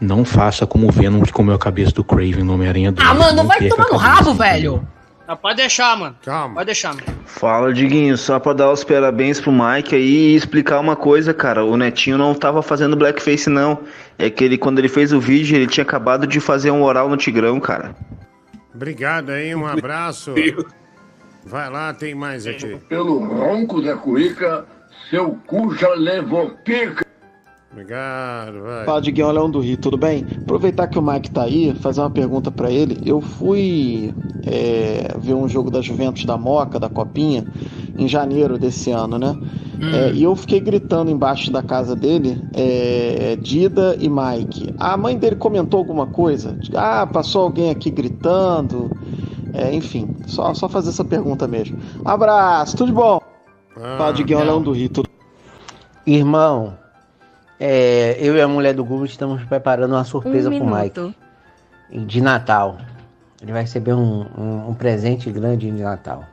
não faça como o Venom que comeu a cabeça do Craven no Homem-Aranha 2. Ah, mano, não vai tomar no rabo, velho. Ah, pode deixar, mano. Calma. Pode deixar, mano. Fala, Diguinho, só pra dar os parabéns pro Mike aí e explicar uma coisa, cara. O Netinho não tava fazendo blackface, não. É que ele, quando ele fez o vídeo, ele tinha acabado de fazer um oral no Tigrão, cara. Obrigado aí, um abraço. Vai lá, tem mais aqui. Pelo ronco da cuíca, seu cu já levou pica. Obrigado, vai. Fala, Diguinho Leão do Rio, tudo bem? Aproveitar que o Mike tá aí, fazer uma pergunta pra ele. Eu fui é, ver um jogo da Juventus da Moca, da Copinha, em janeiro desse ano, né? É, e eu fiquei gritando embaixo da casa dele, é, Dida e Mike. A mãe dele comentou alguma coisa? Ah, passou alguém aqui gritando. É, enfim, só, só fazer essa pergunta mesmo. Abraço, tudo de bom? Fala, Diguinho Leão do Rio, tudo Irmão, é, eu e a mulher do Google estamos preparando uma surpresa Um pro minuto. Mike. De Natal. Ele vai receber um, um- um presente grande de Natal.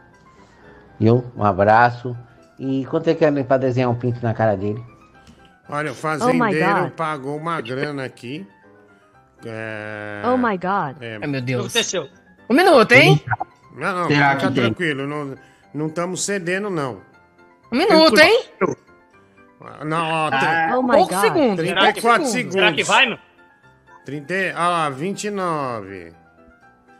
Viu? Um abraço. E quanto é que é pra desenhar um pinto na cara dele? Olha, o Oh fazendeiro God. pagou uma grana aqui. É... Oh my god. É, Ai, meu O que Deus. aconteceu? Um minuto, hein? Não, não, Será fica que tem? tranquilo. Não não estamos cedendo, não. Um minuto, hein? Não, ó, Ah, tem- Oh Poucos god. segundos. 34 segundos. Será que vai, meu? 30, olha lá, 29.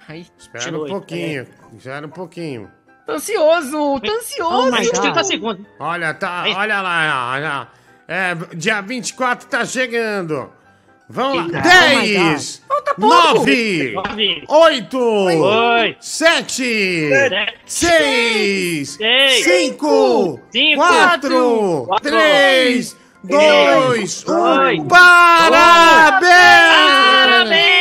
Ai, Espera 28, um pouquinho. Espera um pouquinho. tô ansioso, tô Oh ansioso. God. 30 segundos. Olha, tá, olha lá, olha. É, dia 24 tá chegando. Vamos lá. Oh my 10, Falta pouco. Nove, Nove. oito, Oito. sete, seis, Seis. cinco, Cinco. quatro, Quatro. três, dois, Dois. um. Parabéns! Parabéns!